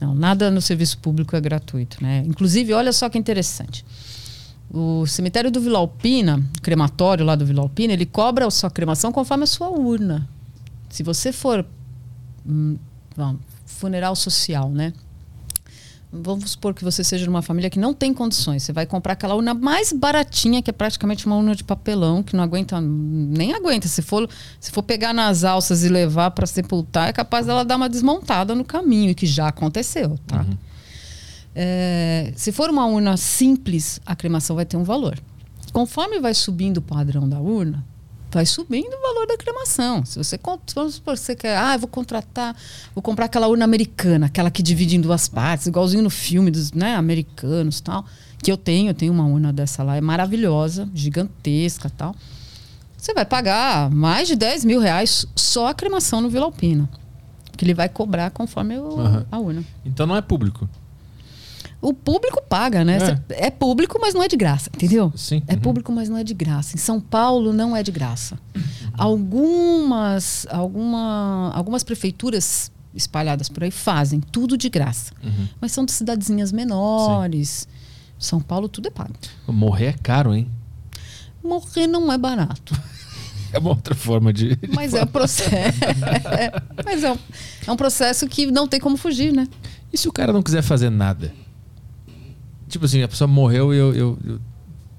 Não, nada no serviço público é gratuito, né? Inclusive, olha só que interessante. O cemitério do Vila Alpina, o crematório lá do Vila Alpina, ele cobra a sua cremação conforme a sua urna. Se você for hum, funeral social, né? Vamos supor que você seja de uma família que não tem condições. Você vai comprar aquela urna mais baratinha, que é praticamente uma urna de papelão, que não aguenta, nem aguenta. Se for, se for pegar nas alças e levar para sepultar, é capaz dela dar uma desmontada no caminho, e que já aconteceu. Tá? Uhum. É, se for uma urna simples, a cremação vai ter um valor. Conforme vai subindo o padrão da urna, vai subindo o valor da cremação. Se você, vamos supor, você quer, ah, vou contratar, vou comprar aquela urna americana, aquela que divide em duas partes, igualzinho no filme dos né, americanos tal, que eu tenho, eu tenho uma urna dessa lá, é maravilhosa, gigantesca tal. Você vai pagar mais de 10 mil reais só a cremação no Vila Alpina. Que ele vai cobrar conforme o, uhum. a urna. Então não é público o público paga, né? É. é. público, mas não é de graça, entendeu? Sim. É uhum. público, mas não é de graça. Em São Paulo não é de graça. Uhum. Algumas, alguma, algumas prefeituras espalhadas por aí fazem tudo de graça. Uhum. Mas são de cidadezinhas menores. Sim. São Paulo tudo é pago. Morrer é caro, hein? Morrer não é barato. É uma outra forma de. de mas é um processo. é, mas é um, é um processo que não tem como fugir, né? E se o cara não quiser fazer nada? Tipo assim, a pessoa morreu e eu, eu, eu,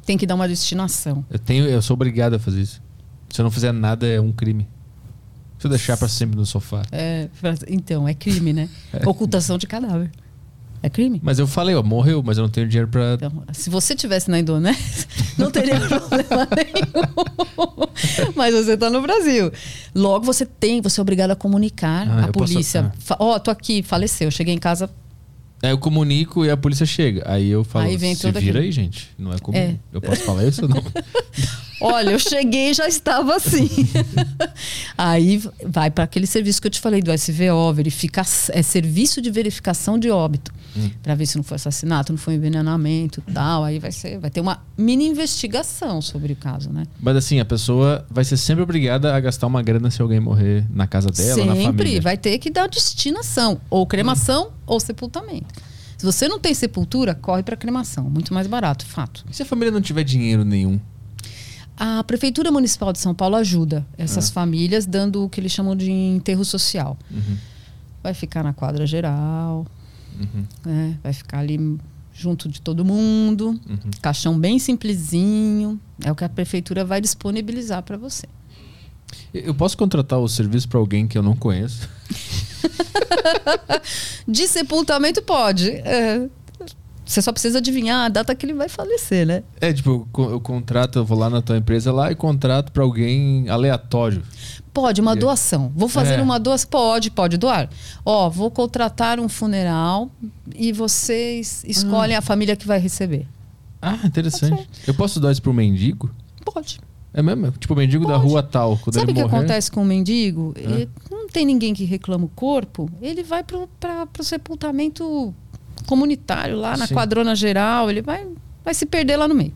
Tem que dar uma destinação. Eu, tenho, eu sou obrigado a fazer isso. Se eu não fizer nada, é um crime. Se eu deixar para sempre no sofá. É, então, é crime, né? É. Ocultação de cadáver. É crime. Mas eu falei, ó, morreu, mas eu não tenho dinheiro para. Então, se você tivesse na Indonésia, não teria problema nenhum. mas você está no Brasil. Logo você tem, você é obrigado a comunicar ah, a polícia. Ó, oh, tô aqui, faleceu. Cheguei em casa, Aí eu comunico e a polícia chega. Aí eu falo, aí vem se vira aqui. aí, gente. Não é comum. É. Eu posso falar isso ou não? Olha, eu cheguei e já estava assim. aí vai para aquele serviço que eu te falei do SVO, verifica, é serviço de verificação de óbito. Hum. Para ver se não foi assassinato, não foi envenenamento tal. Aí vai, ser, vai ter uma mini investigação sobre o caso, né? Mas assim, a pessoa vai ser sempre obrigada a gastar uma grana se alguém morrer na casa dela, sempre, na família. Sempre, vai ter que dar destinação. Ou cremação hum. ou sepultamento. Se você não tem sepultura, corre para cremação. Muito mais barato, fato. E se a família não tiver dinheiro nenhum? A Prefeitura Municipal de São Paulo ajuda essas ah. famílias dando o que eles chamam de enterro social. Uhum. Vai ficar na quadra geral, uhum. né? vai ficar ali junto de todo mundo, uhum. caixão bem simplesinho. É o que a Prefeitura vai disponibilizar para você. Eu posso contratar o serviço para alguém que eu não conheço? de sepultamento pode. É. Você só precisa adivinhar a data que ele vai falecer, né? É, tipo, eu, contrato, eu vou lá na tua empresa lá e contrato para alguém aleatório. Pode, uma doação. Vou fazer é. uma doação. Pode, pode doar. Ó, vou contratar um funeral e vocês escolhem ah. a família que vai receber. Ah, interessante. Eu posso doar isso um mendigo? Pode. É mesmo? Tipo, o mendigo Pode. da rua tal. Sabe o que morrer... acontece com o mendigo? É. Ele, não tem ninguém que reclama o corpo, ele vai para o sepultamento comunitário lá na Sim. quadrona geral, ele vai, vai se perder lá no meio.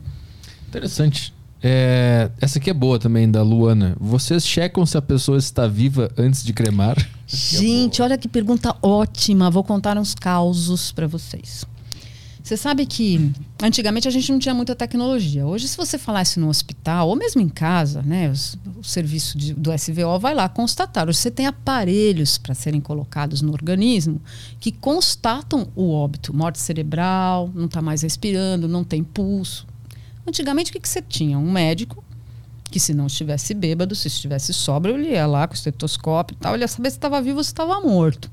Interessante. É, essa aqui é boa também, da Luana. Vocês checam se a pessoa está viva antes de cremar? Gente, olha que pergunta ótima. Vou contar uns causos para vocês. Você sabe que antigamente a gente não tinha muita tecnologia. Hoje, se você falasse no hospital ou mesmo em casa, né, o, serviço de, do SVO vai lá constatar. Hoje você tem aparelhos para serem colocados no organismo que constatam o óbito, morte cerebral, não está mais respirando, não tem pulso. Antigamente, o que, que você tinha? Um médico que, se não estivesse bêbado, se estivesse sóbrio, ele ia lá com o estetoscópio e tal, ele ia saber se estava vivo ou se estava morto.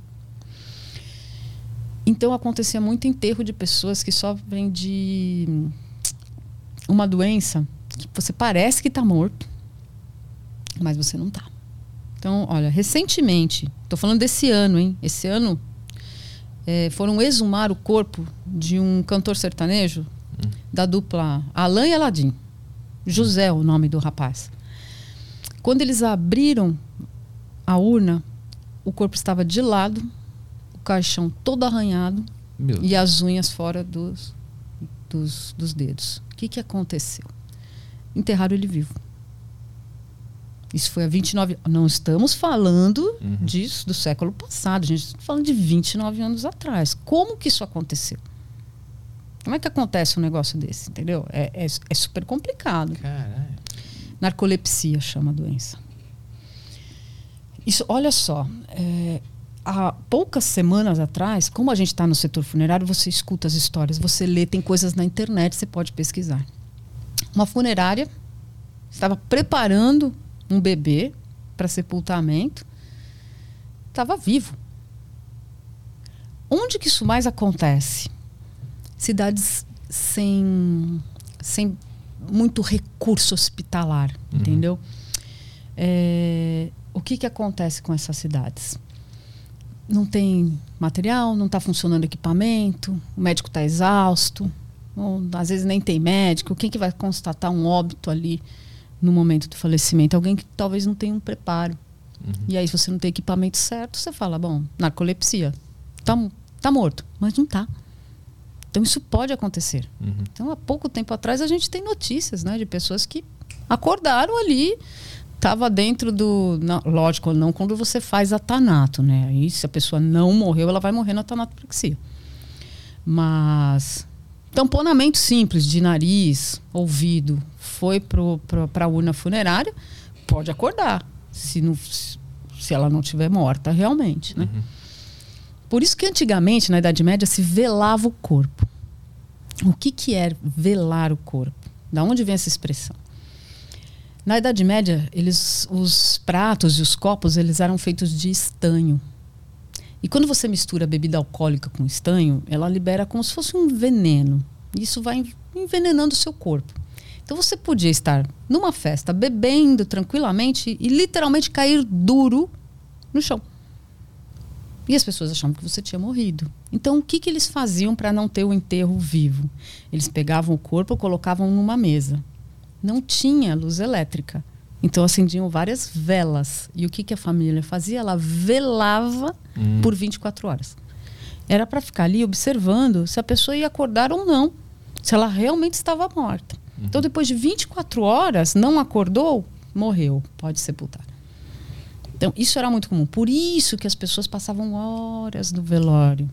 Então acontecia muito enterro de pessoas que sofrem de uma doença que você parece que está morto, mas você não está. Então, olha, recentemente, estou falando desse ano, hein? Esse ano é, foram exumar o corpo de um cantor sertanejo hum. da dupla Alain e Aladim. José, o nome do rapaz. Quando eles abriram a urna, o corpo estava de lado, caixão todo arranhado e as unhas fora dos, dos, dos dedos. O que, que aconteceu? Enterraram ele vivo. Isso foi há 29 Não estamos falando uhum. disso do século passado, a gente está falando de 29 anos atrás. Como que isso aconteceu? Como é que acontece um negócio desse, entendeu? É, é, é super complicado. Caralho. Narcolepsia chama a doença. Isso, olha só, é, há poucas semanas atrás, como a gente está no setor funerário, você escuta as histórias, você lê, tem coisas na internet, você pode pesquisar. Uma funerária estava preparando um bebê para sepultamento, estava vivo. Onde que isso mais acontece? Cidades sem, sem muito recurso hospitalar, uhum. entendeu? É, o que, que acontece com essas cidades? Não tem material, não está funcionando equipamento, o médico está exausto, ou, às vezes nem tem médico. Quem que vai constatar um óbito ali? no momento do falecimento. Alguém que talvez não tenha um preparo. Uhum. E aí, se você não tem equipamento certo, você fala, bom, narcolepsia. Tá, tá morto. Mas não tá. Então, isso pode acontecer. Uhum. Então, há pouco tempo atrás, a gente tem notícias né, de pessoas que acordaram ali, estava dentro do. Não, lógico, não quando você faz a tanato, né? Aí, se a pessoa não morreu, ela vai morrer na tanatopraxia. Mas tamponamento simples de nariz, ouvido, foi para a urna funerária, pode acordar, se, não, se ela não estiver morta realmente. Né? Uhum. Por isso que antigamente, na Idade Média, se velava o corpo. O que, que é velar o corpo? Da onde vem essa expressão? Na Idade Média, eles, os pratos e os copos eles eram feitos de estanho. E quando você mistura bebida alcoólica com estanho, ela libera como se fosse um veneno. Isso vai envenenando o seu corpo. Então você podia estar numa festa bebendo tranquilamente e literalmente cair duro no chão. E as pessoas achavam que você tinha morrido. Então o que, que eles faziam para não ter o enterro vivo? Eles pegavam o corpo colocavam numa mesa. Não tinha luz elétrica. Então acendiam várias velas. E o que, que a família fazia? Ela velava hum. por 24 horas. Era para ficar ali observando se a pessoa ia acordar ou não. Se ela realmente estava morta. Uhum. Então, depois de 24 horas, não acordou, morreu, pode sepultar. Então, isso era muito comum. Por isso que as pessoas passavam horas no velório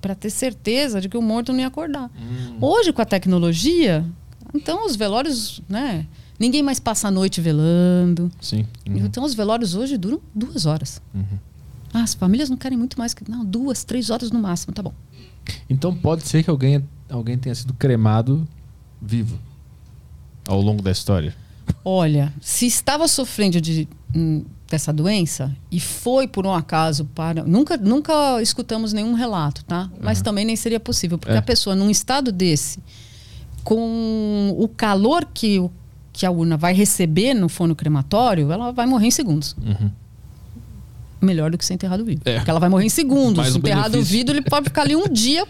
para ter certeza de que o morto não ia acordar. Uhum. Hoje, com a tecnologia, então os velórios, né? Ninguém mais passa a noite velando. Sim. Uhum. Então, os velórios hoje duram duas horas. Uhum. Ah, as famílias não querem muito mais que. Não, duas, três horas no máximo, tá bom. Então, pode ser que alguém, alguém tenha sido cremado vivo ao longo da história? Olha, se estava sofrendo de, hum, dessa doença e foi por um acaso para. Nunca, nunca escutamos nenhum relato, tá? Mas uhum. também nem seria possível, porque é. a pessoa num estado desse, com o calor que, o, que a urna vai receber no forno crematório, ela vai morrer em segundos. Uhum. Melhor do que ser enterrado vivo. É. Porque ela vai morrer em segundos. Mais enterrado vivo, ele pode ficar ali um dia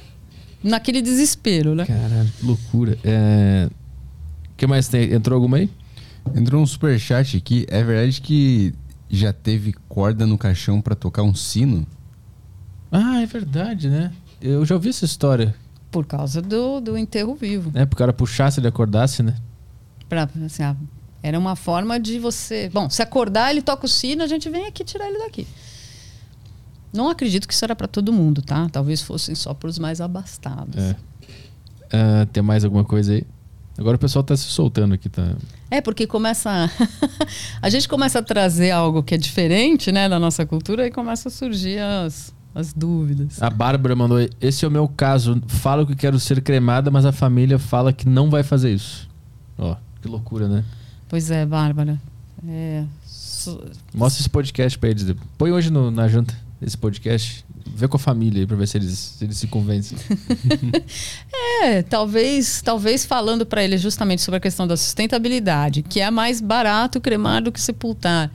naquele desespero, né? Caralho, loucura. É que mais tem? Entrou alguma aí? Entrou um super chat aqui. É verdade que já teve corda no caixão para tocar um sino? Ah, é verdade, né? Eu já ouvi essa história. Por causa do, do enterro vivo. É, pro cara puxar se ele acordasse, né? Pra, assim, ah, era uma forma de você. Bom, se acordar, ele toca o sino, a gente vem aqui tirar ele daqui. Não acredito que isso era para todo mundo, tá? Talvez fossem só para os mais abastados. É. Uh, tem mais alguma coisa aí? Agora o pessoal está se soltando aqui, tá? É, porque começa. a gente começa a trazer algo que é diferente, né, da nossa cultura e começa a surgir as, as dúvidas. A Bárbara mandou: Esse é o meu caso. Falo que quero ser cremada, mas a família fala que não vai fazer isso. Ó, que loucura, né? Pois é, Bárbara. É, Mostra esse podcast pra eles. Põe hoje no- na janta esse podcast. Vê com a família aí pra ver se eles se, eles se convencem. É, talvez, talvez falando para ele justamente sobre a questão da sustentabilidade, que é mais barato cremar do que sepultar,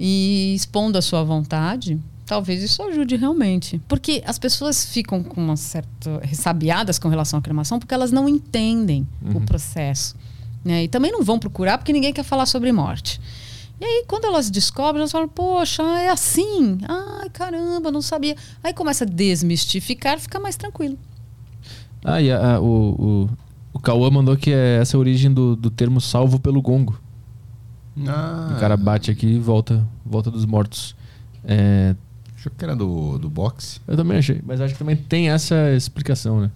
e expondo a sua vontade, talvez isso ajude realmente. Porque as pessoas ficam com uma certa ressabiadas com relação à cremação porque elas não entendem o processo. Né? E também não vão procurar porque ninguém quer falar sobre morte. E aí, quando elas descobrem, elas falam, poxa, é assim. Ai, caramba, não sabia. Aí começa a desmistificar, fica mais tranquilo. Ah, e a- a- o, o, o Cauã mandou que é essa a origem do, do termo salvo pelo gongo. Ah, O cara bate aqui e volta, volta dos mortos. É, Achou que era do, do boxe. eu também achei, mas acho que também tem essa explicação, né?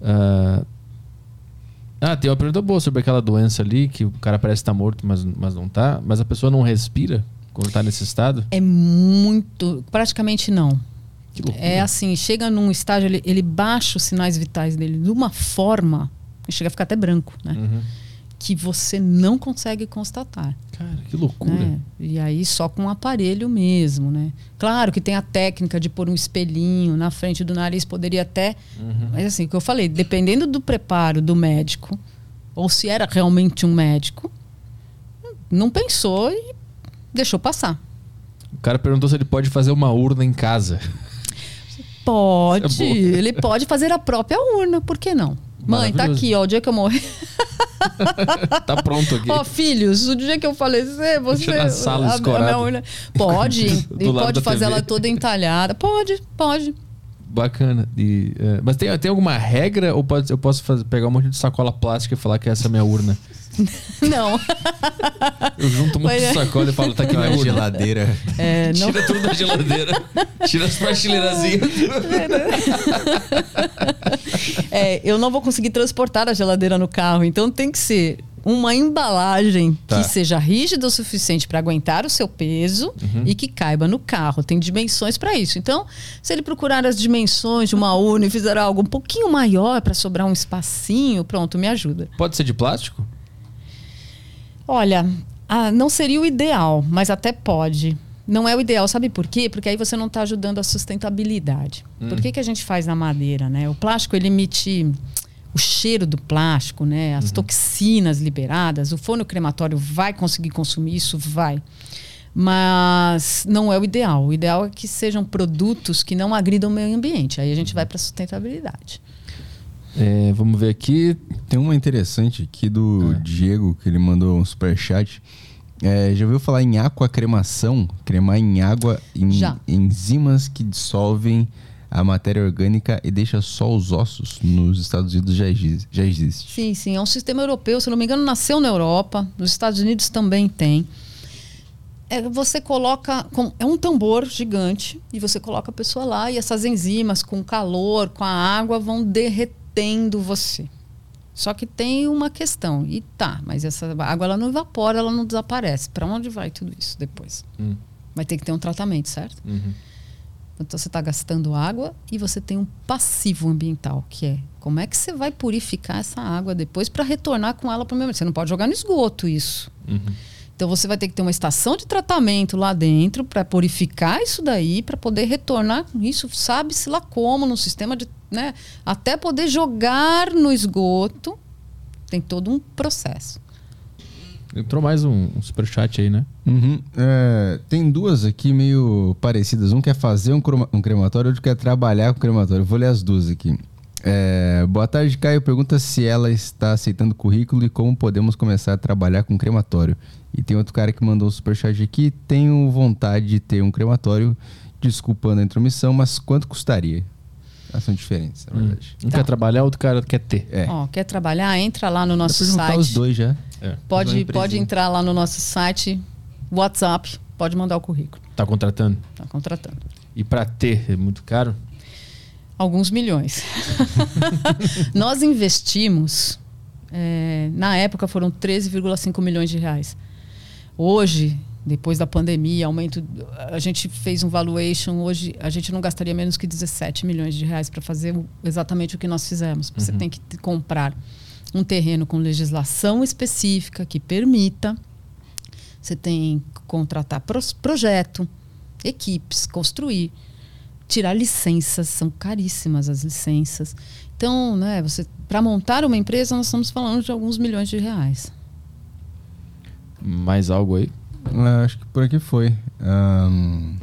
Ah, ah, tem uma pergunta boa sobre aquela doença ali, que o cara parece estar morto, mas, mas não tá. Mas a pessoa não respira quando tá nesse estado. É muito. Praticamente não. Que loucura. É assim, chega num estágio, ele, ele baixa os sinais vitais dele de uma forma, que chega a ficar até branco, né? Uhum. Que você não consegue constatar. Cara, que loucura. né? E aí só com um aparelho mesmo, né? Claro que tem a técnica de pôr um espelhinho na frente do nariz, poderia até. Mas assim, o que eu falei, dependendo do preparo do médico, ou se era realmente um médico, não pensou e deixou passar. O cara perguntou se ele pode fazer uma urna em casa. Pode, é ele pode fazer a própria urna, por que não? Mãe, tá aqui, ó, o dia que eu morrer. tá pronto aqui. Ó, filhos, o dia que eu falecer, você. Na sala a- a, minha urna. Pode, e pode fazer TV. ela toda entalhada. Pode, pode. Bacana. E, é, mas tem, tem alguma regra ou pode, eu posso fazer, pegar um monte de sacola plástica e falar que essa é a minha urna? Não. Eu junto um monte Mas de é. sacola e falo, tá aqui Uma minha urna. geladeira. É, não. Tira tudo da geladeira. Tira as prateleirazinhas. É, eu não vou conseguir transportar a geladeira no carro, então tem que ser uma embalagem Tá. que seja rígida o suficiente para aguentar o seu peso e que caiba no carro. Tem dimensões para isso. Então, se ele procurar as dimensões de uma urna e fizer algo um pouquinho maior para sobrar um espacinho, pronto, me ajuda. Pode ser de plástico? Olha, ah, não seria o ideal, mas até pode. Não é o ideal, sabe por quê? Porque aí você não está ajudando a sustentabilidade. Por que, que a gente faz na madeira, né? O plástico ele emite o cheiro do plástico, né? As toxinas liberadas. O forno crematório vai conseguir consumir isso, vai. Mas não é o ideal. O ideal é que sejam produtos que não agridam o meio ambiente. Aí a gente vai para a sustentabilidade. É, vamos ver aqui. Tem uma interessante aqui do Diego, que ele mandou um superchat. É, já ouviu falar em aquacremação? Cremar em água em Já. enzimas que dissolvem a matéria orgânica e deixa só os ossos. Nos Estados Unidos já existe. Já existe. Sim, sim. É um sistema europeu, se não me engano, nasceu na Europa. Nos Estados Unidos também tem. É, você coloca. com- é um tambor gigante e você coloca a pessoa lá e essas enzimas, com calor, com a água, vão derretendo você. Só que tem uma questão. E tá, mas essa água ela não evapora, ela não desaparece. Para onde vai tudo isso depois? Hum. Vai ter que ter um tratamento, certo? Uhum. Então você está gastando água e você tem um passivo ambiental, que é como é que você vai purificar essa água depois para retornar com ela para o meio ambiente. Você não pode jogar no esgoto isso. Uhum. Então você vai ter que ter uma estação de tratamento lá dentro para purificar isso daí, para poder retornar com isso, sabe-se lá como, num sistema de. Né, até poder jogar no esgoto. Tem todo um processo. Entrou mais um, um superchat aí, né? Uhum. É, tem duas aqui meio parecidas. Um quer fazer um, croma- um crematório, outro quer trabalhar com crematório. Vou ler as duas aqui. É, boa tarde, Caio. Pergunta se ela está aceitando currículo e como podemos começar a trabalhar com crematório. E tem outro cara que mandou um superchat aqui. Tenho vontade de ter um crematório, desculpando a intromissão, mas quanto custaria? Elas são diferentes, na verdade. Um Tá. quer trabalhar, outro cara quer ter. É. Ó, quer trabalhar? Entra lá no nosso site. os dois já. É. Pode, pode entrar lá no nosso site, WhatsApp, pode mandar o currículo. Tá contratando. Tá contratando. E pra ter é muito caro? Alguns milhões. Nós investimos, é, na época foram 13,5 milhões de reais. Hoje, depois da pandemia, aumento, a gente fez um valuation, hoje a gente não gastaria menos que 17 milhões de reais para fazer exatamente o que nós fizemos. Você tem que comprar um terreno com legislação específica que permita. Você tem que contratar projeto, equipes, construir, tirar licenças, são caríssimas as licenças. Então, né, você para montar uma empresa nós estamos falando de alguns milhões de reais. Mais algo aí? Ah, acho que por aqui foi. Ahn,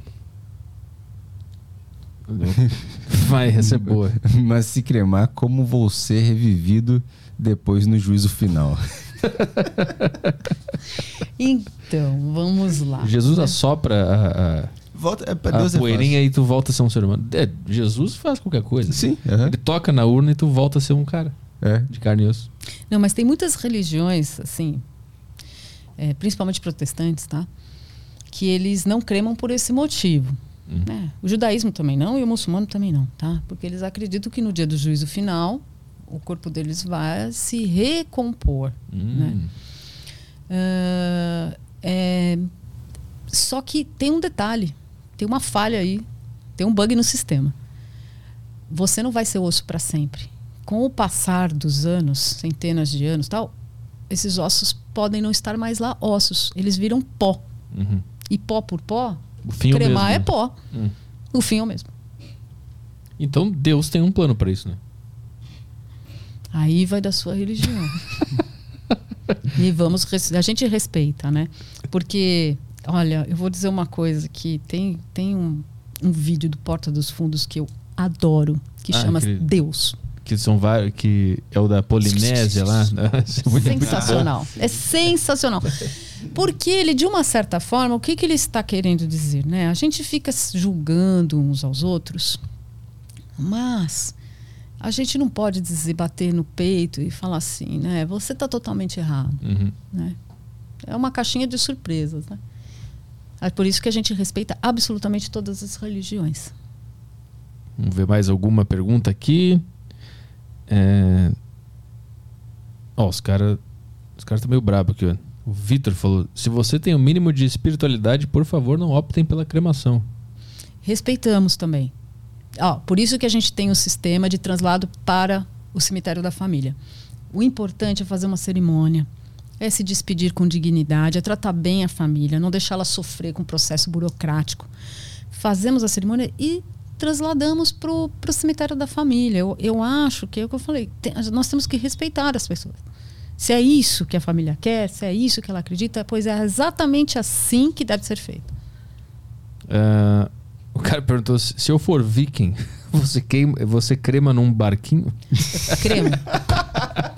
Vai, essa é boa. mas se cremar, como vou ser revivido depois no juízo final? Então, vamos lá. Jesus né? assopra a, a- Volta, é, pra a Deus é poeirinha e tu volta a ser um ser humano. É, Jesus faz qualquer coisa. Sim, aham. Ele toca na urna e tu volta a ser um cara é. de carne e osso. Não, mas tem muitas religiões, assim, é, principalmente protestantes, tá? Que eles não cremam por esse motivo. Hum. né? O judaísmo também não e o muçulmano também não, tá? Porque eles acreditam que no dia do juízo final o corpo deles vai se recompor. Hum. Né? Ah, é, só que tem um detalhe, tem uma falha aí, tem um bug no sistema. Você não vai ser osso para sempre. Com o passar dos anos, centenas de anos, tal, esses ossos podem não estar mais lá ossos, eles viram pó. Uhum. E pó por pó, é cremar mesmo, é né? pó. Hum. O fim é o mesmo. Então Deus tem um plano pra isso, né? Aí vai da sua religião. e vamos, a gente respeita, né? Porque, olha, eu vou dizer uma coisa que tem, tem um, um vídeo do Porta dos Fundos que eu adoro, que Ah, chama aquele- Deus. Que são vários. Que é o da Polinésia lá. É Sensacional. É sensacional. Porque ele, de uma certa forma, o que, que ele está querendo dizer? Né? A gente fica se julgando uns aos outros, mas a gente não pode dizer, bater no peito e falar assim, né? Você está totalmente errado. Uhum. Né? É uma caixinha de surpresas. Né? É por isso que a gente respeita absolutamente todas as religiões. Vamos ver mais alguma pergunta aqui. É... Ó, os caras. Os caras estão meio brabos aqui. O Vitor falou: se você tem o mínimo de espiritualidade, por favor, não optem pela cremação. Respeitamos também. Ó, por isso que a gente tem um sistema de translado para o cemitério da família. O importante é fazer uma cerimônia, é se despedir com dignidade, é tratar bem a família, não deixá-la sofrer com um processo burocrático. Fazemos a cerimônia e trasladamos para o cemitério da família. Eu, eu acho que é o que eu falei, tem- nós temos que respeitar as pessoas. Se é isso que a família quer, se é isso que ela acredita, pois é exatamente assim que deve ser feito. É, O cara perguntou: se se eu for viking, você, queima, você crema num barquinho? Creme.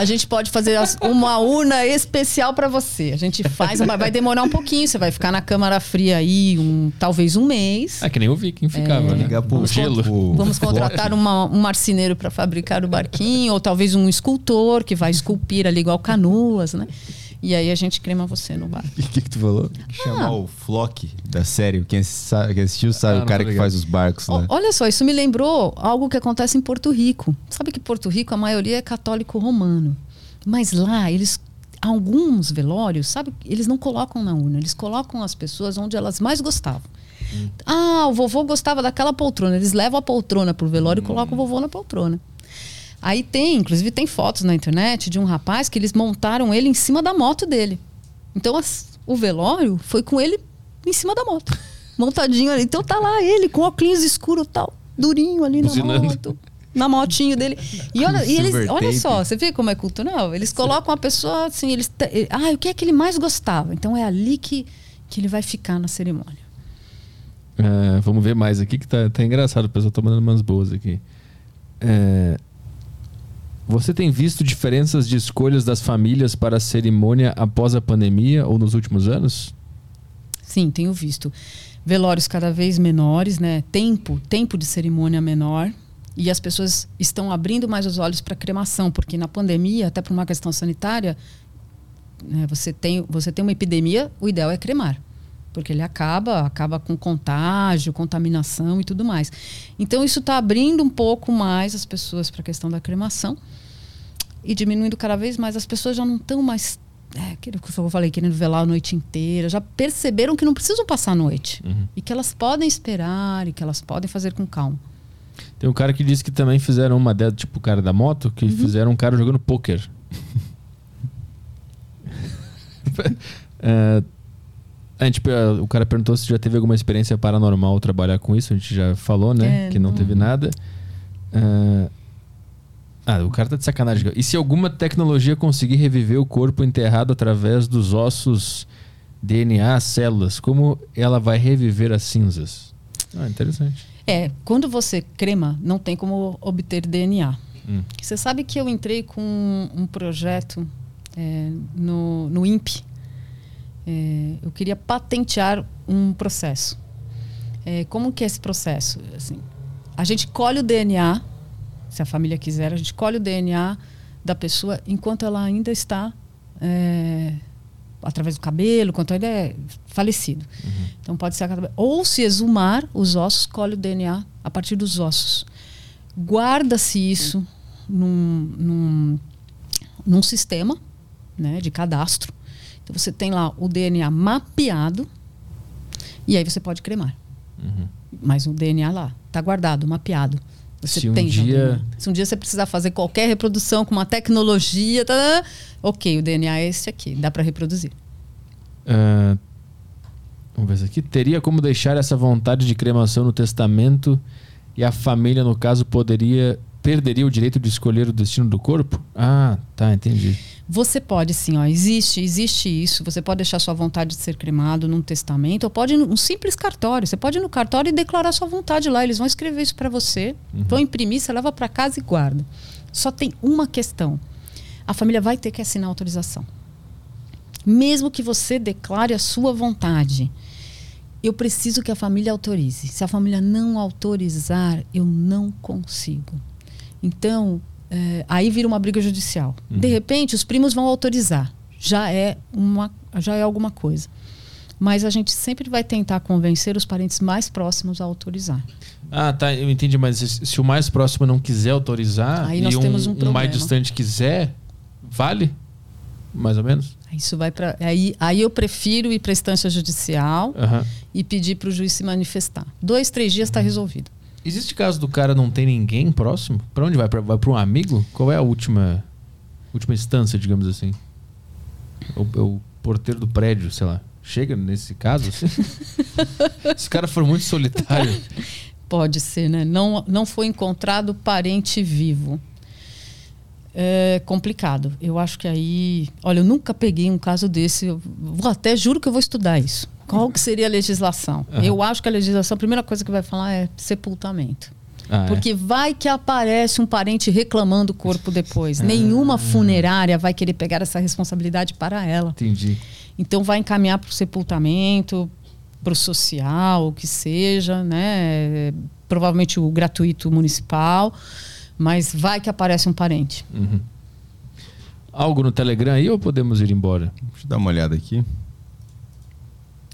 A gente pode fazer uma urna especial para você. A gente faz, mas vai demorar um pouquinho. Você vai ficar na câmara fria aí, um, talvez um mês. É que nem o viking ficava, né? Ligar pro O gelo. o Vamos contratar uma- um marceneiro para fabricar o barquinho, ou talvez um escultor que vai esculpir ali igual canoas, né? E aí a gente crema você no barco. O que, que tu falou? Tem que chamar Ah. o Flock da série. Quem, sabe, quem assistiu sabe, Ah, o cara que faz os barcos lá. Olha só, isso me lembrou algo que acontece em Porto Rico. Sabe que Porto Rico a maioria é católico romano, mas lá eles alguns velórios, sabe, eles não colocam na urna, eles colocam as pessoas onde elas mais gostavam. Ah, o vovô gostava daquela poltrona, eles levam a poltrona pro velório e colocam o vovô na poltrona. Aí tem, inclusive tem fotos na internet de um rapaz que eles montaram ele em cima da moto dele. Então as- o velório foi com ele em cima da moto. Montadinho ali. Então tá lá ele com óculos escuro tal, durinho ali na Buzinando. moto. Na motinho dele. E olha, e eles, olha só, você vê como é cultural? Eles colocam a pessoa assim, eles. Ah, o que é que ele mais gostava? Então é ali que, que ele vai ficar na cerimônia. É, vamos ver mais aqui que tá, tá engraçado. O pessoal tá mandando umas boas aqui. É, você tem visto diferenças de escolhas das famílias para a cerimônia após a pandemia ou nos últimos anos? Sim, tenho visto. Velórios cada vez menores, né? Tempo, tempo de cerimônia menor. E as pessoas estão abrindo mais os olhos para cremação, porque na pandemia, até por uma questão sanitária, né, você, tem, você tem uma epidemia, o ideal é cremar. Porque ele acaba, acaba com contágio, contaminação e tudo mais. Então isso está abrindo um pouco mais as pessoas para a questão da cremação e diminuindo cada vez mais. As pessoas já não estão mais é, aquilo que eu falei, querendo velar a noite inteira, já perceberam que não precisam passar a noite. Uhum. E que elas podem esperar e que elas podem fazer com calma. Tem um cara que disse que também fizeram uma dela, tipo o cara da moto, que fizeram um cara jogando pôquer. É, a gente, eh, o cara perguntou se já teve alguma experiência paranormal trabalhar com isso. A gente já falou, né? É, que não não. teve nada. É, ah, o cara tá de sacanagem. E se alguma tecnologia conseguir reviver o corpo enterrado através dos ossos, DNA, células, como ela vai reviver as cinzas? Ah, interessante. É, quando você crema, não tem como obter DNA. Hum. Você sabe que eu entrei com um projeto é, no, no INPE. É, eu queria patentear um processo. É, como que é esse processo? Assim, a gente colhe o DNA, se a família quiser, a gente colhe o DNA da pessoa enquanto ela ainda está é, através do cabelo, enquanto ainda é falecido. Então pode ser ou se exumar os ossos, colhe o DNA a partir dos ossos. Guarda-se isso num, num, num sistema né, de cadastro. Então você tem lá o DNA mapeado e aí você pode cremar. Uhum. Mas o DNA lá está guardado, mapeado. Você Se um tem o dia-. Se um dia você precisar fazer qualquer reprodução com uma tecnologia, tá, tá, ok, o DNA é esse aqui, dá para reproduzir. Ah, vamos ver isso aqui. Teria como deixar essa vontade de cremação no testamento e a família, no caso, poderia perderia o direito de escolher o destino do corpo? Ah, tá, entendi. Você pode sim, ó, existe, existe isso. Você pode deixar sua vontade de ser cremado num testamento, ou pode num simples cartório. Você pode ir no cartório e declarar sua vontade lá. Eles vão escrever isso para você, vão imprimir, você leva para casa e guarda. Só tem uma questão: a família vai ter que assinar a autorização. Mesmo que você declare a sua vontade, eu preciso que a família autorize. Se a família não autorizar, eu não consigo. Então, é, aí vira uma briga judicial. De repente, os primos vão autorizar. Já é, uma, já é alguma coisa. Mas a gente sempre vai tentar convencer os parentes mais próximos a autorizar. Ah, tá, eu entendi, mas se, o mais próximo não quiser autorizar Aí e um, temos um mais distante quiser, vale? Mais ou menos? Isso vai para aí, aí eu prefiro ir para a instância judicial Aham. e pedir para o juiz se manifestar. Dois, três dias está resolvido. Existe caso do cara não ter ninguém próximo? Pra onde vai? Pra, vai pra um amigo? Qual é a última última instância, digamos assim? O, o porteiro do prédio, sei lá. Chega nesse caso? Assim? Esse cara for muito solitário. Pode ser, né? Não, não foi encontrado parente vivo. É complicado. Eu acho que aí. Olha, eu nunca peguei um caso desse. Eu vou até juro que eu vou estudar isso. Qual que seria a legislação? Aham. Eu acho que a legislação, a primeira coisa que vai falar é sepultamento. Ah, é? Porque vai que aparece um parente reclamando o corpo depois. Nenhuma funerária vai querer pegar essa responsabilidade para ela. Entendi. Então vai encaminhar para o sepultamento, para o social, o que seja, né? Provavelmente o gratuito municipal, mas vai que aparece um parente. Uhum. Algo no Telegram aí ou podemos ir embora? Deixa eu dar uma olhada aqui.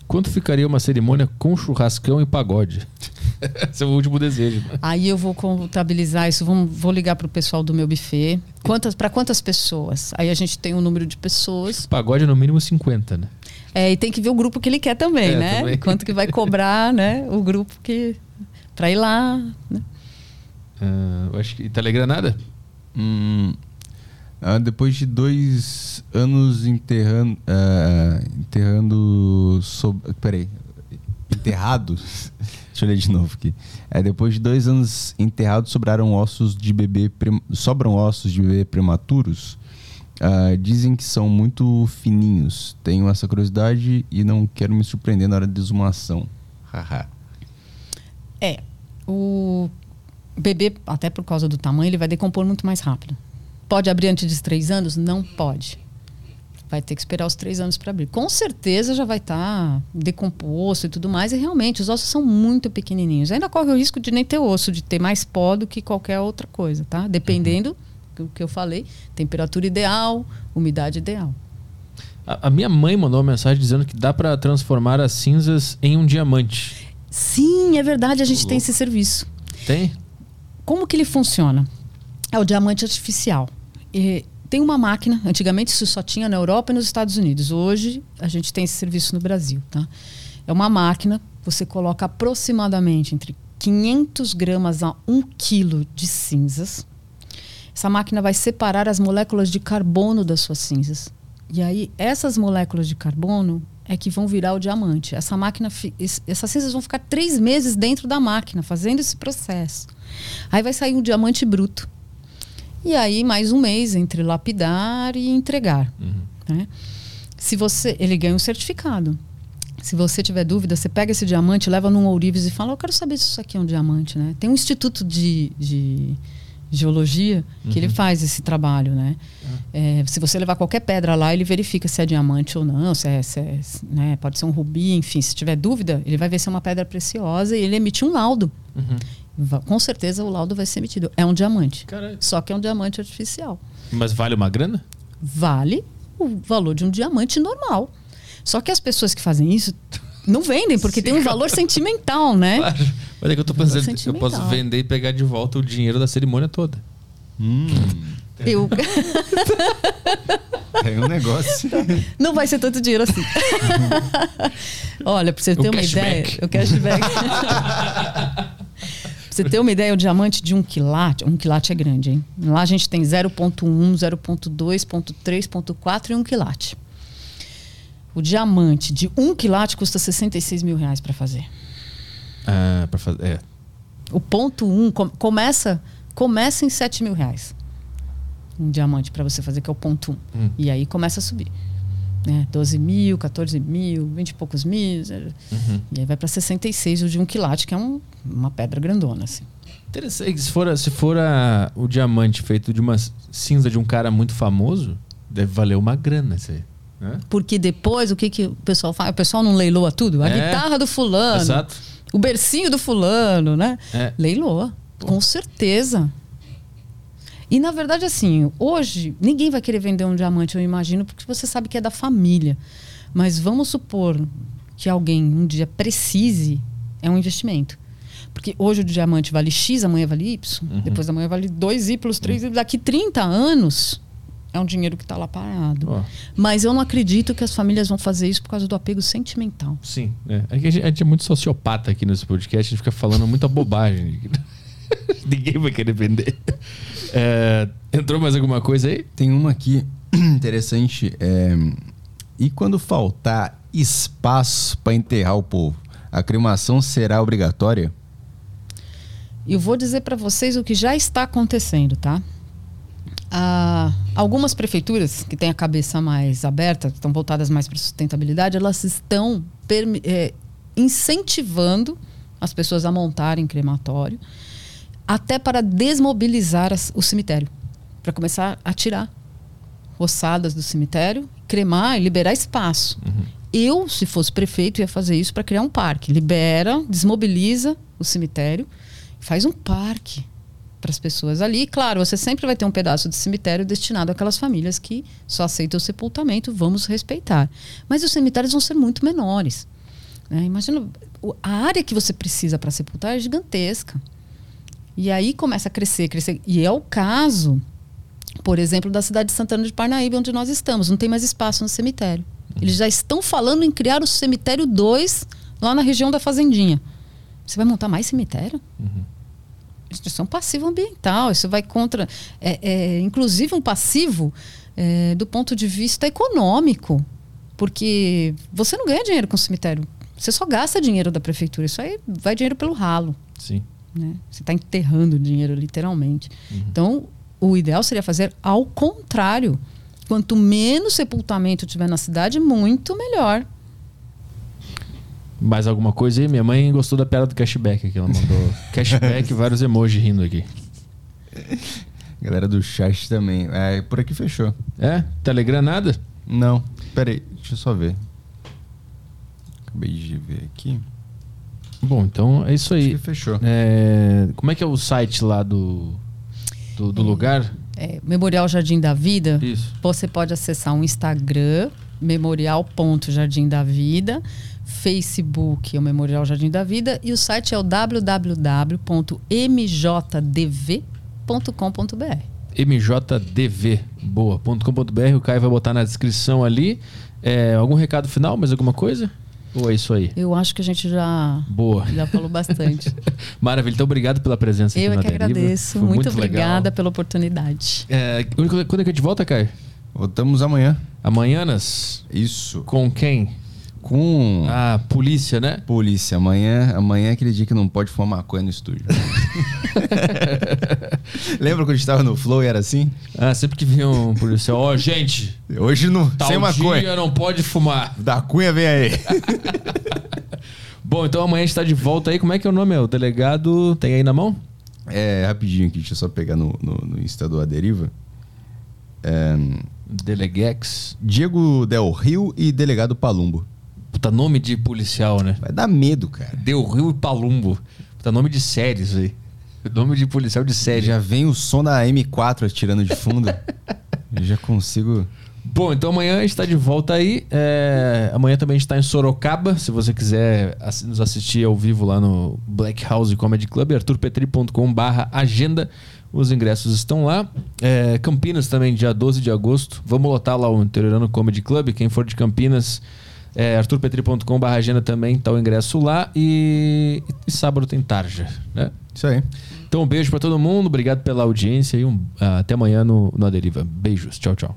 Quanto ficaria uma cerimônia com churrascão e pagode? Esse é o último desejo. Aí eu vou contabilizar isso, vamos, vou ligar para o pessoal do meu buffet. Quantas, para quantas pessoas? Aí a gente tem um número de pessoas. Pagode é no mínimo 50, né? É, e tem que ver o grupo que ele quer também, É, né? também. Quanto que vai cobrar, né? O grupo que. para ir lá. Né? Eu acho que Telegram nada? Hum, ah, depois de dois anos enterrando. ah, enterrando. Sob, peraí. Enterrados. Deixa eu ler de novo aqui. É, depois de dois anos enterrados, sobraram ossos de bebê. prem- sobram ossos de bebê prematuros. Ah, dizem que são muito fininhos. Tenho essa curiosidade e não quero me surpreender na hora de exumação. Haha. É. O bebê, até por causa do tamanho, ele vai decompor muito mais rápido. Pode abrir antes dos três anos? Não pode. Vai ter que esperar os três anos para abrir. Com certeza já vai estar decomposto e tudo mais. E realmente, os ossos são muito pequenininhos. Ainda corre o risco de nem ter osso, de ter mais pó do que qualquer outra coisa, tá? Dependendo do que eu falei, temperatura ideal, umidade ideal. A, a minha mãe mandou uma mensagem dizendo que dá pra transformar as cinzas em um diamante. Sim, é verdade, a gente Louco. tem esse serviço. Tem? Como que ele funciona? É o diamante artificial. E tem uma máquina, antigamente isso só tinha na Europa e nos Estados Unidos. Hoje a gente tem esse serviço no Brasil, tá? É uma máquina, você coloca aproximadamente entre 500 gramas a 1 quilo de cinzas. Essa máquina vai separar as moléculas de carbono das suas cinzas. E aí, essas moléculas de carbono é que vão virar o diamante. Essa máquina, essas cinzas vão ficar três meses dentro da máquina, fazendo esse processo. Aí vai sair um diamante bruto. E aí, mais um mês entre lapidar e entregar. Uhum. Né? Se você. Ele ganha um certificado. Se você tiver dúvida, você pega esse diamante, leva num ourives e fala: Eu quero saber se isso aqui é um diamante. Né? Tem um instituto de, de geologia que uhum. ele faz esse trabalho, né? Uhum. É, se você levar qualquer pedra lá, ele verifica se é diamante ou não, se é, se é né? pode ser um rubi, enfim. Se tiver dúvida, ele vai ver se é uma pedra preciosa e ele emite um laudo. Uhum. Com certeza o laudo vai ser emitido. É um diamante. Caralho. Só que é um diamante artificial. Mas vale uma grana? Vale o valor de um diamante normal. Só que as pessoas que fazem isso não vendem, porque Sim, tem um valor sentimental, né? Claro. Mas é que eu tô pensando, eu posso vender e pegar de volta o dinheiro da cerimônia toda. Hum. Eu. Tem um negócio. Não vai ser tanto dinheiro assim. Olha, pra você ter o uma cashback. ideia. O cashback. Você ter uma ideia, o diamante de um quilate. Um quilate é grande, hein? Lá a gente tem 0,1, 0,2, 0,3, 0,4 e um quilate. O diamante de um quilate custa 66 mil reais para fazer. Ah, para fazer. É. O ponto 1 um, com, começa, começa em 7 mil reais. Um diamante para você fazer, que é o ponto 1. Um. Hum. E aí começa a subir. Né? 12 mil, 14 mil, 20 e poucos mil. Uhum. E aí vai para 66 o de um quilate, que é um, uma pedra grandona. Assim. Interessante. Se for, se for a, o diamante feito de uma cinza de um cara muito famoso, deve valer uma grana isso aí. É? Porque depois, o que, que o pessoal faz? O pessoal não leiloa tudo? A é. guitarra do fulano. Exato. O bercinho do fulano, né? É. Leiloa. Pô. Com certeza. E na verdade, assim, hoje ninguém vai querer vender um diamante, eu imagino, porque você sabe que é da família. Mas vamos supor que alguém um dia precise, é um investimento. Porque hoje o diamante vale X, amanhã vale Y, uhum. depois da manhã vale 2 Y, 3 Y. Daqui 30 anos, é um dinheiro que está lá parado. Oh. Mas eu não acredito que as famílias vão fazer isso por causa do apego sentimental. Sim. É, é que a, gente, a gente é muito sociopata aqui nesse podcast, a gente fica falando muita bobagem. Ninguém vai querer vender. É, entrou mais alguma coisa aí? Tem uma aqui interessante. É, e quando faltar espaço para enterrar o povo, a cremação será obrigatória? Eu vou dizer para vocês o que já está acontecendo, tá? Ah, algumas prefeituras que têm a cabeça mais aberta, estão voltadas mais para sustentabilidade, elas estão é, incentivando as pessoas a montarem crematório, até para desmobilizar as, o cemitério, para começar a tirar ossadas do cemitério, cremar e liberar espaço. Uhum. Eu, se fosse prefeito, ia fazer isso para criar um parque. Libera, desmobiliza o cemitério, faz um parque para as pessoas ali. E, claro, você sempre vai ter um pedaço de cemitério destinado àquelas famílias que só aceitam o sepultamento, vamos respeitar. Mas os cemitérios vão ser muito menores. Né? Imagina, a área que você precisa para sepultar é gigantesca. E aí começa a crescer, crescer. E é o caso, por exemplo, da cidade de Santana de Parnaíba, onde nós estamos. Não tem mais espaço no cemitério. Eles já estão falando em criar o cemitério 2 lá na região da Fazendinha. Você vai montar mais cemitério? Uhum. Isso é um passivo ambiental, isso vai contra. É, é inclusive um passivo é, do ponto de vista econômico. Porque você não ganha dinheiro com o cemitério. Você só gasta dinheiro da prefeitura. Isso aí vai dinheiro pelo ralo. Sim. Né? Você está enterrando dinheiro, literalmente. Uhum. Então, o ideal seria fazer ao contrário. Quanto menos sepultamento tiver na cidade, muito melhor. Mais alguma coisa aí? Minha mãe gostou da piada do cashback que ela mandou. cashback, vários emojis rindo aqui. Galera do chat também. É, por aqui fechou. É? Telegram nada? Não. Pera aí, deixa eu só ver. Acabei de ver aqui. Bom, então é isso aí. Acho que fechou. É, como é que é o site lá do, do, do é, lugar? É, Memorial Jardim da Vida. Isso. Você pode acessar o um Instagram, memorial.jardim da vida Facebook é o Memorial Jardim da Vida e o site é o www.mjdv.com.br. mjdv, boa.com.br. O Caio vai botar na descrição ali. É, algum recado final, mais alguma coisa? Ou é isso aí? Eu acho que a gente já, Boa. já falou bastante. Maravilha. Então, obrigado pela presença Eu aqui é na que Deriva. agradeço. Foi Muito, legal. obrigada pela oportunidade. É, quando é que a gente volta, Caio? Voltamos amanhã. Amanhãnas? Isso. Com quem? Com Ah, polícia, né? polícia. Amanhã, amanhã é aquele dia que não pode fumar maconha no estúdio. Lembra quando a gente tava no Flow e era assim? Ah, sempre que vinha um policial, ó, gente, Hoje não, tal sem maconha. dia não pode fumar. Da cunha vem aí. Bom, então amanhã a gente tá de volta aí. Como é que é o nome? É o delegado tem aí na mão? É, rapidinho aqui, deixa eu só pegar no, no, no Insta do A Deriva. É, Delegex. Diego Del Rio e Delegado Palumbo. Puta, nome de policial, né? Vai dar medo, cara. Del Rio e Palumbo. Puta, nome de séries aí. Nome de policial de série. Já vem o som da M4 atirando de fundo. eu já consigo. Bom, então amanhã a gente está de volta aí. É, amanhã também a gente está em Sorocaba. Se você quiser nos assistir ao vivo lá no Black House Comedy Club, arturpetri.com/barra agenda. Os ingressos estão lá. É, Campinas também, dia 12 de agosto. Vamos lotar lá o Interiorano Comedy Club. Quem for de Campinas, é, arturpetri.com/barra agenda também está o ingresso lá. E, e sábado tem tarja, né? Isso aí. Então um beijo para todo mundo. Obrigado pela audiência e um, até amanhã no, no A Deriva. Beijos. Tchau, tchau.